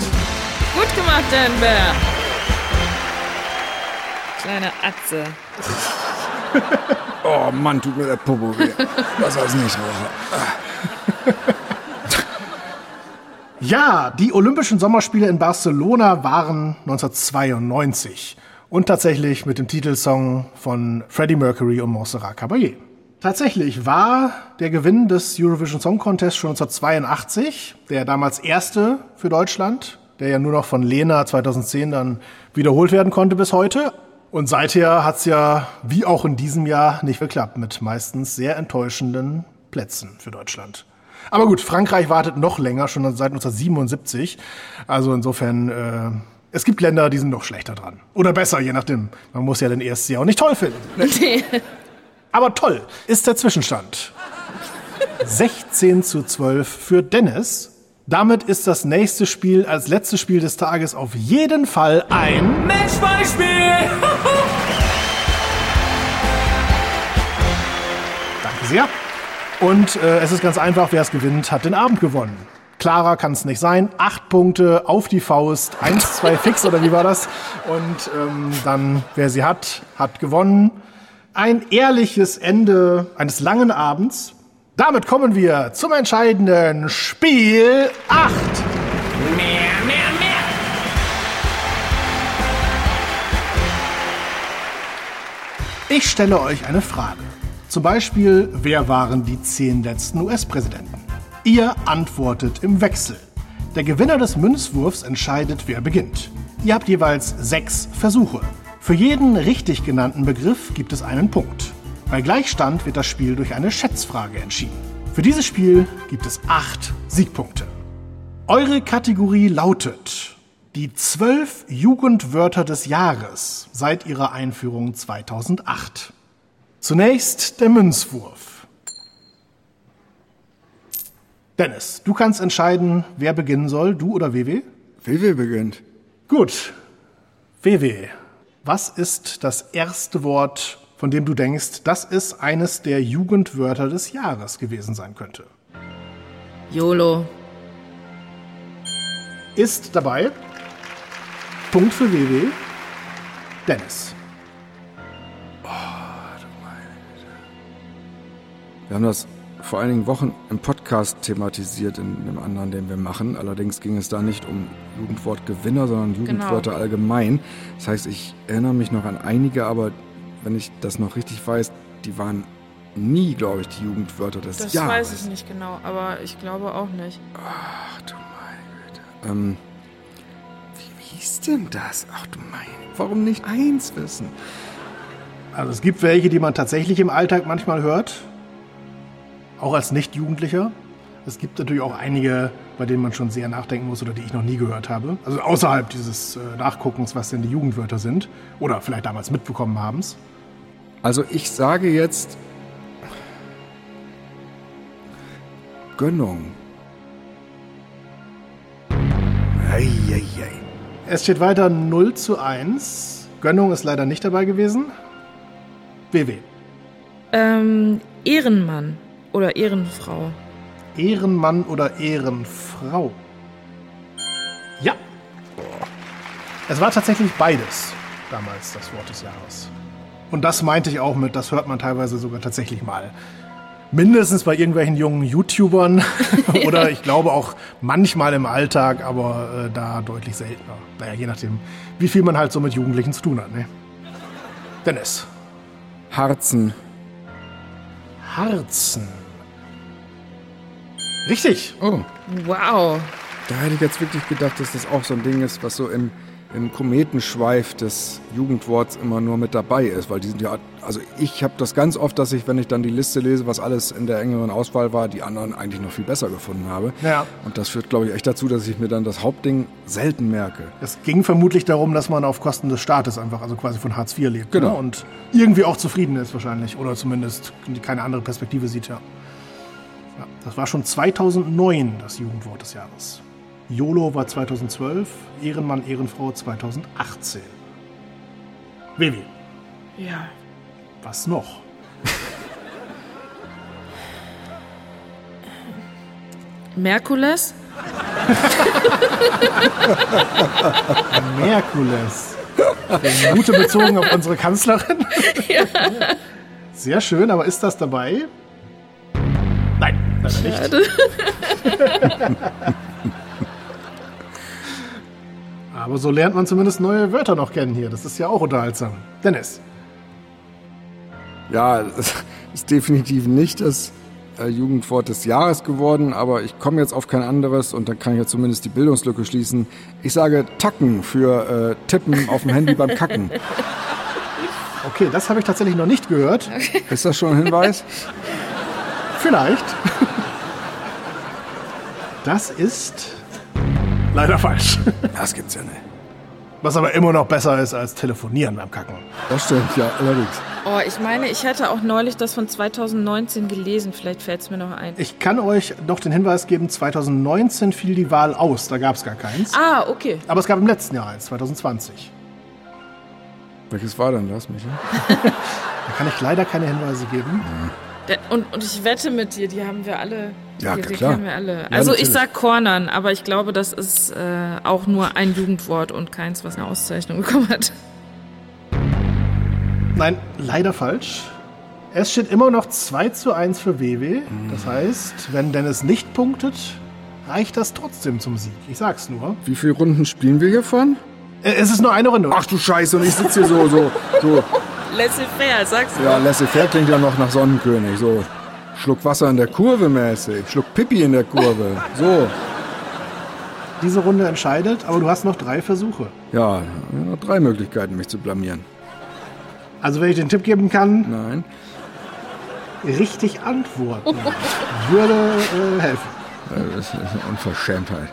Gut gemacht, Denver. Kleine Atze. oh Mann, tut mir der Popo weh. Was als nächste Woche. Ja, die Olympischen Sommerspiele in Barcelona waren 1992 und tatsächlich mit dem Titelsong von Freddie Mercury und Montserrat Caballé. Tatsächlich war der Gewinn des Eurovision Song Contest schon 1982, der damals erste für Deutschland, der ja nur noch von Lena 2010 dann wiederholt werden konnte bis heute. Und seither hat's ja, wie auch in diesem Jahr, nicht geklappt mit meistens sehr enttäuschenden Plätzen für Deutschland. Aber gut, Frankreich wartet noch länger, schon seit 1977. Also insofern, äh, es gibt Länder, die sind noch schlechter dran. Oder besser, je nachdem. Man muss ja den ersten Jahr auch nicht toll finden. Nee. Aber toll ist der Zwischenstand. 16 zu 12 für Dennis. Damit ist das nächste Spiel als letztes Spiel des Tages auf jeden Fall ein Matchbeispiel! Danke sehr. Und äh, es ist ganz einfach, wer es gewinnt, hat den Abend gewonnen. Klarer kann es nicht sein. Acht Punkte auf die Faust, eins, zwei fix oder wie war das? Und ähm, dann, wer sie hat, hat gewonnen. Ein ehrliches Ende eines langen Abends. Damit kommen wir zum entscheidenden Spiel 8. Mehr, mehr, mehr! Ich stelle euch eine Frage. Zum Beispiel, wer waren die zehn letzten US-Präsidenten? Ihr antwortet im Wechsel. Der Gewinner des Münzwurfs entscheidet, wer beginnt. Ihr habt jeweils sechs Versuche. Für jeden richtig genannten Begriff gibt es einen Punkt. Bei Gleichstand wird das Spiel durch eine Schätzfrage entschieden. Für dieses Spiel gibt es acht Siegpunkte. Eure Kategorie lautet die zwölf Jugendwörter des Jahres seit ihrer Einführung 2008. Zunächst der Münzwurf. Dennis, du kannst entscheiden, wer beginnen soll, du oder WW? WW beginnt. Gut. WW, was ist das erste Wort, von dem du denkst, dass es eines der Jugendwörter des Jahres gewesen sein könnte? YOLO. Ist dabei. Punkt für WW. Dennis. Wir haben das vor einigen Wochen im Podcast thematisiert, in dem anderen, den wir machen. Allerdings ging es da nicht um Jugendwortgewinner, sondern Jugendwörter allgemein. Das heißt, ich erinnere mich noch an einige, aber wenn ich das noch richtig weiß, die waren nie, glaube ich, die Jugendwörter des Das Jahres. weiß ich nicht genau, aber ich glaube auch nicht. Ach du meine Güte. Ähm, wie, wie ist denn das? Ach du meine, warum nicht eins wissen? Also es gibt welche, die man tatsächlich im Alltag manchmal hört, auch als Nicht-Jugendlicher. Es gibt natürlich auch einige, bei denen man schon sehr nachdenken muss oder die ich noch nie gehört habe. Also außerhalb dieses äh, Nachguckens, was denn die Jugendwörter sind oder vielleicht damals mitbekommen haben es. Also ich sage jetzt Gönnung. Eieiei. Es steht weiter 0 zu 1. Gönnung ist leider nicht dabei gewesen. WW. Ähm, Ehrenmann oder Ehrenfrau. Ehrenmann oder Ehrenfrau? Ja. Es war tatsächlich beides damals das Wort des Jahres. Und das meinte ich auch mit, das hört man teilweise sogar tatsächlich mal. Mindestens bei irgendwelchen jungen YouTubern oder ich glaube auch manchmal im Alltag, aber äh, da deutlich seltener. Naja, je nachdem, wie viel man halt so mit Jugendlichen zu tun hat. Ne? Dennis. Harzen. Harzen. Richtig. Oh, Wow. da hätte ich jetzt wirklich gedacht, dass das auch so ein Ding ist, was so im, im Kometenschweif des Jugendworts immer nur mit dabei ist. Weil die sind ja, also ich habe das ganz oft, dass ich, wenn ich dann die Liste lese, was alles in der engeren Auswahl war, die anderen eigentlich noch viel besser gefunden habe. Ja. Und das führt, glaube ich, echt dazu, dass ich mir dann das Hauptding selten merke. Es ging vermutlich darum, dass man auf Kosten des Staates einfach, also quasi von Hartz IV lebt. Genau. Ne? Und irgendwie auch zufrieden ist wahrscheinlich. Oder zumindest keine andere Perspektive sieht, ja. Ja. Das war schon 2009 das Jugendwort des Jahres. YOLO war 2012, Ehrenmann, Ehrenfrau 2018. Vivi, Ja. was noch? Merkules? Merkules. Gute bezogen auf unsere Kanzlerin. Sehr schön, aber ist das dabei? Nein, leider nicht. aber so lernt man zumindest neue Wörter noch kennen hier. Das ist ja auch unterhaltsam. Dennis. Ja, es ist definitiv nicht das äh, Jugendwort des Jahres geworden, aber ich komme jetzt auf kein anderes und dann kann ich ja zumindest die Bildungslücke schließen. Ich sage Tacken für äh, Tippen auf dem Handy beim Kacken. Okay, das habe ich tatsächlich noch nicht gehört. Ist das schon ein Hinweis? Vielleicht. Das ist leider falsch. Das gibt's ja nicht. Was aber immer noch besser ist als telefonieren beim Kacken. Das stimmt, ja, allerdings. Oh, ich meine, ich hätte auch neulich das von 2019 gelesen. Vielleicht fällt es mir noch ein. Ich kann euch noch den Hinweis geben, 2019 fiel die Wahl aus, da gab es gar keins. Ah, okay. Aber es gab im letzten Jahr eins, 2020. Welches war denn das, Micha? Da kann ich leider keine Hinweise geben. Der, und, und ich wette mit dir, die haben wir alle. Ja, die, die klar. kennen wir alle. Ja, Also ich natürlich. sag Cornern, aber ich glaube, das ist äh, auch nur ein Jugendwort und keins, was eine Auszeichnung bekommen hat. Nein, leider falsch. Es steht immer noch 2 zu 1 für WW. Das heißt, wenn Dennis nicht punktet, reicht das trotzdem zum Sieg. Ich sag's nur. Wie viele Runden spielen wir hiervon? Äh, Es ist nur eine Runde. Ach du Scheiße, und ich sitze hier so, so, so. Laissez-faire, sag's Ja, laissez-faire klingt ja noch nach Sonnenkönig. So Schluck Wasser in der Kurve mäßig. Schluck Pipi in der Kurve. So. Diese Runde entscheidet, aber du hast noch drei Versuche. Ja, noch drei Möglichkeiten, mich zu blamieren. Also wenn ich den Tipp geben kann, Nein. richtig antworten würde äh, helfen. Äh, Das ist eine Unverschämtheit.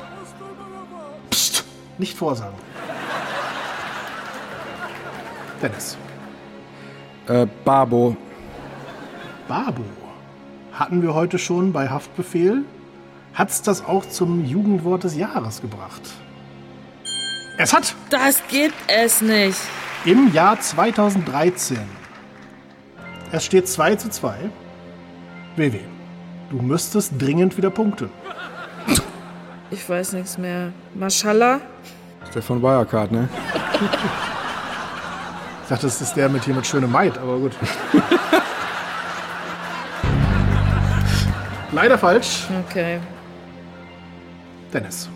Psst, nicht vorsagen. Dennis. Äh, Babo. Babo. Hatten wir heute schon bei Haftbefehl? Hat's das auch zum Jugendwort des Jahres gebracht? Es hat Das gibt es nicht. im Jahr 2013. Es steht 2 zu 2. WW. Du müsstest dringend wieder punkten. Ich weiß nichts mehr. Maschallah? Stefan Wirecard, ne? Ich dachte, das ist der mit hier mit schöne Maid, aber gut. Leider falsch. Okay. Dennis.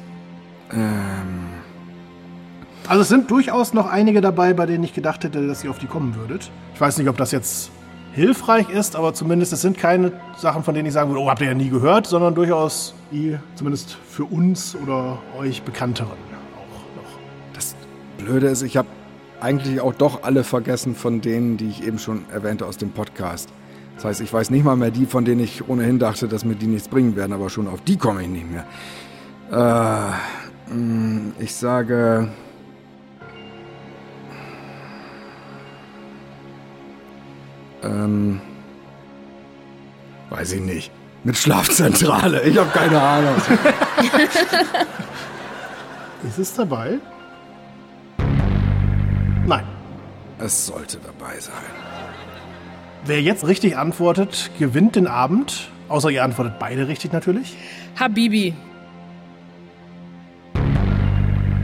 Also es sind durchaus noch einige dabei, bei denen ich gedacht hätte, dass ihr auf die kommen würdet. Ich weiß nicht, ob das jetzt hilfreich ist, aber zumindest es sind keine Sachen, von denen ich sagen würde, oh, habt ihr ja nie gehört, sondern durchaus die zumindest für uns oder euch bekannteren auch noch. Das Blöde ist, ich habe eigentlich auch doch alle vergessen von denen, die ich eben schon erwähnte aus dem Podcast. Das heißt, ich weiß nicht mal mehr die, von denen ich ohnehin dachte, dass mir die nichts bringen werden, aber schon auf die komme ich nicht mehr. Äh, mh, ich sage. Ähm. Weiß ich nicht. Mit Schlafzentrale. Ich habe keine Ahnung. Ist es dabei? Es sollte dabei sein. Wer jetzt richtig antwortet, gewinnt den Abend. Außer ihr antwortet beide richtig natürlich. Habibi.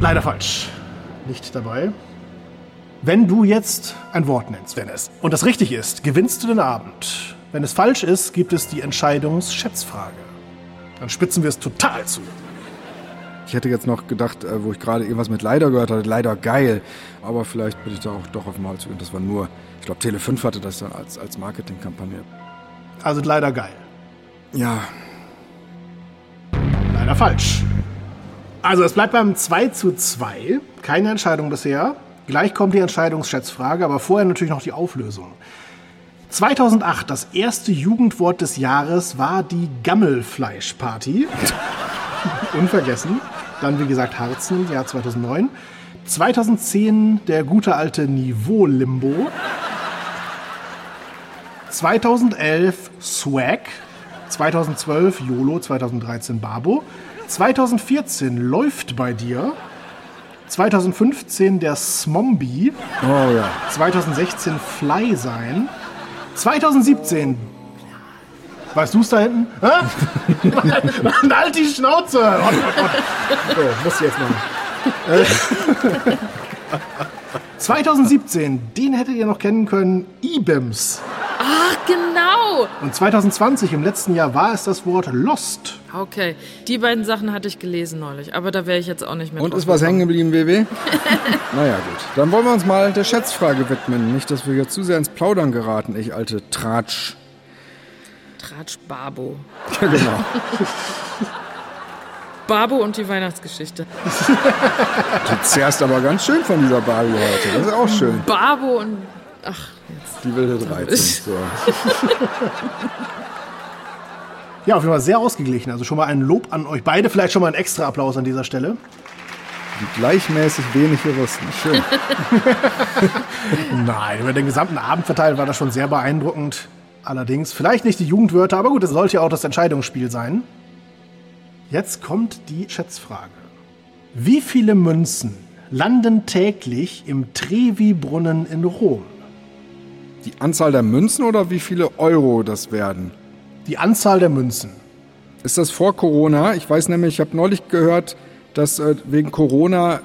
Leider falsch. Nicht dabei. Wenn du jetzt ein Wort nennst, Dennis, und das richtig ist, gewinnst du den Abend. Wenn es falsch ist, gibt es die Entscheidungsschätzfrage. Dann spitzen wir es total zu. Ich hätte jetzt noch gedacht, äh, wo ich gerade irgendwas mit leider gehört hatte, leider geil. Aber vielleicht bin ich da auch doch auf dem Hals. Das war nur, ich glaube, Tele 5 hatte das dann als, als Marketingkampagne. Also leider geil. Ja, Leider falsch. Also es bleibt beim 2 zu 2. Keine Entscheidung bisher. Gleich kommt die Entscheidungsschätzfrage, aber vorher natürlich noch die Auflösung. 2008, das erste Jugendwort des Jahres war die Gammelfleischparty. Unvergessen. Dann, wie gesagt, Harzen im Jahr 2009. 2010 der gute alte Niveau-Limbo. 2011 Swag. 2012 YOLO, 2013 Babo. 2014 Läuft bei dir. 2015 der Smombi. oh ja. 2016 Fly sein. 2017. Weißt du es da hinten? Hä? Mann, halt die Schnauze! Oh, Gott, Gott. So, muss ich jetzt machen. Äh, 2017, den hättet ihr noch kennen können, IBIMS. Ach, genau. Und 2020, im letzten Jahr, war es das Wort Lost. Okay, die beiden Sachen hatte ich gelesen neulich, aber da wäre ich jetzt auch nicht mehr Und drauf ist was hängen geblieben, WW? naja, gut. Dann wollen wir uns mal der Schätzfrage widmen. Nicht, dass wir jetzt zu sehr ins Plaudern geraten, ich alte Tratsch. Tratsch Babo. Ja, genau. Babo und die Weihnachtsgeschichte. Du zehrst aber ganz schön von dieser Barbie heute. Das ist auch schön. Babo und. Ach, jetzt. Die wilde 13. So. Ja, auf jeden Fall sehr ausgeglichen. Also schon mal ein Lob an euch beide. Vielleicht schon mal ein extra Applaus an dieser Stelle. Die gleichmäßig wenig gerüsten. Schön. Nein, über den gesamten Abend verteilt war das schon sehr beeindruckend. Allerdings, vielleicht nicht die Jugendwörter, aber gut, das sollte ja auch das Entscheidungsspiel sein. Jetzt kommt die Schätzfrage. Wie viele Münzen landen täglich im Trevi-Brunnen in Rom? Die Anzahl der Münzen oder wie viele Euro das werden? Die Anzahl der Münzen. Ist das vor Corona? Ich weiß nämlich, ich habe neulich gehört, dass äh, wegen Corona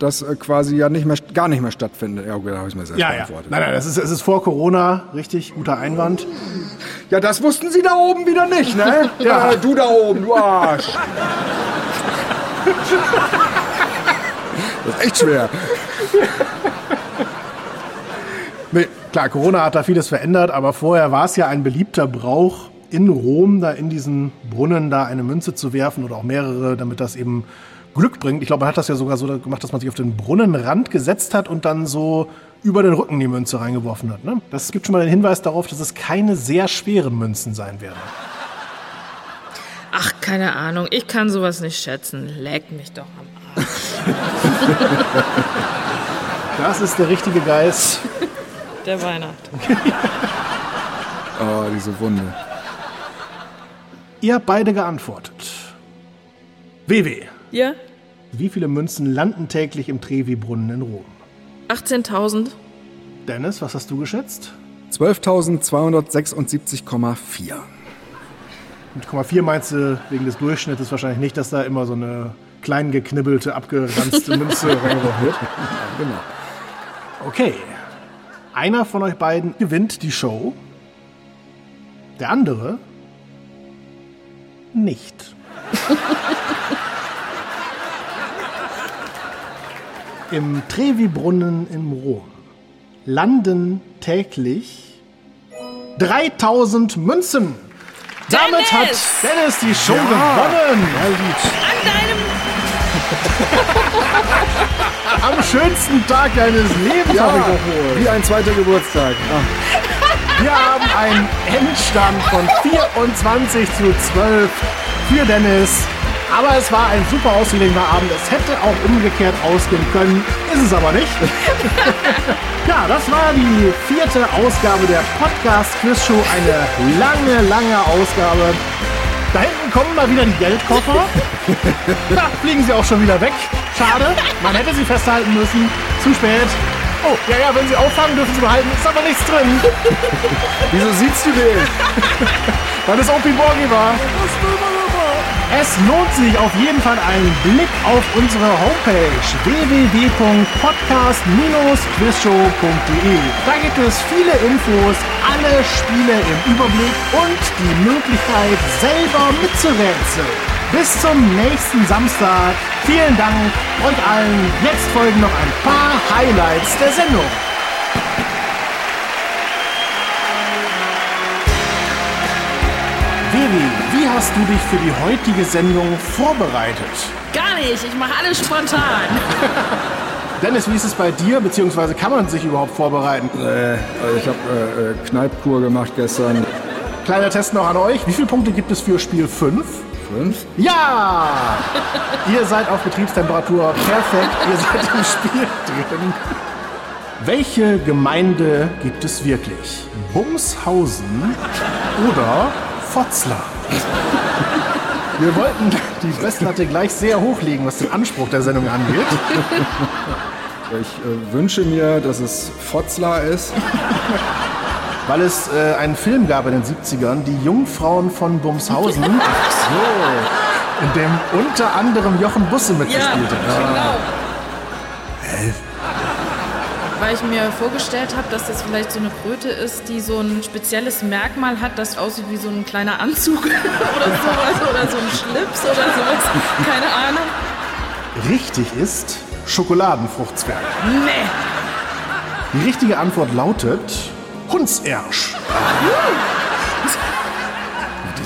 das äh, quasi ja nicht mehr, gar nicht mehr stattfindet. Ja, okay, da habe ich mir selbst Ja, ja. beantwortet. Nein, nein, es ist, es ist vor Corona. Richtig, guter Einwand. Ja, das wussten Sie da oben wieder nicht, ne? ja, du da oben, du Arsch. Das ist echt schwer. Nee, klar, Corona hat da vieles verändert, aber vorher war es ja ein beliebter Brauch, in Rom da in diesen Brunnen da eine Münze zu werfen oder auch mehrere, damit das eben Glück bringt. Ich glaube, man hat das ja sogar so gemacht, dass man sich auf den Brunnenrand gesetzt hat und dann so über den Rücken die Münze reingeworfen hat. Ne? Das gibt schon mal den Hinweis darauf, dass es keine sehr schweren Münzen sein werden. Ach, keine Ahnung. Ich kann sowas nicht schätzen. Leck mich doch am Arsch. Das ist der richtige Geist. Der Weihnacht. Oh, diese Wunde. Ihr habt beide geantwortet. WW, Ja? wie viele Münzen landen täglich im Trevi-Brunnen in Rom? 18.000. Dennis, was hast du geschätzt? 12.276,4. Mit 0,4 meinst du wegen des Durchschnittes wahrscheinlich nicht, dass da immer so eine klein geknibbelte, abgeranzte Münze wird. Genau. Okay. Einer von euch beiden gewinnt die Show. Der andere nicht. Im Trevi-Brunnen in Rom landen täglich 3000 Münzen. Damit hat Dennis! Dennis die Show gewonnen. An deinem. Am schönsten Tag deines Lebens Ja, wie ein zweiter Geburtstag. Ah, Wir haben einen Endstand von 24 zu 12 für Dennis. Aber es war ein super ausgelegter Abend. Es hätte auch umgekehrt ausgehen können, ist es aber nicht. ja, das war die vierte Ausgabe der Podcast Quiz Show. Eine lange, lange Ausgabe. Da hinten kommen mal wieder die Geldkoffer. da fliegen sie auch schon wieder weg. Schade, man hätte sie festhalten müssen. Zu spät. Oh, ja, ja, wenn sie auffangen, dürfen sie behalten. Ist aber nichts drin. wieso siehst du den? Weil es Opie Borgi war. Es lohnt sich auf jeden Fall einen Blick auf unsere Homepage www.podcast-quizshow.de. Da gibt es viele Infos, alle Spiele im Überblick und die Möglichkeit, selber mitzurätseln. Bis zum nächsten Samstag. Vielen Dank euch allen. Jetzt folgen noch ein paar Highlights der Sendung. Hast du dich für die heutige Sendung vorbereitet? Gar nicht. Ich mache alles spontan. Dennis, wie ist es bei dir, beziehungsweise kann man sich überhaupt vorbereiten? Äh, also ich habe äh, äh, Kneipkur gemacht gestern. Kleiner Test noch an euch. Wie viele Punkte gibt es für Spiel 5? Fünf? Ja! Ihr seid auf Betriebstemperatur perfekt. Ihr seid im Spiel drin. Welche Gemeinde gibt es wirklich? Bumshausen oder Fotzlar? Wir wollten die Messlatte gleich sehr hochlegen, was den Anspruch der Sendung angeht. Ich äh, wünsche mir, dass es Fotzlar ist. Weil es äh, einen Film gab in den 70ern, Die Jungfrauen von Bumshausen, in dem unter anderem Jochen Busse Ja, mitgespielt hat. genau. Weil ich mir vorgestellt habe, dass das vielleicht so eine Kröte ist, die so ein spezielles Merkmal hat, das aussieht wie so ein kleiner Anzug oder sowas oder so ein Schlips oder sowas. Keine Ahnung. Richtig ist Schokoladenfruchtzwerg. Nee. Die richtige Antwort lautet Hundsersch.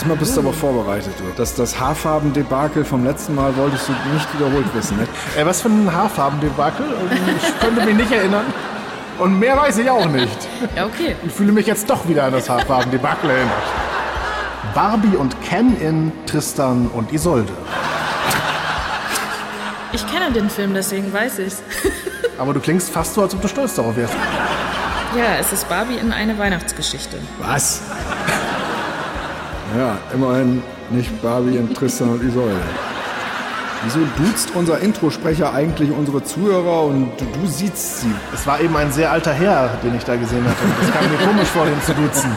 Diesmal bist du aber vorbereitet. Du. Das, das Haarfarben-Debakel vom letzten Mal wolltest du nicht wiederholt wissen, ne? Äh, was für ein Haarfarbendebakel? Ich könnte mich nicht erinnern. Und mehr weiß ich auch nicht. Ja, okay. Ich fühle mich jetzt doch wieder an das Haarfarbendebakel erinnert. Barbie und Ken in Tristan und Isolde. Ich kenne den Film, deswegen weiß ich's. Aber du klingst fast so, als ob du stolz darauf wärst. Ja, es ist Barbie in eine Weihnachtsgeschichte. Was? Ja, immerhin nicht Barbie und Tristan und Isolde. Wieso duzt unser Introsprecher eigentlich unsere Zuhörer und du, du siehst sie? Es war eben ein sehr alter Herr, den ich da gesehen hatte. Das kam mir komisch vor, ihn zu duzen.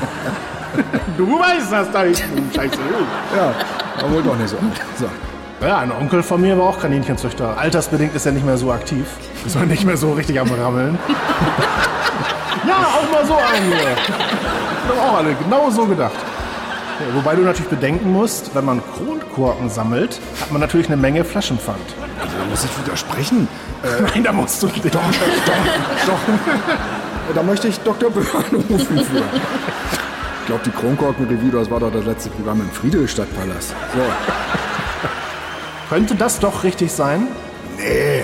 Du weißt das da nicht, du Scheiße. Ja, aber wohl doch nicht so alt. So. Ja, ein Onkel von mir war auch Kaninchenzüchter. Altersbedingt ist er nicht mehr so aktiv. Ist man nicht mehr so richtig am Rammeln. ja, auch mal so einen hier. Haben auch alle genau so gedacht. Wobei du natürlich bedenken musst, wenn man Kronkorken sammelt, hat man natürlich eine Menge Flaschenpfand. Also, da muss ich widersprechen. Nein, da musst du nicht. Doch, doch, doch. Da möchte ich Dr. Böhr anrufen für. glaube, die Kronkorken-Revue, das war doch das letzte Programm im Friedrichstadtpalast. So. Könnte das doch richtig sein? Nee.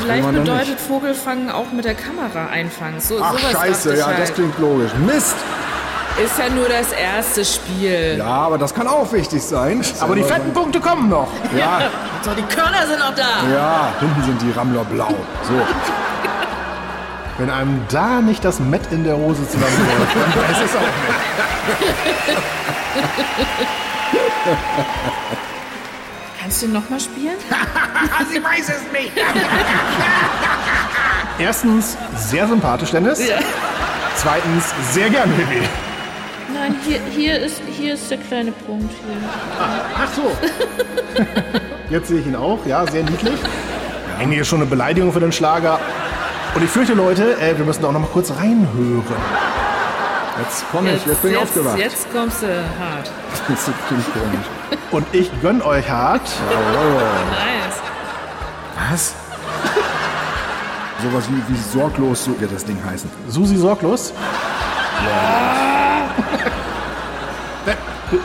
Vielleicht bedeutet Vogelfangen auch mit der Kamera einfangen. So, Ach, sowas scheiße, ich ja, halt. das klingt logisch. Mist! Ist ja nur das erste Spiel. Ja, aber das kann auch wichtig sein. Aber die fetten Punkte kommen noch. Ja, So, die Körner sind noch da. ja, hinten sind die Rammler blau. So. Wenn einem da nicht das Met in der Hose zusammenläuft, dann weiß es auch nicht. Kannst du nochmal spielen? Erstens, sehr sympathisch, Dennis. Zweitens, sehr gern, Baby. Nein, hier, hier, ist, hier ist der kleine Punkt. Hier. Ach so. Jetzt sehe ich ihn auch, ja, sehr niedlich. Eigentlich ist schon eine Beleidigung für den Schlager. Und ich fürchte, Leute, äh, wir müssen auch noch mal kurz reinhören. Jetzt komm ich, jetzt bin ich jetzt, aufgewacht. Jetzt kommst du hart. Das klingt komisch. Und ich gönn euch hart. Nice. Was? Sowas wie, wie sorglos so wird das Ding heißen. Susi sorglos. Äh,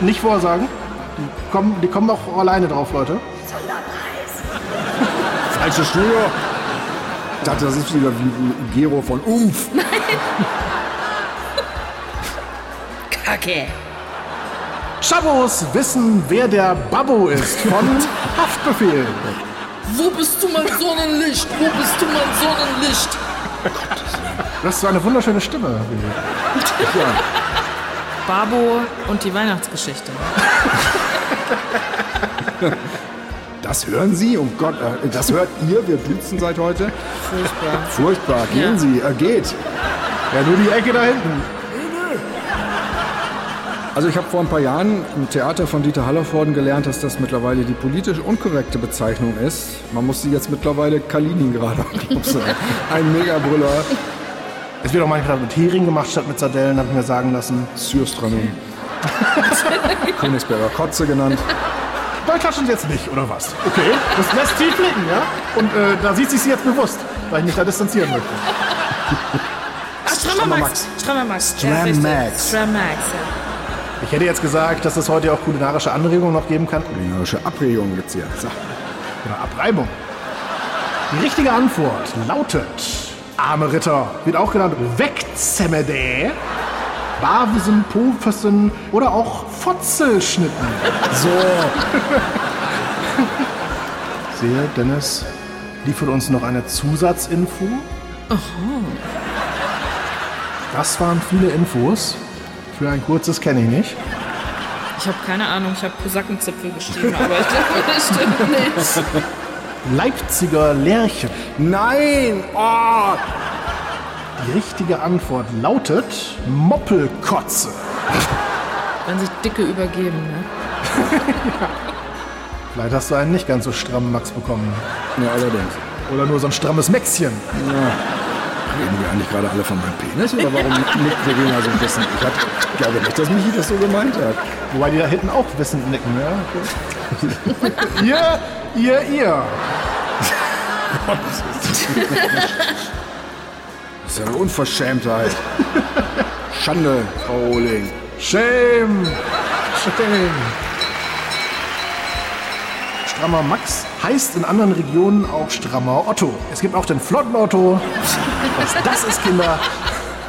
Nicht vorsagen. Die kommen, die kommen auch alleine drauf, Leute. Falsche Studio. Ich dachte, das ist wieder wie Gero von Umf. Kacke. Chabos wissen, wer der Babbo ist von Haftbefehl. Wo bist du mein Sonnenlicht? Wo bist du mein Sonnenlicht? Du hast so eine wunderschöne Stimme. Babo und die Weihnachtsgeschichte. Das hören Sie? Um Gott, äh, das hört ihr? Wir duzen seit heute? Furchtbar. Furchtbar. Gehen Ja. Sie, äh, geht. Ja, nur die Ecke da hinten. Also ich habe vor ein paar Jahren im Theater von Dieter Hallervorden gelernt, dass das mittlerweile die politisch unkorrekte Bezeichnung ist. Man muss sie jetzt mittlerweile Kaliningrad sagen. Ein Megabrüller. Es wird auch manchmal mit Hering gemacht statt mit Sardellen, habe ich mir sagen lassen. Sürströmming. Königsberger Kotze genannt. Da klatschen Sie jetzt nicht, oder was? Okay, das lässt tief blicken, ja? Und äh, da sieht sich sie jetzt bewusst, weil ich mich da distanzieren möchte. Ach, Strammer Max. Strammer Max. Ja, Stram richtig. Max. Stram Max, ja. Ich hätte jetzt gesagt, dass es heute auch kulinarische Anregungen noch geben kann. Kulinarische Abregung gibt's hier. So. Oder Abreibung. Die richtige Antwort lautet Arme Ritter, wird auch genannt Wegzemmede, Bavisen, Pofessen oder auch Fotzelschnitten. so. Sehe, Dennis liefert uns noch eine Zusatzinfo. Das waren viele Infos. Für ein kurzes kenne ich nicht. Ich habe keine Ahnung, ich habe Kosackenzipfel geschrieben, aber ich glaube, das stimmt nicht. Leipziger Lerchen. Nein! Oh! Die richtige Antwort lautet Moppelkotze. Wenn sich Dicke übergeben, ne? Vielleicht hast du einen nicht ganz so strammen Max bekommen. Ja, allerdings. Oder nur so ein strammes Mäxchen. Reden wir eigentlich gerade alle von meinem Penis oder warum nickt Verena so ein bisschen? Ich hab, glaube nicht, dass Michi das so gemeint hat. Wobei die da hinten auch wissend nicken, ja? Okay. Ihr, ihr. Das ist ja eine Unverschämtheit. Schande, Frau Rohling. Shame. Shame. Strammer Max heißt in anderen Regionen auch strammer Otto. Es gibt auch den flotten Otto. Was das ist, Kinder,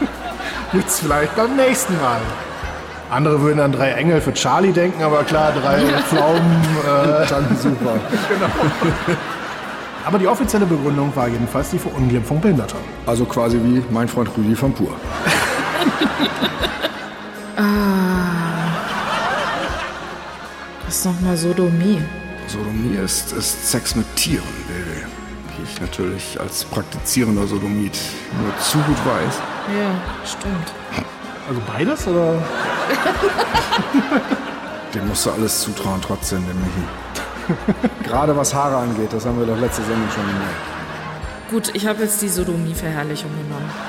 gibt's vielleicht beim nächsten Mal. Andere würden an drei Engel für Charlie denken, aber klar, drei Pflaumen. Äh, Dann super. aber die offizielle Begründung war jedenfalls die Verunglimpfung Behinderter. Also quasi wie mein Freund Rüdi von Pur. Was ist nochmal Sodomie? Sodomie ist, ist Sex mit Tieren, Baby. Wie ich natürlich als praktizierender Sodomit nur zu gut weiß. Ja, stimmt. Also beides oder? Dem musst du alles zutrauen trotzdem, dem Michi. Gerade was Haare angeht, das haben wir doch letzte Sendung schon gemerkt. Gut, ich habe jetzt die Sodomie-Verherrlichung genommen.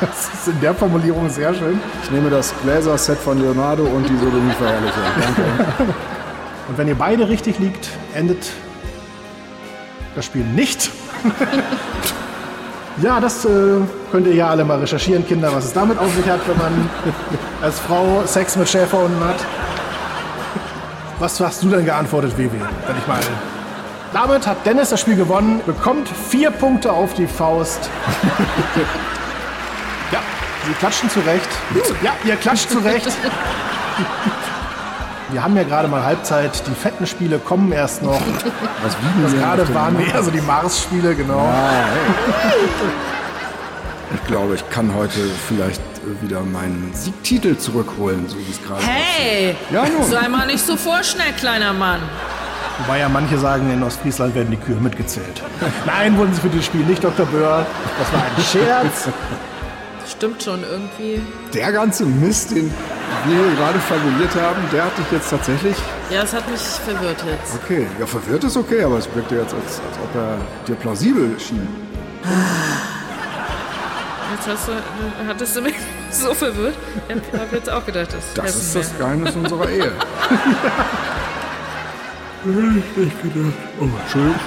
Das ist in der Formulierung sehr schön. Ich nehme das Gläser-Set von Leonardo und die Sodomie-Verherrlichung. Danke. Und wenn ihr beide richtig liegt, endet das Spiel nicht. ja, das äh, Könnt ihr ja alle mal recherchieren, Kinder, was es damit auf sich hat, wenn man als Frau Sex mit Schäferhunden hat. Was hast du denn geantwortet, WW? Wenn ich mal. Damit hat Dennis das Spiel gewonnen, bekommt vier Punkte auf die Faust. ja, Sie klatschen zurecht. Ja, ihr klatscht zurecht. Wir haben ja gerade mal Halbzeit. Die fetten Spiele kommen erst noch. Was wiegen Das wir gerade waren eher so die Mars-Spiele, genau. Ich glaube, ich kann heute vielleicht wieder meinen Siegtitel zurückholen, so wie es gerade Hey! Ja, nun. Sei mal nicht so vorschnell, kleiner Mann. Wobei ja manche sagen, in Ostfriesland werden die Kühe mitgezählt. Nein, wurden sie für das Spiel nicht, Dr. Böhr. Das war ein Scherz. Stimmt schon irgendwie. Der ganze Mist, den wir hier gerade fabuliert haben, der hat dich jetzt tatsächlich. Ja, es hat mich verwirrt jetzt. Okay, ja, verwirrt ist okay, aber es wirkte jetzt, als, als ob er dir plausibel schien. Jetzt hast du, äh, hattest du mich so verwirrt. Ich habe jetzt auch gedacht, das, Das ist das Geheimnis unserer Ehe. Oh, Entschuldigung.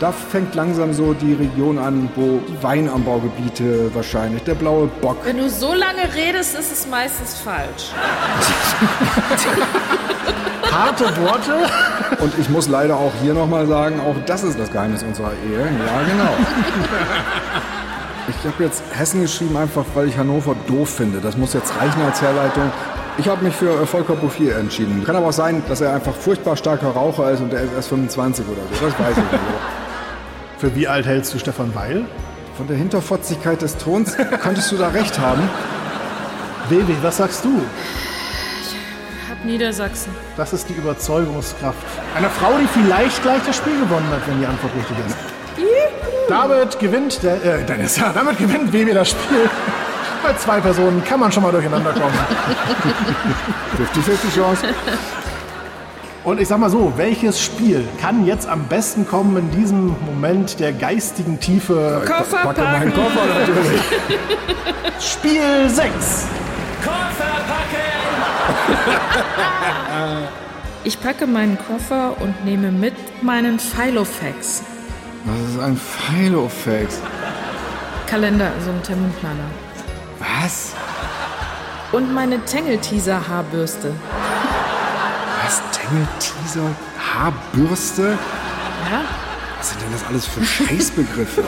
Da fängt langsam so die Region an, wo Weinanbaugebiete wahrscheinlich, der blaue Bock. Wenn du so lange redest, ist es meistens falsch. Harte Worte. Und ich muss leider auch hier nochmal sagen, auch das ist das Geheimnis unserer Ehe. Ja, genau. Ich habe jetzt Hessen geschrieben, einfach weil ich Hannover doof finde. Das muss jetzt reichen als Herleitung. Ich habe mich für äh, Volker Bouffier entschieden. Kann aber auch sein, dass er einfach furchtbar starker Raucher ist und er ist erst 25 oder so. Das weiß ich nicht. Für wie alt hältst du Stefan Weil? Von der Hinterfotzigkeit des Tons könntest du da recht haben. WW, was sagst du? Hab Niedersachsen. Das ist die Überzeugungskraft einer Frau, die vielleicht gleich das Spiel gewonnen hat, wenn die Antwort richtig ist. Damit gewinnt der, äh, Dennis, ja, damit gewinnt WW das Spiel. Bei zwei Personen kann man schon mal durcheinander kommen. 50-50 Chance. Und ich sag mal so, welches Spiel kann jetzt am besten kommen in diesem Moment der geistigen Tiefe? Koffer Packe meinen packen. Koffer natürlich. Spiel 6. Koffer packen! Ich packe meinen Koffer und nehme mit meinen Filofax. Das ist ein Filofax. Kalender, so ein Terminplaner. Was? Und meine Tangle-Teaser-Haarbürste. Was? Tangle Teaser? Haarbürste? Ja? Was sind denn das alles für Scheißbegriffe?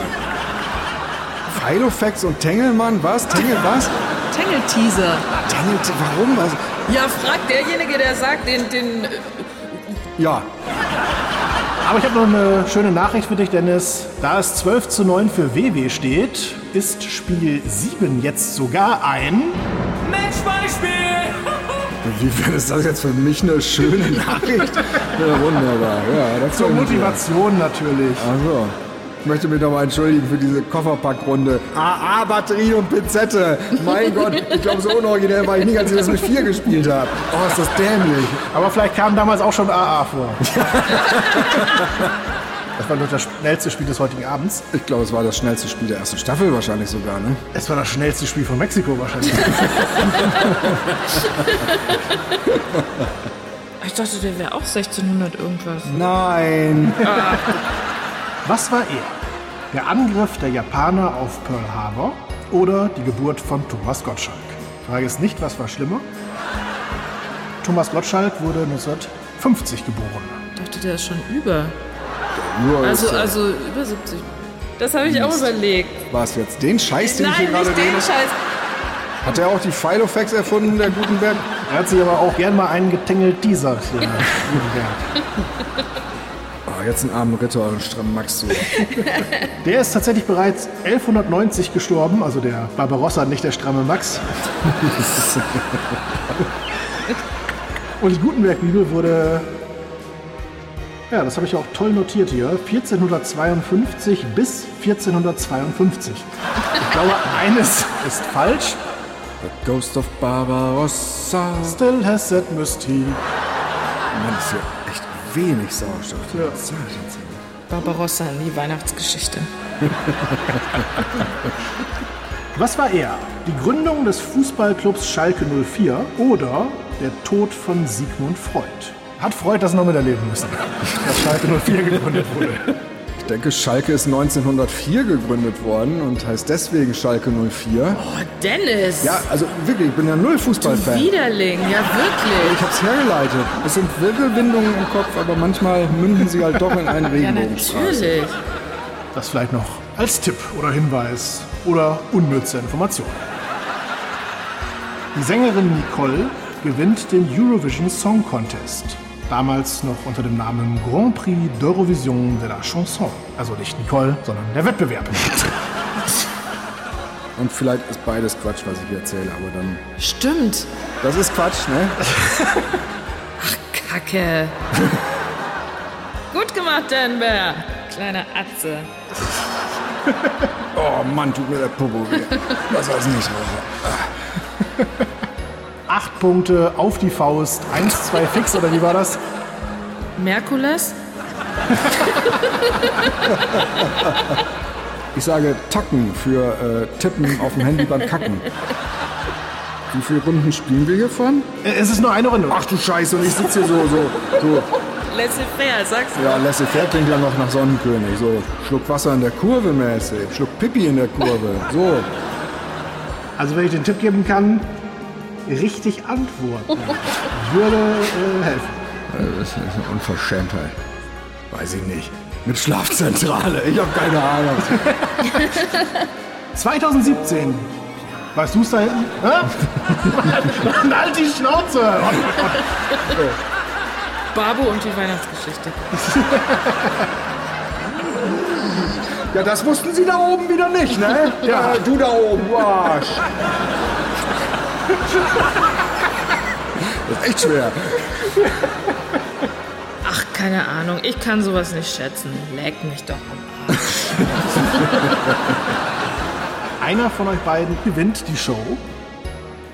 Filofax und Tengelmann? Was? Tengel was? Tangle-Teaser. Tengel, warum? Was? Ja, fragt derjenige, der sagt, den, den äh, Ja, Aber ich habe noch eine schöne Nachricht für dich, Dennis. Da es 12 zu 9 für WW steht, ist Spiel 7 jetzt sogar ein... Matchbeispiel! wie ist das jetzt für mich eine schöne Nachricht? Ja, wunderbar. Ja, das Zur Motivation natürlich. Ach so. Ich möchte mich nochmal entschuldigen für diese Kofferpackrunde. AA, Batterie und Pinzette. Mein Gott, ich glaube, so unoriginell war ich nicht, als ich das mit 4 gespielt habe. Oh, ist das dämlich. Aber vielleicht kam damals auch schon AA vor. Das war nur das schnellste Spiel des heutigen Abends. Ich glaube, es war das schnellste Spiel der ersten Staffel wahrscheinlich sogar, ne? Es war das schnellste Spiel von Mexiko wahrscheinlich. Ich dachte, der wäre auch 1600 irgendwas. Nein. Was war eher? Der Angriff der Japaner auf Pearl Harbor oder die Geburt von Thomas Gottschalk? Die Frage ist nicht, was war schlimmer? Thomas Gottschalk wurde 1950 geboren. Ich dachte, der ist schon über. Nur Also, äh, also über 70. Das habe ich auch überlegt. war es jetzt den Scheiß, den ich hier Nein, gerade nicht den rede? Scheiß. Hat er auch die Filofax erfunden, der Gutenberg? Er hat sich aber auch gern mal einen getingelt dieser. hier. Oh, jetzt einen armen Ritter und strammen Max zu. Der ist tatsächlich bereits 1190 gestorben, also der Barbarossa, nicht der stramme Max. Und die Gutenberg-Bibel wurde, ja, das habe ich auch toll notiert hier, 1452 bis 1452. Ich glaube, eines ist falsch. The Ghost of Barbarossa. Still has that mystique. Mann, ist ja wenig Sauerstoff. Ja. Barbarossa in die Weihnachtsgeschichte. Was war eher? Die Gründung des Fußballclubs Schalke 04 oder der Tod von Sigmund Freud? Hat Freud das noch miterleben müssen, dass Schalke 04 gegründet wurde? Ich denke, Schalke ist 1904 gegründet worden und heißt deswegen Schalke 04. Oh, Dennis! Ja, also wirklich, ich bin ja null Fußballfan. Widerling, ja wirklich. Ich hab's hergeleitet. Es sind Wirbelwindungen im Kopf, aber manchmal münden sie halt doch in einen Ja, Regenbogenstraße. natürlich. Das vielleicht noch als Tipp oder Hinweis oder unnütze Information. Die Sängerin Nicole gewinnt den Eurovision Song Contest. Damals noch unter dem Namen Grand Prix d'Eurovision de la Chanson. Also nicht Nicole, sondern der Wettbewerb. Und vielleicht ist beides Quatsch, was ich hier erzähle, aber dann. Stimmt. Das ist Quatsch, ne? Kacke. Gut gemacht, Denver. Kleiner Atze. Oh Mann, tut mir der Popo weh. Das war's nicht, Raucher. Acht Punkte auf die Faust, 1, 2 fix oder wie war das? Merkules? Ich sage Tacken für äh, Tippen auf dem Handy beim Kacken. Wie viele Runden spielen wir hiervon? Äh, Es ist nur eine Runde. Ach du Scheiße, und ich sitze hier so, so, so. Laissez-faire, sagst du. Ja, laissez-faire klingt ja noch nach Sonnenkönig. So, Schluck Wasser in der Kurve mäßig, Schluck Pipi in der Kurve. So. Also wenn ich den Tipp geben kann, richtig antworten. Würde äh, helfen. Das ist eine Unverschämtheit. Weiß ich nicht. Mit Schlafzentrale, ich habe keine Ahnung. 2017. Weißt du es da hinten? Hä? Halt die Schnauze! Babu und die Weihnachtsgeschichte. Ja, das wussten Sie da oben wieder nicht, ne? Ja, du da oben, du Arsch. Das ist echt schwer. Ach, keine Ahnung. Ich kann sowas nicht schätzen. Leck mich doch am Arsch. Einer von euch beiden gewinnt die Show,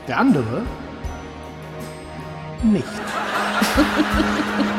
der andere nicht.